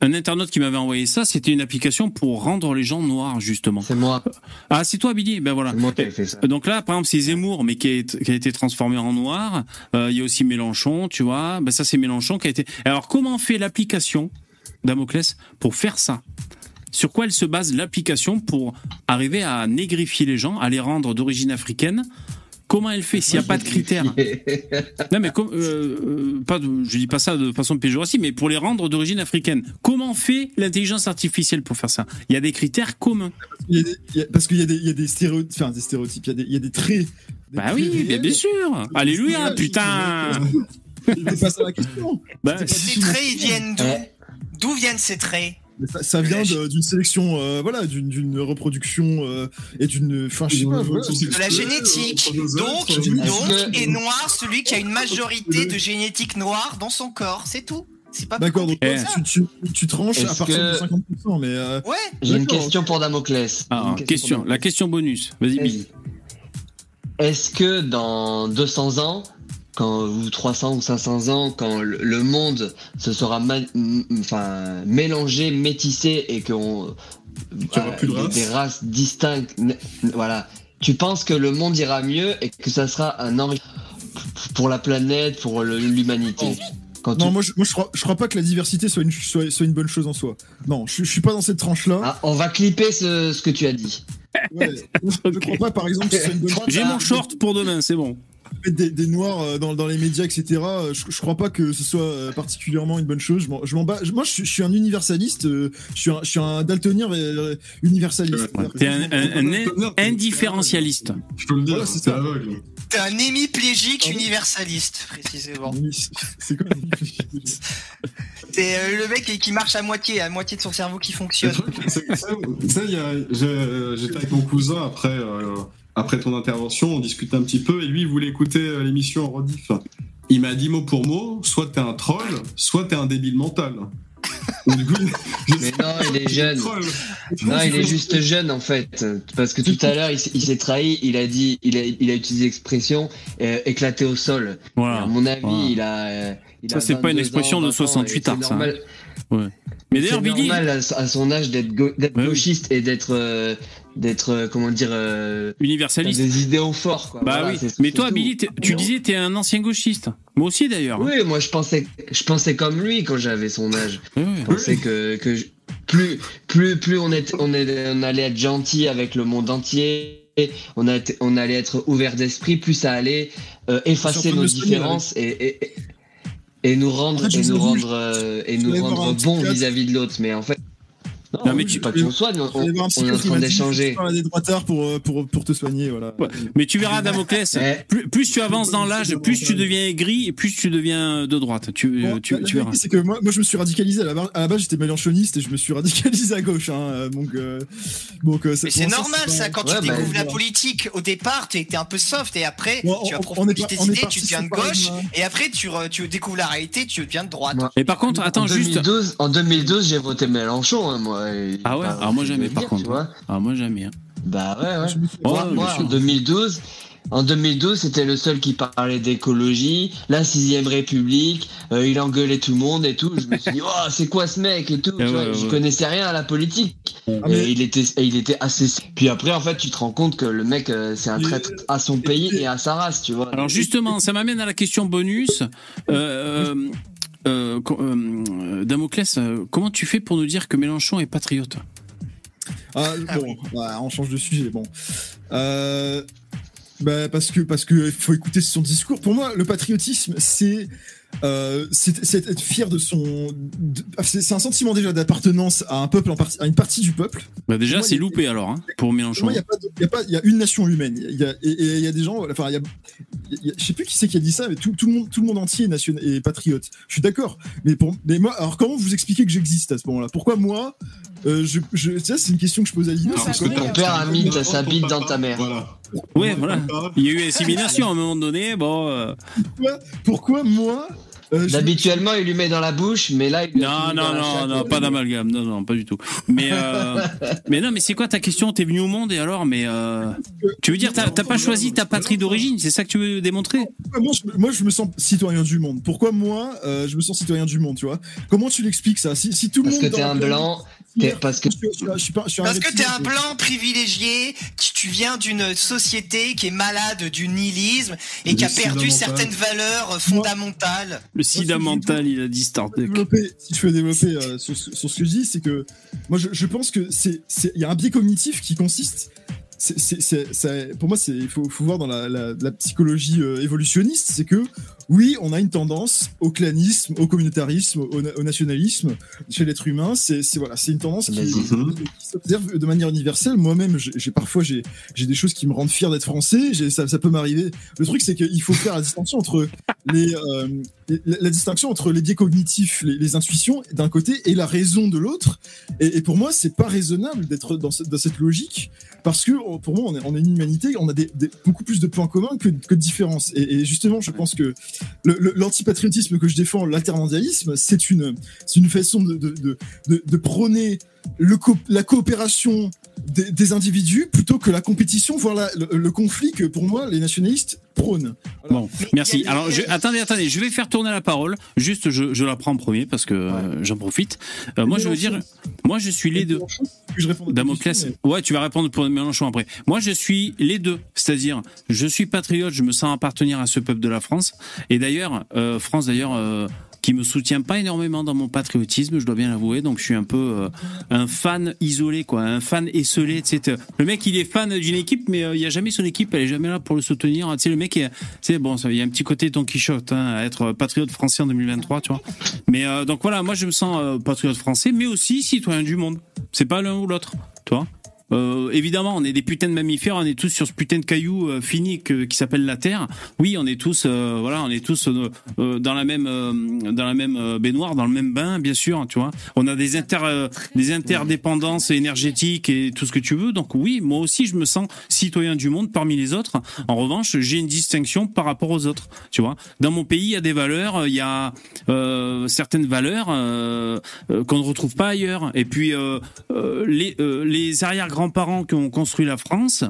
un internaute qui m'avait envoyé ça, c'était une application pour rendre les gens noirs, justement. C'est moi. Ah, c'est toi, Billy Ben voilà. Moi qui fait ça. Donc là, par exemple, c'est Zemmour, mais qui a, qui a été transformé en noir. Euh, il y a aussi Mélenchon, tu vois. Ben ça, c'est Mélenchon qui a été... Alors, comment fait l'application, Damoclès, pour faire ça? Sur quoi elle se base l'application pour arriver à négrifier les gens, à les rendre d'origine africaine Comment elle fait s'il n'y a pas de critères Non, mais comme, euh, euh, pas je dis pas ça de façon péjorative, mais pour les rendre d'origine africaine. Comment fait l'intelligence artificielle pour faire ça? Il y a des critères communs. parce qu'il y, y, a des stéréotypes, enfin des stéréotypes, il y, il y a des traits. bah oui, bien, sûr. Alléluia, putain. La question. Bah, ces traits, ils viennent d'où? D'où viennent ces traits? Ça, vient d'une sélection, euh, voilà, d'une reproduction euh, et d'une, enfin, je sais pas, de la génétique. Donc, donc est noir celui qui a une majorité de génétique noire dans son corps, c'est tout. C'est pas D'accord, donc tu, tu, tu, tranches à partir de 50%, mais. Euh, ouais. J'ai une question pour Damoclès. Ah, question, la question bonus. Vas-y, Billy. Est-ce que dans 200 ans, quand ou 300 ou 500 ans, quand le monde se sera enfin mélangé, métissé et qu'on voilà, des races distinctes, voilà. Tu penses que le monde ira mieux et que ça sera un enrichissement pour la planète, pour l'humanité? Quand non, moi, je, moi je, crois, je crois pas que la diversité soit une, soit, une bonne chose en soi. Non, je, je suis pas dans cette tranche-là. Ah, on va clipper ce, ce, que tu as dit. Ouais, [LAUGHS] je crois pas, par exemple, que soit une bonne J'ai mon short pour demain, c'est bon des, des, noirs euh, dans, dans, les médias, etc. Euh, je, je, crois pas que ce soit euh, particulièrement une bonne chose. Je m'en bats. Moi, je, je, suis un universaliste. Je suis un, je suis un daltonien universaliste. T'es un, un, indifférencialiste. Je peux le dire. c'est T'es un hémiplégique universaliste, précisément. C'est quoi C'est [LAUGHS] le mec qui marche à moitié, à moitié de son cerveau qui fonctionne. Ça, j'étais avec mon cousin après après ton intervention, on discutait un petit peu et lui, il voulait écouter euh, l'émission en rediff. Il m'a dit mot pour mot, soit t'es un troll, soit t'es un débile mental. mais non, il est jeune. Non, il est [LAUGHS] juste jeune en fait. Parce que tout à l'heure, il, s'est trahi, il a dit, il a, il a utilisé l'expression euh, éclaté au sol. Voilà. À mon avis, il a. Euh, ça, c'est pas une expression de 68 ans, ça. Ouais. Mais d'ailleurs, Billy. C'est normal à, son âge d'être gauchiste et d'être d'être euh, comment dire euh, universaliste. des idéaux forts quoi. bah oui. mais toi Billy tu disais t'es un ancien gauchiste. Moi aussi d'ailleurs. Oui moi je pensais je pensais comme lui quand j'avais son âge. Je pensais que, que plus plus plus on est on est on allait être gentil avec le monde entier on a on allait être ouvert d'esprit plus ça allait euh, effacer nos différences et, et, et nous rendre et nous rendre et nous rendre bons vis-à-vis de l'autre. Mais en fait non, mais tu pas qu'on soigne, on, on, on est en train d'échanger. des droiteurs pour, euh, pour, pour te soigner, voilà. Ouais. Mais tu verras, Damoclès, plus, plus tu avances dans l'âge, plus tu deviens aigri et plus tu deviens de droite. Tu, bon, tu, tu verras. C'est que moi, moi, je me suis radicalisé à la base, à la base j'étais mélanchoniste et je me suis radicalisé à gauche. Hein, donc, euh, donc, euh, Mais c'est normal ça, quand ouais, tu bah, découvres la politique, au départ, t'es un peu soft et après, bon, tu approfondis tes idées, tu deviens de gauche et après, tu, tu découvres la réalité, tu deviens de droite. Et par contre, attends, juste. En 2012, j'ai voté Mélenchon, hein, Ah ouais? ah, moi jamais, par contre. Hein. Ah, moi jamais. Hein. Bah ouais, ouais. moi, en 2012, en 2012, c'était le seul qui parlait d'écologie, la sixième République, euh, il engueulait tout le monde et tout. Je me suis dit, [LAUGHS] oh, c'est quoi ce mec et tout. Eh je connaissais rien à la politique. Ah, il était, il était assez. Puis après, en fait, tu te rends compte que le mec, euh, c'est un traître à son pays et à sa race, tu vois. Alors justement, ça m'amène à la question bonus. Euh, euh, Damoclès, comment tu fais pour nous dire que Mélenchon est patriote? Ah, ah bon, on change de sujet. Bon, euh, bah, parce que parce que faut écouter son discours. Pour moi, le patriotisme, c'est euh, c'est être fier de son. C'est un sentiment déjà d'appartenance à un peuple, en à une partie du peuple. Bah déjà, c'est loupé alors hein, pour Mélenchon. Il y, y, a une nation humaine. Il y a, et il y a des gens. Enfin, il y a, je sais plus qui c'est qui a dit ça, mais tout, tout, le monde, tout le monde entier est, nation, est patriote. Je suis d'accord. Mais pour, mais moi, alors comment vous expliquez que j'existe à ce moment-là? Pourquoi moi, euh, je, je, ça, c'est une question que je pose à Lina. Parce que ton père a mis sa bite dans ta mère. Voilà. Ouais, voilà. Il y a eu insémination à un moment donné. Bon. Euh... Pourquoi, pourquoi moi euh, Habituellement, il lui met dans la bouche, mais là, il non, non, non, non, pas d'amalgame, non, non, pas du tout. Mais, euh, [LAUGHS] mais non, mais c'est quoi ta question? T'es venu au monde et alors Mais euh, tu veux dire, t'as pas choisi ta patrie d'origine C'est ça que tu veux démontrer? Moi je, moi, je me sens citoyen du monde? Pourquoi moi, euh, je me sens citoyen du monde Tu vois? Comment tu l'expliques ça? Si, si tout le monde. Parce que t'es un blanc, parce que parce que t'es un blanc privilégié, tu viens d'une société qui est malade du nihilisme et qui a perdu certaines valeurs fondamentales. Le sida mental, il a dit. Si je peux développer euh, sur, ce que je dis, c'est que moi je, pense que c'est il y a un biais cognitif qui consiste c'est, pour moi, il faut, faut, voir dans la, la, psychologie euh, évolutionniste, c'est que oui, on a une tendance au clanisme, au communautarisme, au, nationalisme chez l'être humain. C'est, voilà, c'est une tendance qui, s'observe de manière universelle. Moi-même, j'ai, parfois j'ai, des choses qui me rendent fier d'être français. Ça, ça, peut m'arriver. Le truc, c'est qu'il faut faire la distinction entre les, euh, la, distinction entre les biais cognitifs, les, intuitions d'un côté et la raison de l'autre. Et, pour moi, c'est pas raisonnable d'être dans, dans cette logique parce que pour moi, on est, une humanité, on a beaucoup plus de points communs que, de différences. Et, justement, je pense que l'antipatriotisme que je défends, l'intermondialisme, c'est une, façon de, prôner la coopération des, individus plutôt que la compétition, voire le, conflit que pour moi les nationalistes prônent. Bon, merci. Alors, je, attendez, attendez, je vais faire tourner la parole. Juste, je, je la prends en premier parce que euh, j'en profite. Euh, moi, je veux dire, moi, je suis les deux. Damoclès. Ouais, tu vas répondre pour Mélenchon après. Moi, je suis les deux. C'est-à-dire, je suis patriote, je me sens appartenir à ce peuple de la France. Et d'ailleurs, euh, France, d'ailleurs qui me soutient pas énormément dans mon patriotisme, je dois bien l'avouer. Donc je suis un peu euh, un fan isolé, quoi, un fan esselé. Etc. Le mec, il est fan d'une équipe, mais euh, il y a jamais son équipe, elle est jamais là pour le soutenir. Tu sais, le mec, c'est bon, il y a un petit côté Don Quichotte hein, à être patriote français en 2023, tu vois. Mais euh, donc voilà, moi je me sens patriote français, mais aussi citoyen du monde. C'est pas l'un ou l'autre, tu vois. Euh, évidemment, on est des putains de mammifères, on est tous sur ce putain de caillou euh, fini qui s'appelle la Terre. Oui, on est tous, euh, voilà, on est tous euh, dans la même, dans la même baignoire, dans le même bain, bien sûr. Tu vois, on a des inter, des interdépendances énergétiques et tout ce que tu veux. Donc oui, moi aussi, je me sens citoyen du monde parmi les autres. En revanche, j'ai une distinction par rapport aux autres. Tu vois, dans mon pays, il y a des valeurs, il y a certaines valeurs qu'on ne retrouve pas ailleurs. Et puis les, les arrière grands-parents qui ont construit la France,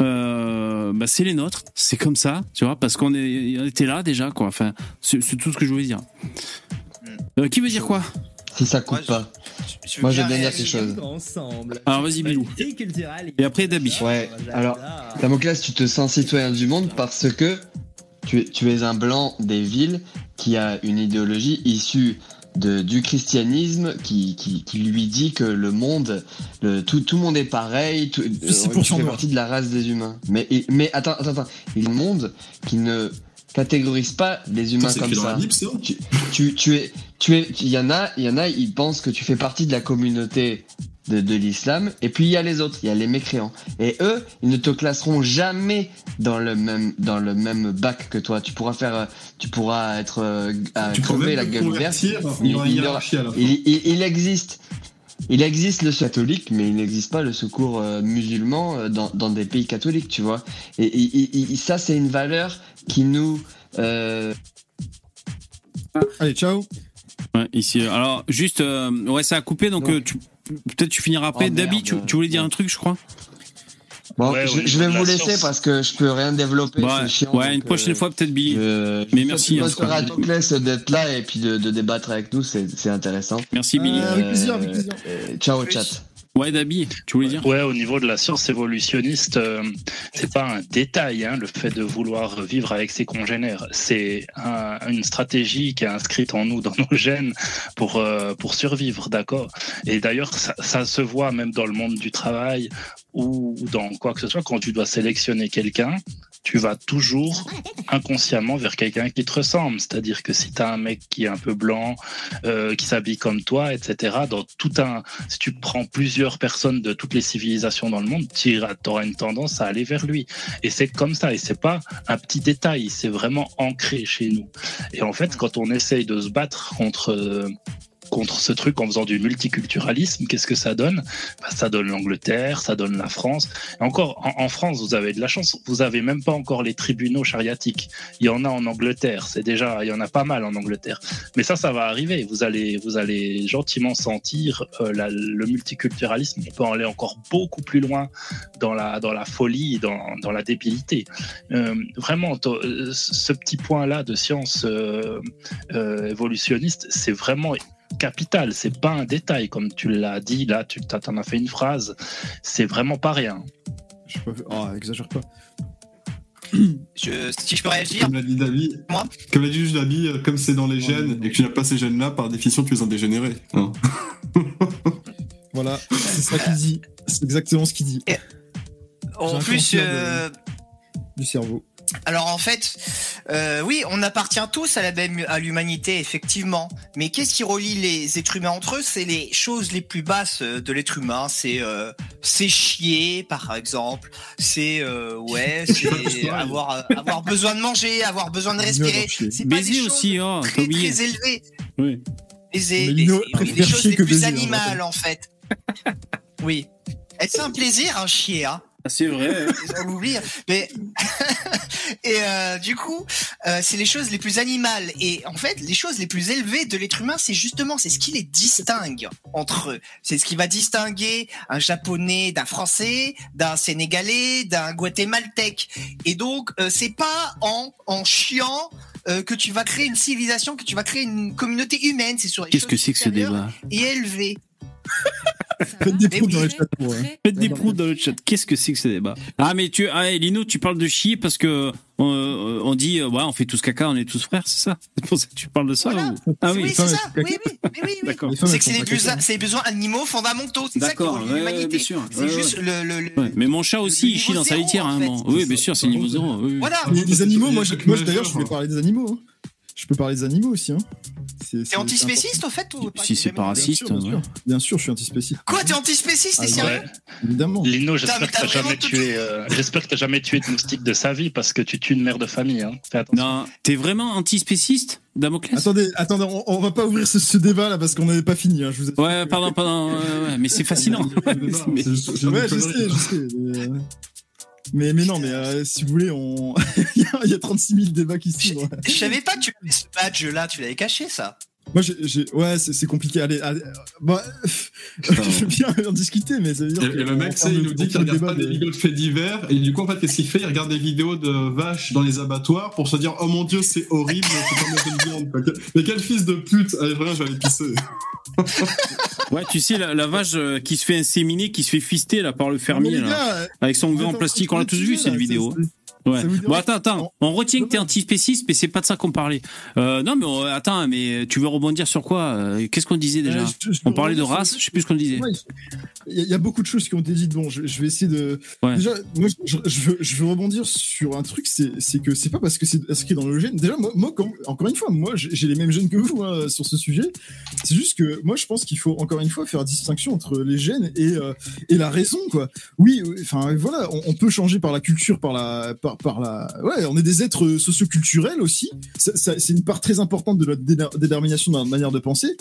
euh, bah, c'est les nôtres, c'est comme ça, tu vois, parce qu'on était là déjà, quoi. Enfin, c'est tout ce que je voulais dire. Euh, qui veut dire quoi? Si ça coupe pas. Moi, je veux bien dire quelque chose. Alors, vas-y, Bilou. Et après, Dabi. Ouais, alors, Damoclès, tu te sens citoyen du monde parce que tu es, tu es un blanc des villes qui a une idéologie issue de, du christianisme qui, qui, qui, lui dit que le monde, le, tout, tout le monde est pareil, tout, tu fais partie de la race des humains. Mais, mais attends, attends, attends, il y a un monde qui ne catégorise pas les humains comme ça. tu, tu, tu, es, tu es, il y en a, il y en a, ils pensent que tu fais partie de la communauté de, de l'islam, et puis il y a les autres, il y a les mécréants. Et eux, ils ne te classeront jamais dans le même dans le même bac que toi. Tu pourras faire, tu pourras être euh, à crever la gueule ouverte. Il, il, il, existe. Il existe le catholique, mais il n'existe pas le secours euh, musulman euh, dans, dans, des pays catholiques, tu vois. Et, et ça, c'est une valeur qui nous. Euh... Allez, ciao. Ouais, ici. Alors, juste, ouais, ça a coupé, donc tu, Peut-être tu finiras après. Oh, Dabi, tu, voulais dire un truc, je crois. Bon, je, vais vous laisser parce que je peux rien développer. Bah, ouais, une prochaine euh, fois peut-être Billy. mais merci. Je à d'être là et puis de, débattre avec nous, c'est intéressant. Merci Billy. Euh, avec plaisir, avec plaisir. ciao chat. Ouais, Dabi, tu voulais dire Ouais, au niveau de la science évolutionniste, euh, c'est pas un détail, hein, le fait de vouloir vivre avec ses congénères. C'est une stratégie qui est inscrite en nous, dans nos gènes, pour euh, pour survivre, d'accord? Et d'ailleurs, ça, ça, se voit même dans le monde du travail ou dans quoi que ce soit quand tu dois sélectionner quelqu'un tu vas toujours inconsciemment vers quelqu'un qui te ressemble. C'est-à-dire que si tu as un mec qui est un peu blanc, euh, qui s'habille comme toi, etc., dans tout un, si tu prends plusieurs personnes de toutes les civilisations dans le monde, tu auras une tendance à aller vers lui. Et c'est comme ça. Et c'est pas un petit détail. C'est vraiment ancré chez nous. Et en fait, quand on essaye de se battre contre euh, contre ce truc en faisant du multiculturalisme. Qu'est-ce que ça donne? Bah, Ça donne l'Angleterre, ça donne la France. encore, en, France, vous avez de la chance, vous avez même pas encore les tribunaux chariatiques. Il y en a en Angleterre, c'est déjà, il y en a pas mal en Angleterre. Mais ça, ça va arriver. Vous allez, vous allez gentiment sentir euh, le multiculturalisme. On peut aller encore beaucoup plus loin dans la, dans la folie, dans, dans la débilité. Euh, vraiment, euh, ce petit point-là de science évolutionniste, c'est vraiment capital. C'est pas un détail, comme tu l'as dit. Là, tu en as fait une phrase. C'est vraiment pas rien. Je peux... oh, exagère pas. [CLEARS THROAT] Je, si je peux réagir. Comme l'a dit David, Moi comme l'a dit David, euh, comme c'est dans les gènes et que tu n'as pas ces gènes-là, par définition, tu es un dégénéré. Hein. [LAUGHS] voilà, c'est ça qu'il dit. C'est exactement ce qu'il dit. En plus, euh, du cerveau. Alors en fait, euh, oui, on appartient tous à la même à l'humanité effectivement. Mais qu'est-ce qui relie les êtres humains entre eux? C'est les choses les plus basses euh, de l'être humain. C'est euh, c'est chier par exemple. C'est euh, ouais, [LAUGHS] c'est avoir avoir besoin de manger, avoir besoin de respirer. C'est pas des aussi, hein, très, très élevées. Oui. Les, les, les choses les plus animales en fait. oui. Est-ce un plaisir un chier hein? C'est vrai. [LAUGHS] On l'oublie. Mais [LAUGHS] et euh, du coup, euh, c'est les choses les plus animales et en fait, les choses les plus élevées de l'être humain, c'est justement c'est ce qui les distingue entre eux. C'est ce qui va distinguer un japonais d'un français, d'un sénégalais, d'un guatémaltèque. Et donc, euh, c'est pas en en chiant que tu vas créer une civilisation, que tu vas créer une communauté humaine. C'est sur Qu'est-ce que c'est que ce débat? Et élevé. Faites des proutes dans le chat. Faites des proutes dans le chat. Qu'est-ce que c'est que ce débat Ah, mais tu, ah, Lino, tu parles de chier parce que on, euh, on dit, ouais, on fait tous caca, on est tous frères, c'est ça C'est pour ça que tu parles de ça ou... Ah oui, c'est ça. Oui, oui, oui. C'est que c'est les, besoins animaux fondamentaux. C'est ça qui l'humanité. bien sûr. C'est juste le, le, Mais mon chat aussi, il chie dans sa litière moment. Oui, bien sûr, c'est niveau zéro. Voilà. Il y a des animaux. Moi, d'ailleurs, je voulais parler des animaux. Je peux parler des animaux aussi. Hein. T'es antispéciste au fait ou Si c'est pas raciste, bien, sûr, bien sûr, je suis antispéciste. Quoi, t'es antispéciste, t'es ah, sérieux Évidemment. Lino, j'espère que t'as jamais tué. Euh, j'espère que t'as jamais tué de moustique de sa vie parce que tu tues une mère de famille. Hein. Fais attention. Non, t'es vraiment antispéciste, Damoclès? Attendez, attendez, on, va pas ouvrir ce, débat là parce qu'on n'avait pas fini. Hein, je vous ouais, pardon, pardon, ouais, mais c'est [LAUGHS] fascinant. ouais, [LAUGHS] je sais, je sais. Mais... Euh, mais, mais non, mais euh, si vous voulez, on... [LAUGHS] il, y a, 36 000 débats qui suivent. Je savais pas que tu avais ce badge là, tu l'avais caché ça. Moi, j'ai, ouais, c'est compliqué. Allez, allez bah, [LAUGHS] je veux bien en discuter, mais ça veut dire. Et, le mec, il nous dit qu'il regarde pas des vidéos de faits divers, et du coup, en fait, qu'est-ce qu'il fait? Il regarde des vidéos de vaches dans les abattoirs pour se dire, oh mon dieu, c'est horrible, c'est pas viande. Mais quel fils de pute Allez, vraiment, je vais aller pisser. [LAUGHS] ouais, tu sais, la, vache euh, qui se fait inséminer, qui se fait fister là par le fermier, là, avec son gant en plastique, on l'a tous vu cette vidéo. Ouais. Bon, attends, attends. On retient que t'es antispéciste, mais c'est pas de ça qu'on parlait. Euh, non, mais euh, attends, mais tu veux rebondir sur quoi euh, Qu'est-ce qu'on disait déjà? On parlait de race, je sais plus ce qu'on disait. Il y, a beaucoup de choses qui ont été dites. Bon, je, vais essayer de. Déjà, moi, je, veux, je, veux, rebondir sur un truc, c'est que c'est pas parce que c'est ce qui est dans le gène. Déjà, moi, moi encore une fois, moi, j'ai les mêmes gènes que vous hein, sur ce sujet. C'est juste que moi, je pense qu'il faut encore une fois faire distinction entre les gènes et, et la raison, quoi. Oui, enfin, voilà, on, peut changer par la culture, par la. Par, par, la. Ouais, on est des êtres socioculturels aussi. c'est une part très importante de notre détermination dans notre manière de penser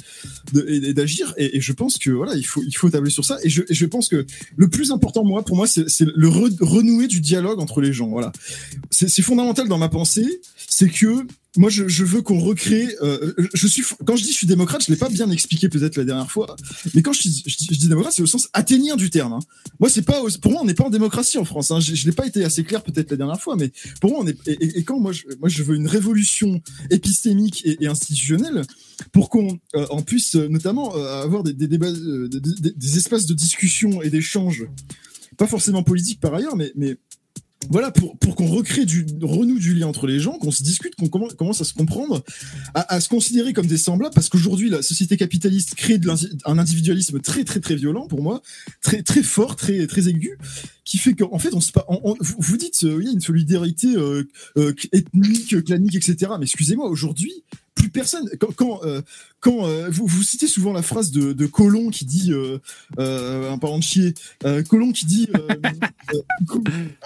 et, d'agir. Et, je pense que voilà, il faut il faut tabler sur ça. Et je, je pense que le plus important moi, pour moi, c'est le renouer du dialogue entre les gens. Voilà, c'est fondamental dans ma pensée. C'est que moi, je, je veux qu'on recrée. Euh, je suis quand je dis je suis démocrate, je l'ai pas bien expliqué peut-être la dernière fois, mais quand je, dis, je dis, démocrate, c'est au sens atteignir du terme. Hein. Moi, c'est pas pour moi, on n'est pas en démocratie en France. Hein. Je, je l'ai pas été assez clair peut-être la dernière fois, mais pour moi, on est. Et, quand moi, je, veux une révolution épistémique et, institutionnelle pour qu'on euh, en puisse euh, notamment euh, avoir des, débats, des, espaces de discussion et d'échange, pas forcément politiques par ailleurs, mais mais voilà, pour, pour qu'on recrée du renoue du lien entre les gens, qu'on se discute, qu'on commence à se comprendre, à, se considérer comme des semblables, parce qu'aujourd'hui la société capitaliste crée un individualisme très très très violent pour moi, très très fort, très très aigu, qui fait qu'en fait on se on, vous dites euh, il y a une solidarité euh, euh, ethnique, clanique, etc. Mais excusez-moi, aujourd'hui plus personne quand, quand vous, vous citez souvent la phrase de, de Colomb qui dit un parlant de chier, Colomb qui dit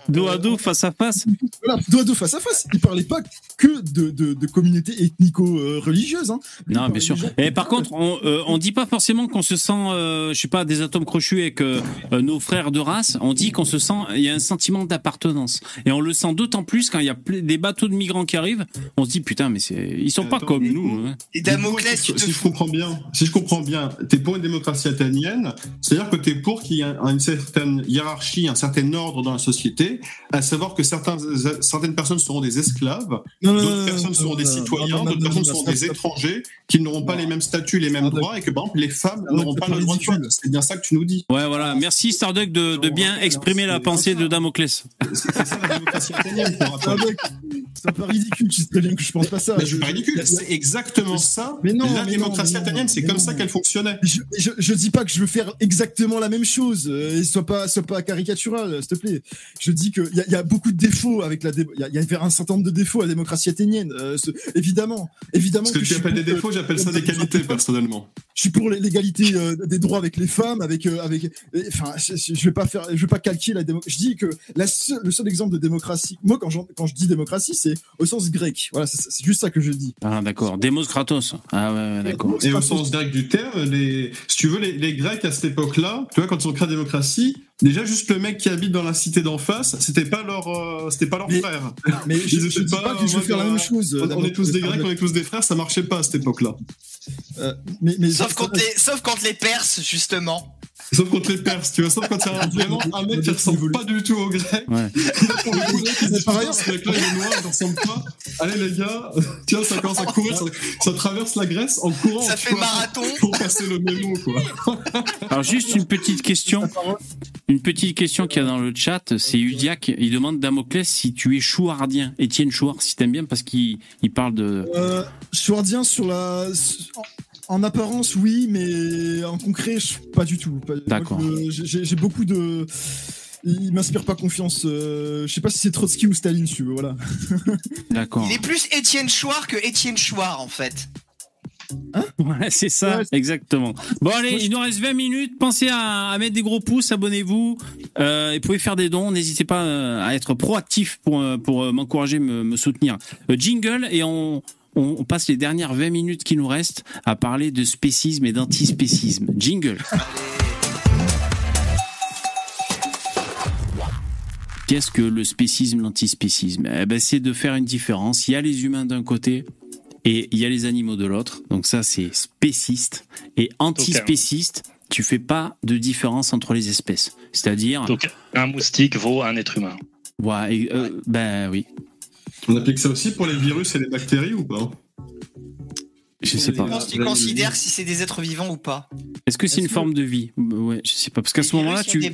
dos à dos face à face. Voilà, dos à dos face à face. Il parlait pas que de, de, de communautés ethnico-religieuses. Hein. Non, bien sûr. Et par contre, on, on dit pas forcément qu'on se sent, je sais pas, des atomes crochus avec nos frères de race. On dit qu'on se sent, il y a un sentiment d'appartenance. Et on le sent d'autant plus quand il y a des bateaux de migrants qui arrivent. On se dit putain, mais c'est, ils sont pas comme nous. Hein. Et Damoclès, si, si je comprends bien, si je comprends bien, t'es pour une démocratie athénienne, c'est-à-dire que t'es pour qu'il y ait une certaine hiérarchie, un certain ordre dans la société, à savoir que certains, certaines personnes seront des esclaves, d'autres personnes seront des citoyens, d'autres personnes seront des étrangers qui n'auront pas les mêmes statuts, les mêmes droits, et que par exemple les femmes n'auront pas le droit de vote. C'est bien ça que tu nous dis. Ouais, voilà. Merci Starduck de, de bien exprimer la pensée de Damoclès. C'est ça la démocratie athénienne, C'est pas ridicule, tu sais très bien que je pense pas ça. Mais je... pas ridicule, c'est exactement ça. Mais non, la démocratie athénienne, c'est comme ça qu'elle fonctionnait. Je, je, je, dis pas que je veux faire exactement la même chose, euh, et sois pas, sois pas caricatural, s'il te plaît. Je dis qu'il y, a, y a beaucoup de défauts avec la, il y, y, a un certain nombre de défauts à la démocratie athénienne, euh, évidemment, évidemment. Ce que, tu appelles des défauts, j'appelle ça des qualités, personnellement. Je suis pour l'égalité euh, des droits avec les femmes, avec, euh, avec, enfin, je, je vais pas faire, je vais pas calquer la démocratie. Je dis que la le seul exemple de démocratie, moi quand, quand je dis démocratie, c'est au sens grec. Voilà, c'est juste ça que je dis. Ah d'accord, Demos Kratos. Ah ouais, d'accord. Et au sens grec du terme, les, si tu veux, les, les Grecs à cette époque-là, tu vois, quand ils ont créé la démocratie, Déjà, juste le mec qui habite dans la cité d'en face, c'était pas leur, euh, c'était pas leur frère. Mais je, je, dis pas, que je veux faire la même chose. On, est tous des Grecs, on est tous des frères, ça marchait pas à cette époque-là. Euh, mais, mais sauf, les, sauf quand les Perses, justement. Sauf contre les Perses, tu vois, sauf quand il y a [LAUGHS] vraiment un mec qui ressemble pas du tout au grec. Ouais. [LAUGHS] Par ailleurs, ce mec-là, il est noir, il ressemble pas. Allez, les gars, [LAUGHS] tiens, ça commence à courir, ça, ça traverse la Grèce en courant. Ça fait marathon. Pour passer le mémo, quoi. Alors, juste une petite question. Une petite question qu'il y a dans le chat, c'est Udiac. Il demande Damoclès si tu es chouardien. Étienne Chouard, si t'aimes bien, parce qu'il il parle de. Euh, chouardien sur la. En apparence, oui, mais en concret, pas du tout. D'accord. J'ai beaucoup de. Il m'inspire pas confiance. Euh, je sais pas si c'est Trotsky ou Staline, tu veux, voilà. [LAUGHS] D'accord. Il est plus Étienne Chouard que Étienne Chouard, en fait. Hein [LAUGHS] ouais, c'est ça, exactement. Bon, allez, il nous reste 20 minutes. Pensez à, mettre des gros pouces, abonnez-vous. Euh, et pouvez faire des dons. N'hésitez pas euh, à être proactif pour, euh, pour m'encourager, me, me, soutenir. jingle, et on, on, passe les dernières 20 minutes qui nous restent à parler de spécisme et d'antispécisme. Jingle. Qu'est-ce que le spécisme, l'antispécisme? Eh ben, C'est de faire une différence. Il y a les humains d'un côté et il y a les animaux de l'autre. Donc ça, c'est spéciste. Et antispéciste, tu fais pas de différence entre les espèces. C'est-à-dire... Donc un moustique vaut un être humain. Ouais, euh, ben oui. On applique ça aussi pour les virus et les bactéries ou pas je sais pas. Tu considères si c'est des êtres vivants ou pas Est-ce que c'est une forme de vie Ouais, je sais pas. Parce qu'à ce moment-là, tu.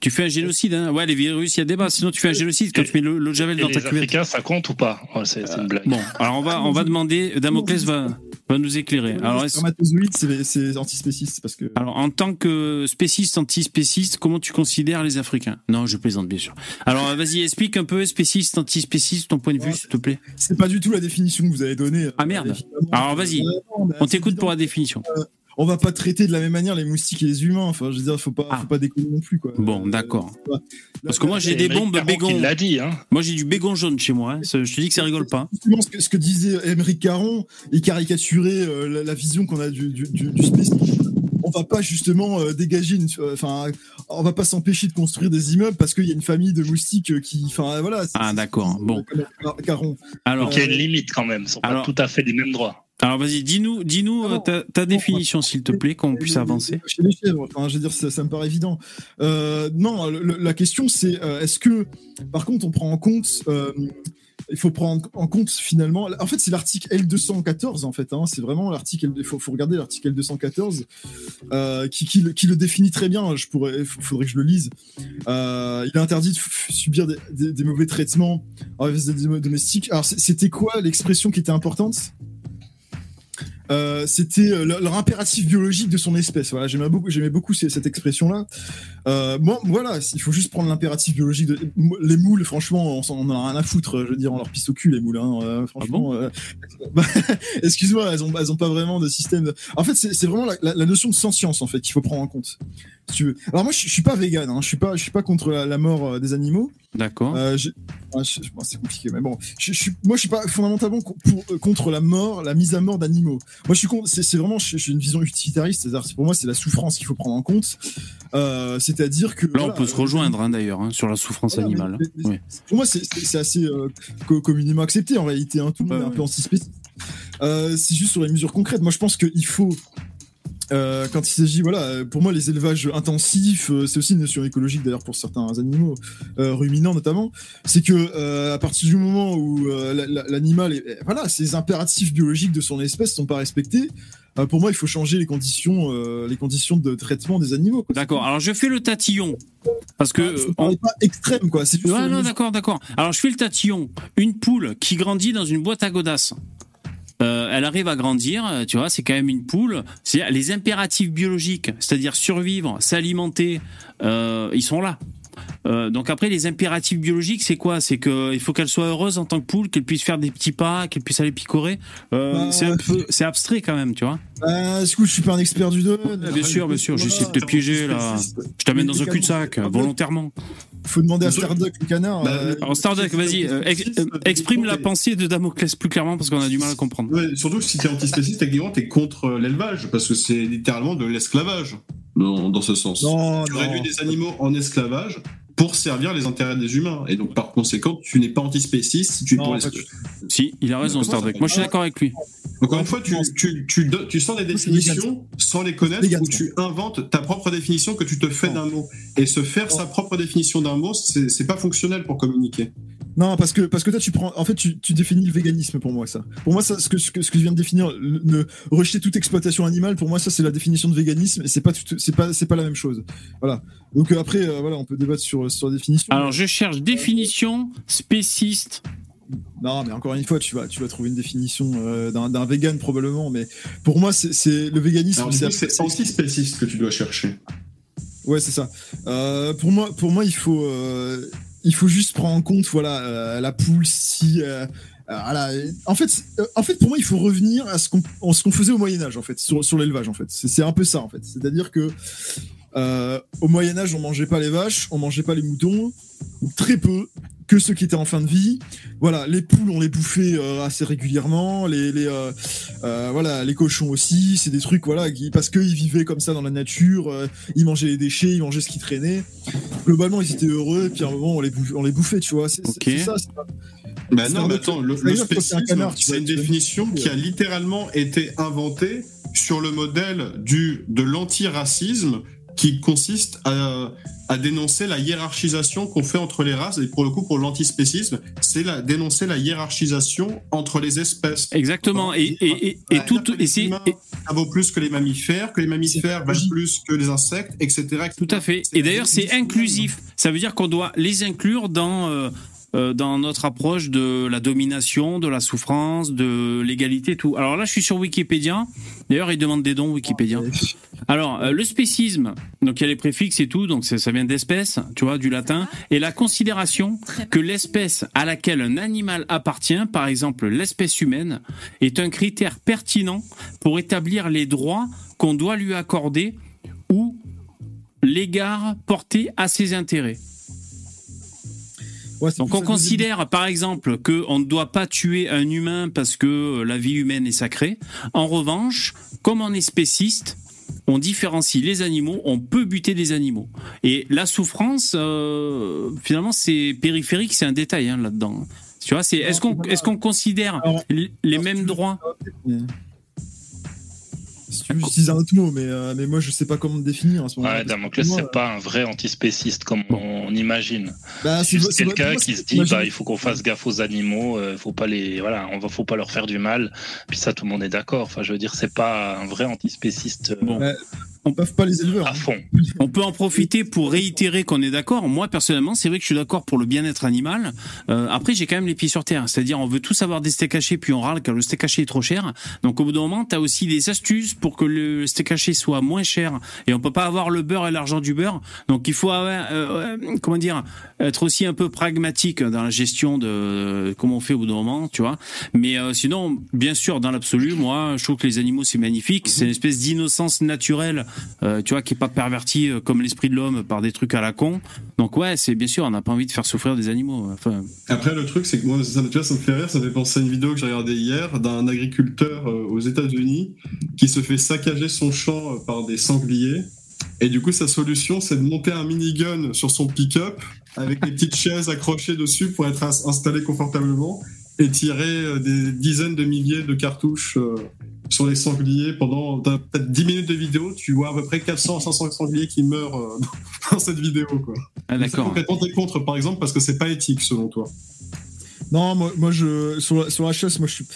Tu fais un génocide, hein Ouais, les virus, il y a débat. Sinon, tu fais un génocide quand tu mets l'eau de javel dans ta cuvette. Les Africains, ça compte ou pas C'est une blague. Bon, alors on va, on va demander. Damoclès va, va nous éclairer. Alors, c'est antispéciste parce que. Alors, en tant que spéciste, antispéciste, comment tu considères les Africains? Non, je plaisante bien sûr. Alors, vas-y, explique un peu spéciste, antispéciste, ton point de vue, s'il te plaît. C'est pas du tout la définition que vous avez donnée. Ah merde. Alors, vas-y. On t'écoute pour la définition. Euh, on va pas traiter de la même manière les moustiques et les humains. Enfin, je veux dire, faut pas, ah. faut pas déconner non plus, quoi. Bon, d'accord. Parce que moi, j'ai des bombes bégon. Il l'a dit, hein. Moi, j'ai du bégon jaune chez moi. Hein. Je te dis que ça rigole pas. Ce que, ce que disait Émeric Caron, il caricaturait euh, la, vision qu'on a du, du, du, On va pas justement euh, dégager une, euh, enfin, on va pas s'empêcher de construire des immeubles parce qu'il y a une famille de moustiques qui, enfin, voilà. Ah, d'accord. Bon. Caron. Alors, il y a une limite quand même. Ils sont pas tout à fait des mêmes droits. Alors vas-y, dis-nous, dis-nous euh, ta, définition s'il te plaît, qu'on puisse avancer. Chez les chèvres, enfin, je veux dire, ça, me paraît évident. Euh, non, la question c'est, euh, est-ce que, par contre, on prend en compte, il faut prendre en compte finalement, en fait, c'est l'article L214 en fait, hein, c'est vraiment l'article, il faut, regarder l'article L214 qui, qui, qui, le définit très bien. Je pourrais, il faudrait que je le lise. il est interdit de subir des, des mauvais traitements avec des domestiques. Alors, c'était quoi l'expression qui était importante? Euh, c'était euh, leur, impératif biologique de son espèce. Voilà, j'aimais beaucoup, j'aimais beaucoup cette expression-là. Euh, bon, voilà, il faut juste prendre l'impératif biologique. De, les moules, franchement, on, en a rien à foutre. Je veux dire, on leur pisse au cul les moules. Hein, euh, franchement, ah [LAUGHS] bah, excuse-moi, elles ont, elles ont pas vraiment de système. En fait, c'est vraiment la, la, notion de sentience en fait qu'il faut prendre en compte. Si tu veux. Alors moi, je, je suis pas vegan. Hein, je suis pas, je suis pas contre la, mort des animaux. D'accord. Euh, c'est compliqué, mais bon. Je, je, moi, je suis pas fondamentalement pour, contre la mort, la mise à mort d'animaux. Moi, je suis contre. C'est vraiment, j'ai une vision utilitariste. C'est-à-dire, pour moi, c'est la souffrance qu'il faut prendre en compte. Euh, C'est-à-dire que. Là, on peut se rejoindre hein, d'ailleurs hein, sur la souffrance animale. Pour moi, c'est assez euh, communément accepté en réalité. Hein, tout le monde est un peu antispéciste. Euh, c'est juste sur les mesures concrètes. Moi, je pense qu'il faut euh, quand il s'agit, voilà, pour moi, les élevages intensifs, euh, c'est aussi une notion écologique d'ailleurs pour certains animaux, euh, ruminants notamment. C'est que euh, à partir du moment où l'animal, voilà, ses impératifs biologiques de son espèce sont pas respectés, pour moi, il faut changer les conditions, les conditions de traitement des animaux. D'accord. Alors je fais le tatillon parce que ah, on n'est pas extrême, quoi. C'est ouais, non, d'accord, d'accord. Alors je fais le tatillon. Une poule qui grandit dans une boîte à godasses. Euh, elle arrive à grandir, euh, tu vois, c'est quand même une poule. C'est les impératifs biologiques, c'est-à-dire survivre, s'alimenter, euh, ils sont là. donc après, les impératifs biologiques, c'est quoi? C'est qu'il faut qu'elle soit heureuse en tant que poule, qu'elle puisse faire des petits pas, qu'elle puisse aller picorer. Bah, c'est un peu, c'est abstrait quand même, tu vois. Euh, du coup, je suis pas un expert du domaine. bien sûr, bien sûr. J'essaie de te piéger là. Je t'amène dans un cul-de-sac volontairement. Faut demander à Starduck le canard. Bah, euh, alors Starduck, vas-y, euh, exprime la pensée de Damoclès plus clairement parce qu'on a du mal à comprendre. surtout si t'es antispéciste, techniquement t'es contre l'élevage parce que c'est littéralement de l'esclavage dans, dans, ce sens. tu réduis des animaux en esclavage pour servir les intérêts des humains. Et donc, par conséquent, tu n'es pas antispéciste si tu es pour les... Si, il a raison, Star Trek. Moi, je suis d'accord avec lui. Encore une fois, tu, tu, tu, tu sens des définitions sans les connaître ou tu inventes ta propre définition que tu te fais d'un mot. Et se faire sa propre définition d'un mot, c'est pas fonctionnel pour communiquer. Non, parce que, parce que toi, tu prends. En fait, tu, tu définis le véganisme pour moi, ça. Pour moi, ça, ce que, ce que, ce que je viens de définir, ne rejeter toute exploitation animale, pour moi, ça, c'est la définition de véganisme et c'est pas, c'est pas, c'est pas la même chose. Voilà. Donc euh, après, euh, voilà, on peut débattre sur, sur la définition. Alors, je cherche définition spéciste. Non, mais encore une fois, tu vas, tu vas trouver une définition euh, d'un vegan probablement, mais pour moi, c'est le véganisme. C'est anti-spéciste que tu dois chercher. Ouais, c'est ça. pour moi, pour moi, il faut, il faut juste prendre en compte, voilà, la poule si. Voilà. En fait, en fait, pour moi, il faut revenir à ce qu'on faisait au Moyen Âge, en fait, sur, sur l'élevage, en fait. C'est un peu ça, en fait. C'est-à-dire que euh, au Moyen Âge, on mangeait pas les vaches, on mangeait pas les moutons, ou très peu, que ceux qui étaient en fin de vie. Voilà, les poules, on les bouffait euh, assez régulièrement, les, les euh, euh voilà, les cochons aussi. C'est des trucs, voilà, qui, parce qu'ils vivaient comme ça dans la nature, euh, ils mangeaient les déchets, ils mangeaient ce qui traînait. Globalement, ils étaient heureux, et puis à un moment, on les bouffait, on les bouffait tu vois. C'est ça. Pas... Bah non, mais attends, le, le c'est une définition qui a littéralement été inventée sur le modèle du de l'antiracisme qui consiste à, à, dénoncer la hiérarchisation qu'on fait entre les races. Et pour le coup, pour l'antispécisme, c'est la, dénoncer la hiérarchisation entre les espèces. Exactement. Et, et, et, tout. Et ça vaut plus que les mammifères, que les mammifères valent plus que les insectes, etc. Tout à fait. Et d'ailleurs, c'est inclusif. Ça veut dire qu'on doit les inclure dans. Euh, dans notre approche de la domination, de la souffrance, de l'égalité, tout. Alors là, je suis sur Wikipédia. D'ailleurs, il demande des dons, Wikipédia. Alors, euh, le spécisme, donc il y a les préfixes et tout, donc ça vient d'espèce, tu vois, du latin, et la considération que l'espèce à laquelle un animal appartient, par exemple l'espèce humaine, est un critère pertinent pour établir les droits qu'on doit lui accorder ou l'égard porté à ses intérêts. Donc on considère par exemple qu'on ne doit pas tuer un humain parce que la vie humaine est sacrée. En revanche, comme on est spéciste, on différencie les animaux, on peut buter des animaux. Et la souffrance, euh, finalement, c'est périphérique, c'est un détail hein, là-dedans. Tu vois, c'est est-ce qu'on est-ce qu'on considère les mêmes droits? J'utilise un autre mot, mais, euh, mais moi je sais pas comment le définir en ce moment. Ouais, Damoclès, c'est pas un vrai antispéciste comme on imagine. Bah, c'est quelqu'un qui se dit bah, il faut qu'on fasse gaffe aux animaux, euh, faut pas les voilà, on va, faut pas leur faire du mal. Puis ça, tout le monde est d'accord. Enfin, je veux dire, c'est pas un vrai antispéciste. Bon. On peuvent pas les éleveurs. À fond. On peut en profiter pour réitérer qu'on est d'accord. Moi, personnellement, c'est vrai que je suis d'accord pour le bien-être animal. Euh, après, j'ai quand même les pieds sur terre. C'est-à-dire, on veut tous avoir des steaks hachés, puis on râle car le steak haché est trop cher. Donc, au bout d'un moment, tu as aussi des astuces pour que le steak haché soit moins cher. Et on peut pas avoir le beurre et l'argent du beurre. Donc, il faut, euh, euh, comment dire, être aussi un peu pragmatique dans la gestion de comment on fait au bout d'un moment, tu vois. Mais sinon, bien sûr, dans l'absolu, moi, je trouve que les animaux, c'est magnifique. C'est une espèce d'innocence naturelle euh, tu vois, qui est pas perverti euh, comme l'esprit de l'homme par des trucs à la con. Donc ouais, c'est bien sûr, on n'a pas envie de faire souffrir des animaux. Après, le truc, c'est que moi, ça, ça me fait rire, ça me fait penser à une vidéo que j'ai regardée hier d'un agriculteur euh, aux États-Unis qui se fait saccager son champ par des sangliers. Et du coup, sa solution, c'est de monter un minigun sur son pick-up avec des petites chaises accrochées dessus pour être installé confortablement et tirer des dizaines de milliers de cartouches sur les sangliers pendant peut-être 10 minutes de vidéo, tu vois à peu près 400 500 sangliers qui meurent euh, dans [LAUGHS] cette vidéo. Quoi. Ah, d'accord. complètement contre, par exemple, parce que c'est pas éthique selon toi. Non, moi, moi je, sur, la, sur la chasse, moi je suis.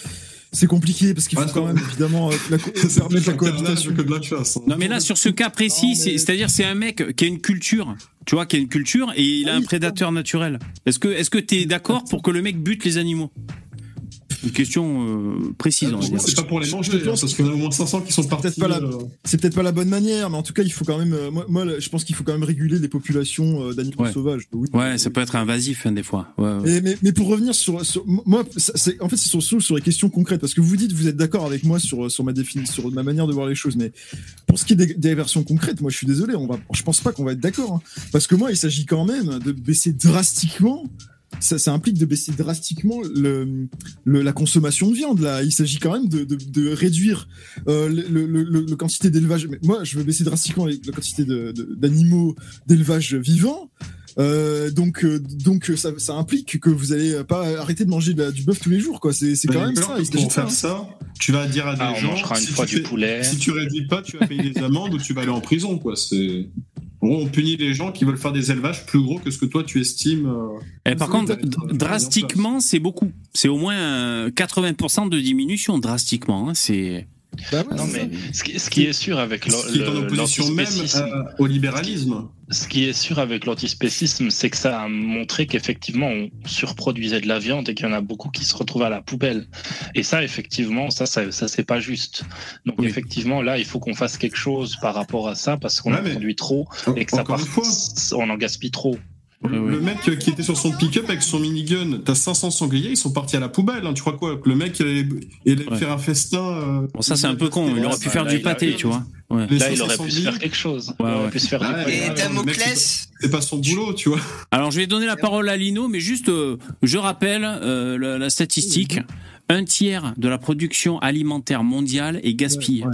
C'est compliqué parce qu'il faut quand même évidemment euh, la, [LAUGHS] la cohabitation. Que de la chasse, hein. Non mais là sur ce cas précis, c'est-à-dire c'est un mec qui a une culture, tu vois, qui a une culture et il a un prédateur naturel. Est-ce que est-ce que t'es d'accord pour que le mec bute les animaux? Une question euh, précise. c'est pas pour les manger, hein, parce en a au moins 500 qui sont partis. Euh. C'est peut-être pas la bonne manière, mais en tout cas, il faut quand même. Euh, moi, je pense qu'il faut quand même réguler les populations d'animaux sauvages. ouais, ça peut être invasif hein, des fois. mais, pour revenir sur, moi, c'est en fait, c'est sur, sur les questions concrètes, parce que vous dites, vous êtes d'accord avec moi sur sur ma définition, sur ma manière de voir les choses, mais pour ce qui est des, versions concrètes, moi, je suis désolé, on va, je pense pas qu'on va être d'accord, hein. parce que moi, il s'agit quand même de baisser drastiquement ça, implique de baisser drastiquement le, la consommation de viande. Là, il s'agit quand même de, de, réduire euh, le, le, quantité d'élevage. Moi, je veux baisser drastiquement la quantité d'animaux d'élevage vivant. Euh, donc, euh, donc ça, ça, implique que vous allez pas arrêter de manger du bœuf tous les jours, quoi. C'est quand même ça. Pour faire ça, tu vas dire à des ah, gens, une fois du poulet. si tu réduis pas, tu vas payer des amendes ou tu vas aller en prison, quoi. C'est on punit les gens qui veulent faire des élevages plus gros que ce que toi tu estimes. Euh, Et par contre, drastiquement, c'est beaucoup. C'est au moins 80% euh, de diminution, drastiquement. Hein. C'est. Bah non, mais ce qui, est sûr avec ce qui est même euh, au libéralisme. Ce qui est sûr avec l'antispécisme, c'est que ça a montré qu'effectivement on surproduisait de la viande et qu'il y en a beaucoup qui se retrouvent à la poubelle. Et ça, effectivement, ça, ça, c'est pas juste. Donc effectivement, là, il faut qu'on fasse quelque chose par rapport à ça parce qu'on en produit trop et que ça part, on en gaspille trop. Le mec qui était sur son pick-up avec son minigun, t'as 500 sangliers, ils sont partis à la poubelle. Hein. Tu crois quoi? Que le mec il allait, faire un festin. Euh, bon, ça c'est un peu con. Il aurait pu faire du pâté, tu vois. Là, il aurait pu se faire quelque chose. il aurait pu se faire ah, Et Damoclès C'est pas son boulot, tu vois. Alors, je vais donner la parole à Lino, mais juste, euh, je rappelle euh, la, statistique. Un tiers de la production alimentaire mondiale est gaspillée.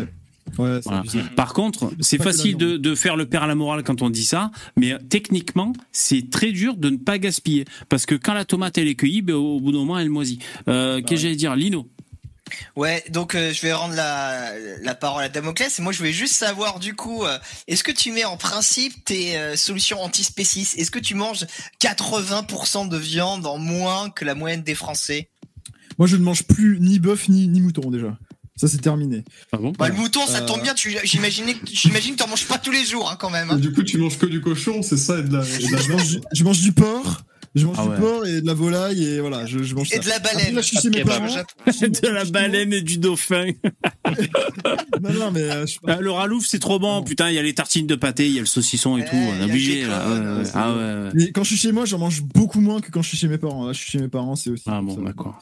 Par contre, c'est facile de, faire le père à la morale quand on dit ça, mais euh, techniquement, c'est très dur de ne pas gaspiller. Parce que quand la tomate elle est cueillie, ben, au bout d'un moment, elle moisit. Euh, Qu'est-ce que j'allais dire Lino? Ouais, donc euh, je vais rendre la, parole à Damoclès. Et moi, je voulais juste savoir, du coup, euh, est-ce que tu mets en principe tes solutions antispécistes? Est-ce que tu manges 80% de viande en moins que la moyenne des Français? Moi, je ne mange plus ni bœuf ni, ni mouton déjà. Ça, c'est terminé. Ah bon bah, le mouton, ça tombe bien. J'imagine que t'en manges pas tous les jours, hein, quand même. Hein. Du coup, tu manges que du cochon, c'est ça, et de la, [LAUGHS] je mange du porc. Je mange ah du porc et de la volaille et voilà, je, je mange et ça. de la baleine. [LAUGHS] de la baleine et du dauphin. [LAUGHS] non, non, mais euh, ah, le ralouf, c'est trop bon. Putain, il y a les tartines de pâté, il y a le saucisson et tout. On est obligé là. Ah ouais. Mais quand je suis chez moi, j'en mange beaucoup moins que quand je suis chez mes parents. Là, je suis chez mes parents, c'est aussi. Ah bon, d'accord.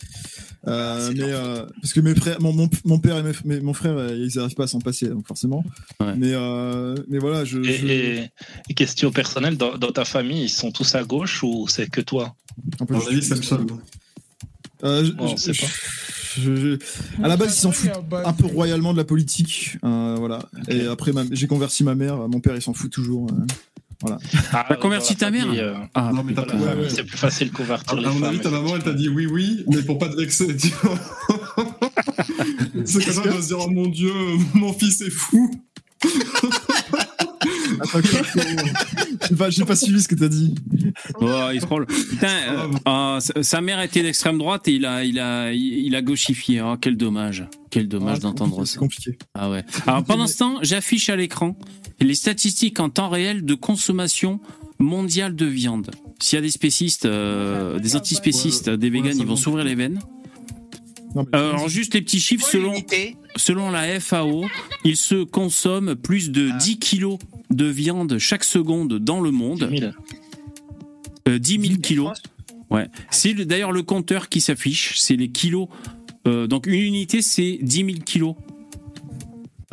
Euh, mais euh, parce que mes frères, mon, mon, mon père et mon frère, euh, ils n'arrivent pas à s'en passer, donc forcément. Mais euh, mais voilà, je. Et, et, question personnelle, dans, dans, ta famille, ils sont tous à gauche ou c'est que toi avis. Euh, je, sais pas. Je, à la base, ils s'en foutent un peu royalement de la politique, euh, voilà. Et après, j'ai converti ma mère. Mon père, il s'en fout toujours. Voilà. Ah, t'as converti ta mère euh, ah, Non, mais t'as pas... C'est plus facile de convertir À mon avis, ta maman, elle t'a dit oui, oui, mais pour pas te vexer, tu vois. [LAUGHS] C'est quelqu'un qui va se dire, oh mon dieu, mon fils est fou. J'ai pas, pas, suivi ce que t'as dit. Oh, il se Putain, euh, sa mère était d'extrême droite et il a, il a, il a gauchifié. Oh, quel dommage. Quel dommage ah, d'entendre ça. C'est compliqué. Ah ouais. Alors pendant ce temps, j'affiche à l'écran les statistiques en temps réel de consommation mondiale de viande. S'il y a des spécistes, euh, des antispécistes, des véganes, ils vont s'ouvrir les veines. Alors juste les petits chiffres selon selon la FAO, il se consomme plus de 10 ah. kilos de viande chaque seconde dans le monde. 10 000, euh, 10 kilos. Ouais. C'est d'ailleurs le compteur qui s'affiche, c'est les kilos. Euh, donc une unité c'est 10 000 kilos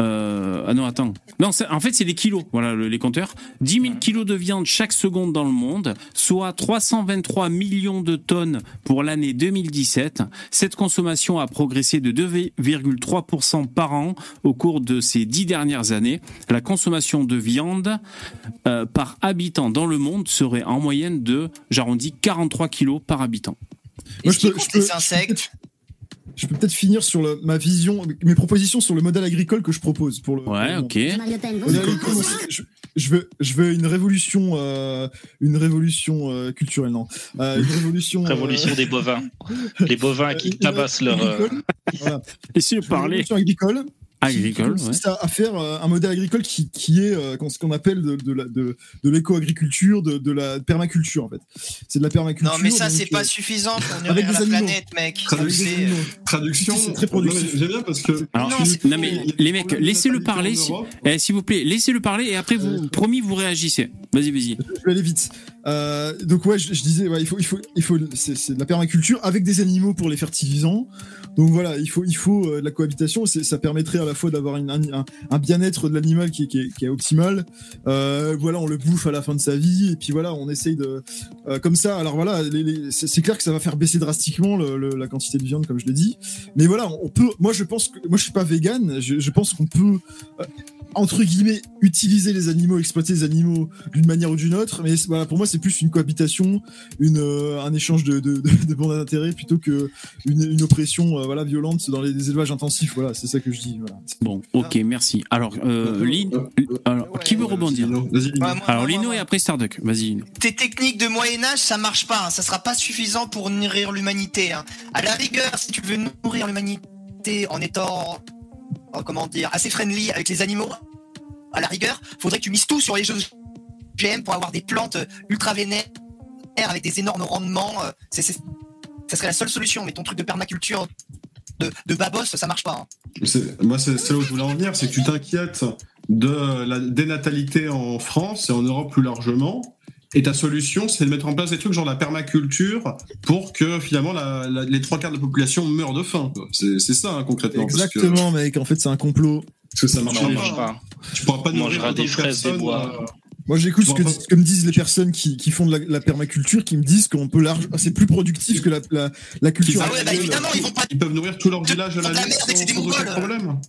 euh, ah non, attends. Non, en fait, c'est les kilos, voilà, les compteurs. 10 000 kilos de viande chaque seconde dans le monde, soit 323 millions de tonnes pour l'année 2017. Cette consommation a progressé de 2,3% par an au cours de ces dix dernières années. La consommation de viande euh, par habitant dans le monde serait en moyenne de, j'arrondis, 43 kilos par habitant. Moi, je peux, les insectes? Je peux peut-être finir sur ma vision, mes propositions sur le modèle agricole que je propose pour le. Ouais, ok. je, veux, je veux une révolution, euh, une révolution euh, culturelle, non, euh, une révolution. révolution des bovins, les bovins qui tabassent leur. Voilà. Et si je parlais. agricole agricole. à faire euh, un modèle agricole qui, qui est euh, ce qu'on appelle de, de, de, de l'éco-agriculture, de, de la permaculture en fait. C'est de la permaculture. Non mais ça c'est pas euh, suffisant pour nourrir la planète, mec. Traduction. C'est très productif. J'aime bien parce que. non, mais les mecs, laissez-le parler, eh, s'il vous plaît, laissez-le parler et après vous, promis, vous réagissez. Vas-y, vas-y. Je vais aller vite. Euh, donc ouais, je, disais, ouais, il faut, il faut, il faut, c'est de la permaculture avec des animaux pour les fertilisants. Donc voilà, il faut, il faut euh, de la cohabitation. Ça permettrait à la fois d'avoir un, un, bien-être de l'animal qui, qui, est optimal. Euh, voilà, on le bouffe à la fin de sa vie et puis voilà, on essaye de euh, comme ça. Alors voilà, c'est clair que ça va faire baisser drastiquement la quantité de viande, comme je l'ai dit. Mais voilà, on peut. Moi, je pense que moi, je suis pas vegan. Je, pense qu'on peut entre guillemets utiliser les animaux, exploiter les animaux d'une manière ou d'une autre. Mais voilà, pour moi, c'est plus une cohabitation, une, un échange de, de, de, plutôt que une, une oppression euh, voilà violente dans les, élevages intensifs. Voilà, c'est ça que je dis. Voilà. Bon, ok, merci. Alors, euh, Lino, alors qui veut rebondir Alors Lino et après Starduck. Vas-y. Tes techniques de Moyen Âge, ça marche pas. Hein. Ça sera pas suffisant pour nourrir l'humanité. Hein. À la rigueur, si tu veux nourrir l'humanité en étant Oh, comment dire, assez friendly avec les animaux, à la rigueur, faudrait que tu mises tout sur les jeux GM pour avoir des plantes ultra vénères avec des énormes rendements. Euh, c'est, ça serait la seule solution, mais ton truc de permaculture de, de babos, ça marche pas. Hein. moi, c'est, là où je voulais en venir, c'est que tu t'inquiètes de la dénatalité en France et en Europe plus largement. Et ta solution, c'est de mettre en place des trucs genre la permaculture pour que finalement les trois quarts de la population meurent de faim. C'est ça hein, concrètement. Exactement, mec. En fait, c'est un complot. Parce que ça marche pas. Tu pourras pas nourrir des fraises, des bois. Moi, j'écoute ce que, me disent les personnes qui, font de la, permaculture, qui me disent qu'on peut large, c'est plus productif que la, la, culture. Ah ouais, bah évidemment, ils, vont pas... ils peuvent nourrir tout leur village à la nuit sans, aucun problème.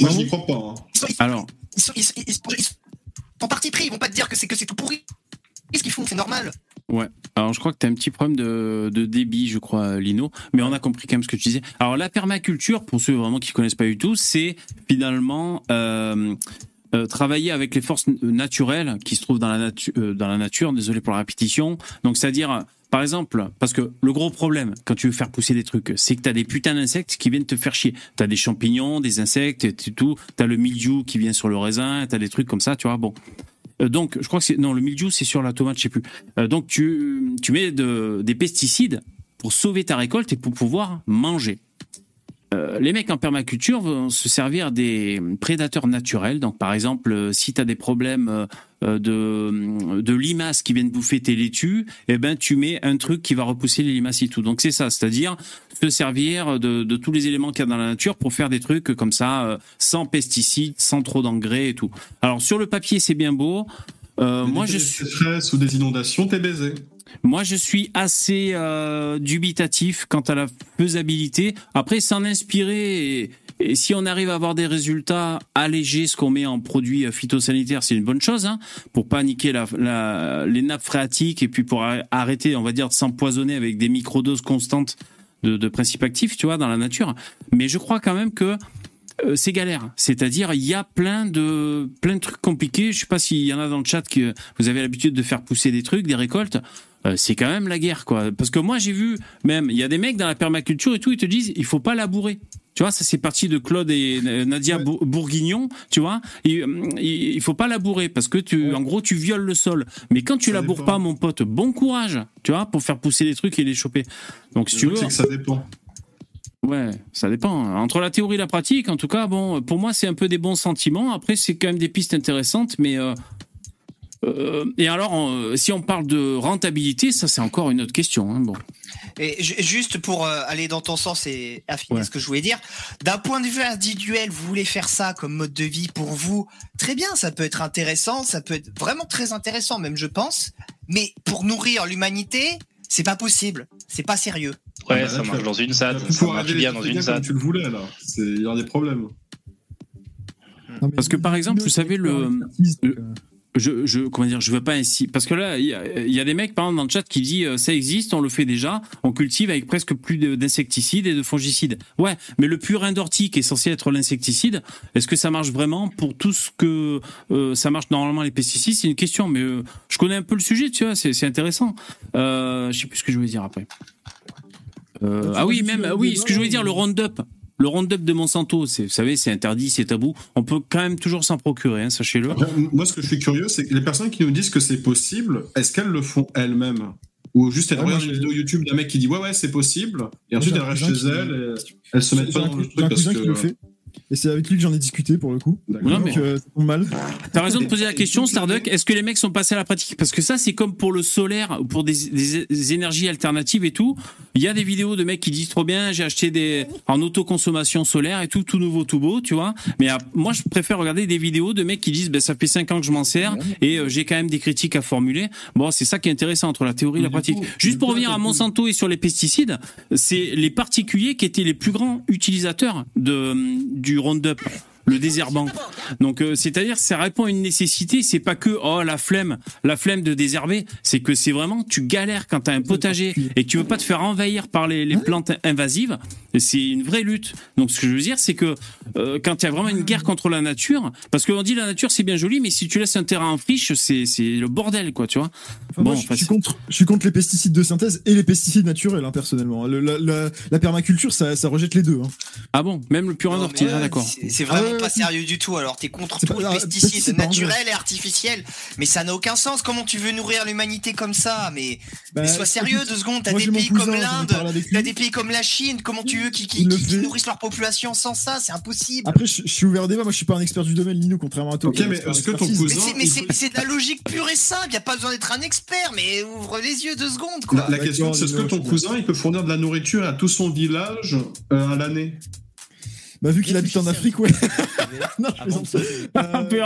Moi, je n'y crois pas. Hein. Alors, en parti pris, ils vont pas te dire que c'est que c'est tout pourri. Qu'est-ce qu'ils font C'est normal. Ouais. Alors je crois que tu as un petit problème de, débit, je crois, Lino. Mais on a compris quand même ce que tu disais. Alors la permaculture, pour ceux vraiment qui connaissent pas du tout, c'est finalement euh, euh, travailler avec les forces naturelles qui se trouvent dans la, nature, euh, dans la nature. Désolé pour la répétition. Donc c'est-à-dire par exemple, parce que le gros problème quand tu veux faire pousser des trucs, c'est que tu as des putains d'insectes qui viennent te faire chier. Tu as des champignons, des insectes et tout. Tu as le mildiou qui vient sur le raisin, tu as des trucs comme ça, tu vois. Bon. Euh, donc, je crois que c'est. Non, le mildiou, c'est sur la tomate, je sais plus. Donc, tu, tu mets des pesticides pour sauver ta récolte et pour pouvoir manger. Euh, les mecs en permaculture vont se servir des prédateurs naturels. Donc, par exemple, euh, si tu as des problèmes euh, de, de limaces qui viennent bouffer tes laitues, eh ben, tu mets un truc qui va repousser les limaces et tout. Donc, c'est ça, c'est-à-dire se servir de, de tous les éléments qu'il y a dans la nature pour faire des trucs comme ça, sans pesticides, sans trop d'engrais et tout. Alors, sur le papier, c'est bien beau. moi, je suis. ou des inondations, t'es baisé. Moi, je suis assez euh, dubitatif quant à la faisabilité. Après, s'en inspirer et, si on arrive à avoir des résultats allégés, ce qu'on met en produits phytosanitaires, c'est une bonne chose, hein, pour pas niquer les nappes phréatiques et puis pour arrêter, on va dire, de s'empoisonner avec des microdoses constantes de, principes actifs, tu vois, dans la nature. Mais je crois quand même que euh, c'est galère. C'est-à-dire, il y a plein de plein de trucs compliqués. Je sais pas s'il y en a dans le chat que vous avez l'habitude de faire pousser des trucs, des récoltes. Euh, c'est quand même la guerre, quoi. Parce que moi, j'ai vu même, il y a des mecs dans la permaculture et tout, ils te disent, il faut pas labourer. Tu vois, ça c'est parti de Claude et Nadia Bourguignon, tu vois. Il, il, faut pas labourer parce que tu, en gros, tu violes le sol. Mais quand tu laboures pas, mon pote, bon courage, tu vois, pour faire pousser les trucs et les choper. Donc si tu veux. C'est que ça dépend. Ouais, ça dépend. Entre la théorie et la pratique, en tout cas, bon, pour moi, c'est un peu des bons sentiments. Après, c'est quand même des pistes intéressantes, mais euh, euh, et alors, si on parle de rentabilité, ça, c'est encore une autre question. Hein, bon. Et juste pour euh, aller dans ton sens et affiner ce que je voulais dire, d'un point de vue individuel, vous voulez faire ça comme mode de vie pour vous, très bien, ça peut être intéressant, ça peut être vraiment très intéressant, même je pense. Mais pour nourrir l'humanité, c'est pas possible, c'est pas sérieux. Ouais, ah bah ça marche dans une SAD. Ça marche bien dans une SAD. tu le voulais là. Il y a des problèmes. Parce que par exemple, vous savez le, je, je comment dire, je veux pas ainsi parce que là il y, a, des mecs par exemple dans le chat qui dit euh, ça existe, on le fait déjà, on cultive avec presque plus d'insecticides et de fongicides. Ouais, mais le purin d'ortie qui est censé être l'insecticide, est-ce que ça marche vraiment pour tout ce que euh, ça marche normalement les pesticides? C'est une question, mais euh, je connais un peu le sujet, tu vois, c'est intéressant. Euh, je sais plus ce que je voulais dire après. ah oui, même oui, ce que je voulais dire, le Roundup. Le Roundup de Monsanto, vous savez, c'est interdit, c'est tabou. On peut quand même toujours s'en procurer, hein, sachez-le. Moi, ce que je suis curieux, c'est que les personnes qui nous disent que c'est possible, est-ce qu'elles le font elles-mêmes? Ou juste elles regardent une vidéo YouTube d'un mec qui dit ouais ouais c'est possible et ensuite elles restent chez elles et elles se mettent pas dans le truc parce que et c'est avec lui que j'en ai discuté pour le coup. Non, mais euh, mal. T'as raison de poser la question, Starduck. Est-ce que les mecs sont passés à la pratique? Parce que ça, c'est comme pour le solaire, pour des, des, énergies alternatives et tout. Il y a des vidéos de mecs qui disent trop bien, j'ai acheté des en autoconsommation solaire et tout, tout nouveau, tout beau, tu vois. Mais euh, moi, je préfère regarder des vidéos de mecs qui disent, ben ça fait 5 ans que je m'en sers et euh, j'ai quand même des critiques à formuler. Bon, c'est ça qui est intéressant entre la théorie et la pratique. Juste pour revenir à Monsanto et sur les pesticides, c'est les particuliers qui étaient les plus grands utilisateurs de du Roundup le désherbant. Donc euh, c'est-à-dire ça répond à une nécessité, c'est pas que oh la flemme, la flemme de désherber, c'est que c'est vraiment tu galères quand tu as un potager et que tu veux pas te faire envahir par les, les plantes invasives, c'est une vraie lutte. Donc ce que je veux dire c'est que euh, quand il y a vraiment une guerre contre la nature, parce qu'on dit la nature c'est bien joli mais si tu laisses un terrain en friche, c'est c'est le bordel quoi, tu vois. bon, je, suis contre je suis contre les pesticides de synthèse et les pesticides naturels hein, personnellement. la, la, permaculture ça, ça rejette les deux hein. Ah bon, même le purin d'ortie, d'accord. C'est vraiment pas sérieux du tout. Alors, t'es contre tous les pesticides naturels et artificiels. Mais ça n'a aucun sens. Comment tu veux nourrir l'humanité comme ça? Mais, bah, sois sérieux deux secondes. T'as des pays comme l'Inde, t'as des pays comme la Chine. Comment tu veux qu'ils nourrissent leur population sans ça? C'est impossible. Après, je, suis ouvert débat. Moi, je suis pas un expert du domaine, Lino, contrairement à toi. Ok, mais est-ce que ton cousin. Mais c'est de la logique pure et simple. Y a pas besoin d'être un expert, mais ouvre les yeux deux secondes. Quoi. La, question, c'est est-ce que ton cousin, il peut fournir de la nourriture à tout son village euh, à l'année? Bah, vu qu'il habite en Afrique, ouais. [LAUGHS] non, je ah euh...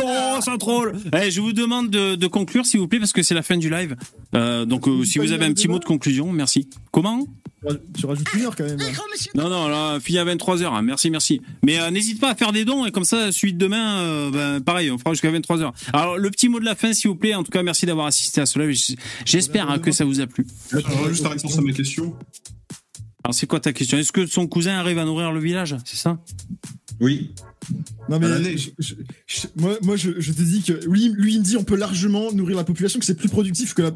oh, c'est troll. Eh, je vous demande de, de, conclure, s'il vous plaît, parce que c'est la fin du live. Euh, donc, euh, si vous avez un petit mot de conclusion, merci. Comment tu rajoutes une heure quand même. Non, non, là, fini à 23h. Hein. Merci, merci. Mais euh, n'hésite pas à faire des dons et comme ça, suite demain, euh, ben, pareil, on fera jusqu'à 23h. Alors, le petit mot de la fin, s'il vous plaît. En tout cas, merci d'avoir assisté à cela. J'espère hein, que ça vous a plu. Je juste la réponse à mes questions. Alors c'est quoi ta question? Est-ce que son cousin arrive à nourrir le village? C'est ça? Oui. Non mais moi, moi je, je te dis que lui, lui il me dit on peut largement nourrir la population que c'est plus productif que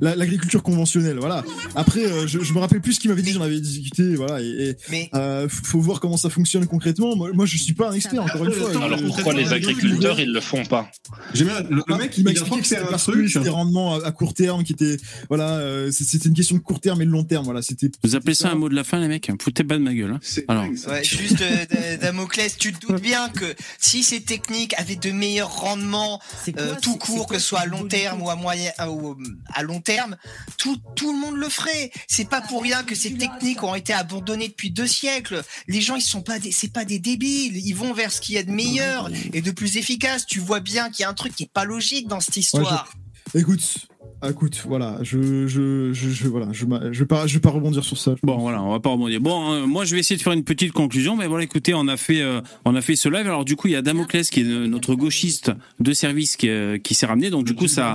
l'agriculture conventionnelle. Voilà. Après euh, je, je, me rappelle plus ce qu'il m'avait dit, j'en avais discuté. Voilà. Et, mais... euh, faut voir comment ça fonctionne concrètement. Moi, moi je suis pas un expert encore une fois. Alors pourquoi les agriculteurs ils le font pas? Le, ah, mec il m'a expliqué que c'était un truc des rendements à, court terme qui était voilà euh, c'était une question de court terme et de long terme. Voilà. C'était. Vous appelez ça un mot de la fin les mecs? Foutez pas de ma gueule. Hein. Alors. Ouais, juste euh, Damoclès, tu te doutes bien que si ces techniques avaient de meilleurs rendements euh, tout court, que ce soit à long terme ou à moyen ou à long terme, tout, tout le monde le ferait. C'est pas pour rien que ces techniques ont été abandonnées depuis deux siècles. Les gens, ils sont pas des, c'est pas des débiles. Ils vont vers ce qu'il y a de meilleur et de plus efficace. Tu vois bien qu'il y a un truc qui est pas logique dans cette histoire. Écoute, Ah, écoute, voilà, je, je, je, voilà, je, je vais pas, je vais pas rebondir sur ça. Bon, voilà, on va pas rebondir. Bon, euh, moi, je vais essayer de faire une petite conclusion, mais voilà, écoutez, on a fait, euh, on a fait ce live. Alors, du coup, il y a Damoclès qui est notre gauchiste de service qui, euh, qui s'est ramené. Donc, du coup, ça,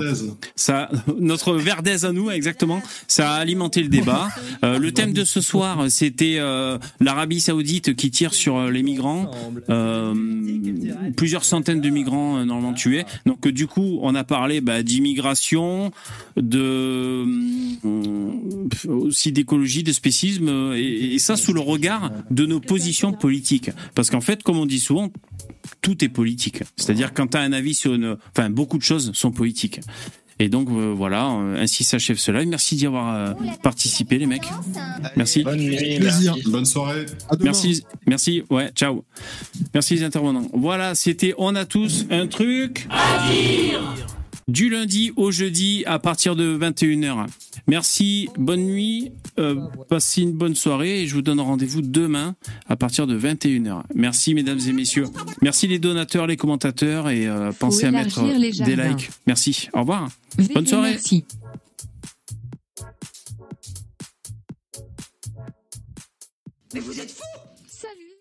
ça, [LAUGHS] notre Verdez à nous, exactement, ça a alimenté le débat. le thème de ce soir, c'était l'Arabie Saoudite qui tire sur les migrants. plusieurs centaines de migrants normalement tués. Donc, du coup, on a parlé bah, d'immigration de euh, aussi d'écologie, de spécisme, et, ça sous le regard de nos positions politiques. Parce qu'en fait, comme on dit souvent, tout est politique. C'est-à-dire quand tu as un avis sur une... Enfin, beaucoup de choses sont politiques. Et donc euh, voilà, euh, ainsi s'achève cela. Merci d'y avoir participé les mecs. Merci. Bonne, Bonne soirée. Merci, merci. Ouais, ciao. Merci les intervenants. Voilà, c'était on a tous un truc à dire du lundi au jeudi à partir de 21h. Merci, bonne nuit, euh, passez une bonne soirée et je vous donne rendez-vous demain à partir de 21h. Merci mesdames et messieurs. Merci les donateurs, les commentateurs et euh, pensez à mettre des likes. Merci, au revoir. Bonne soirée. Merci. Mais vous êtes fous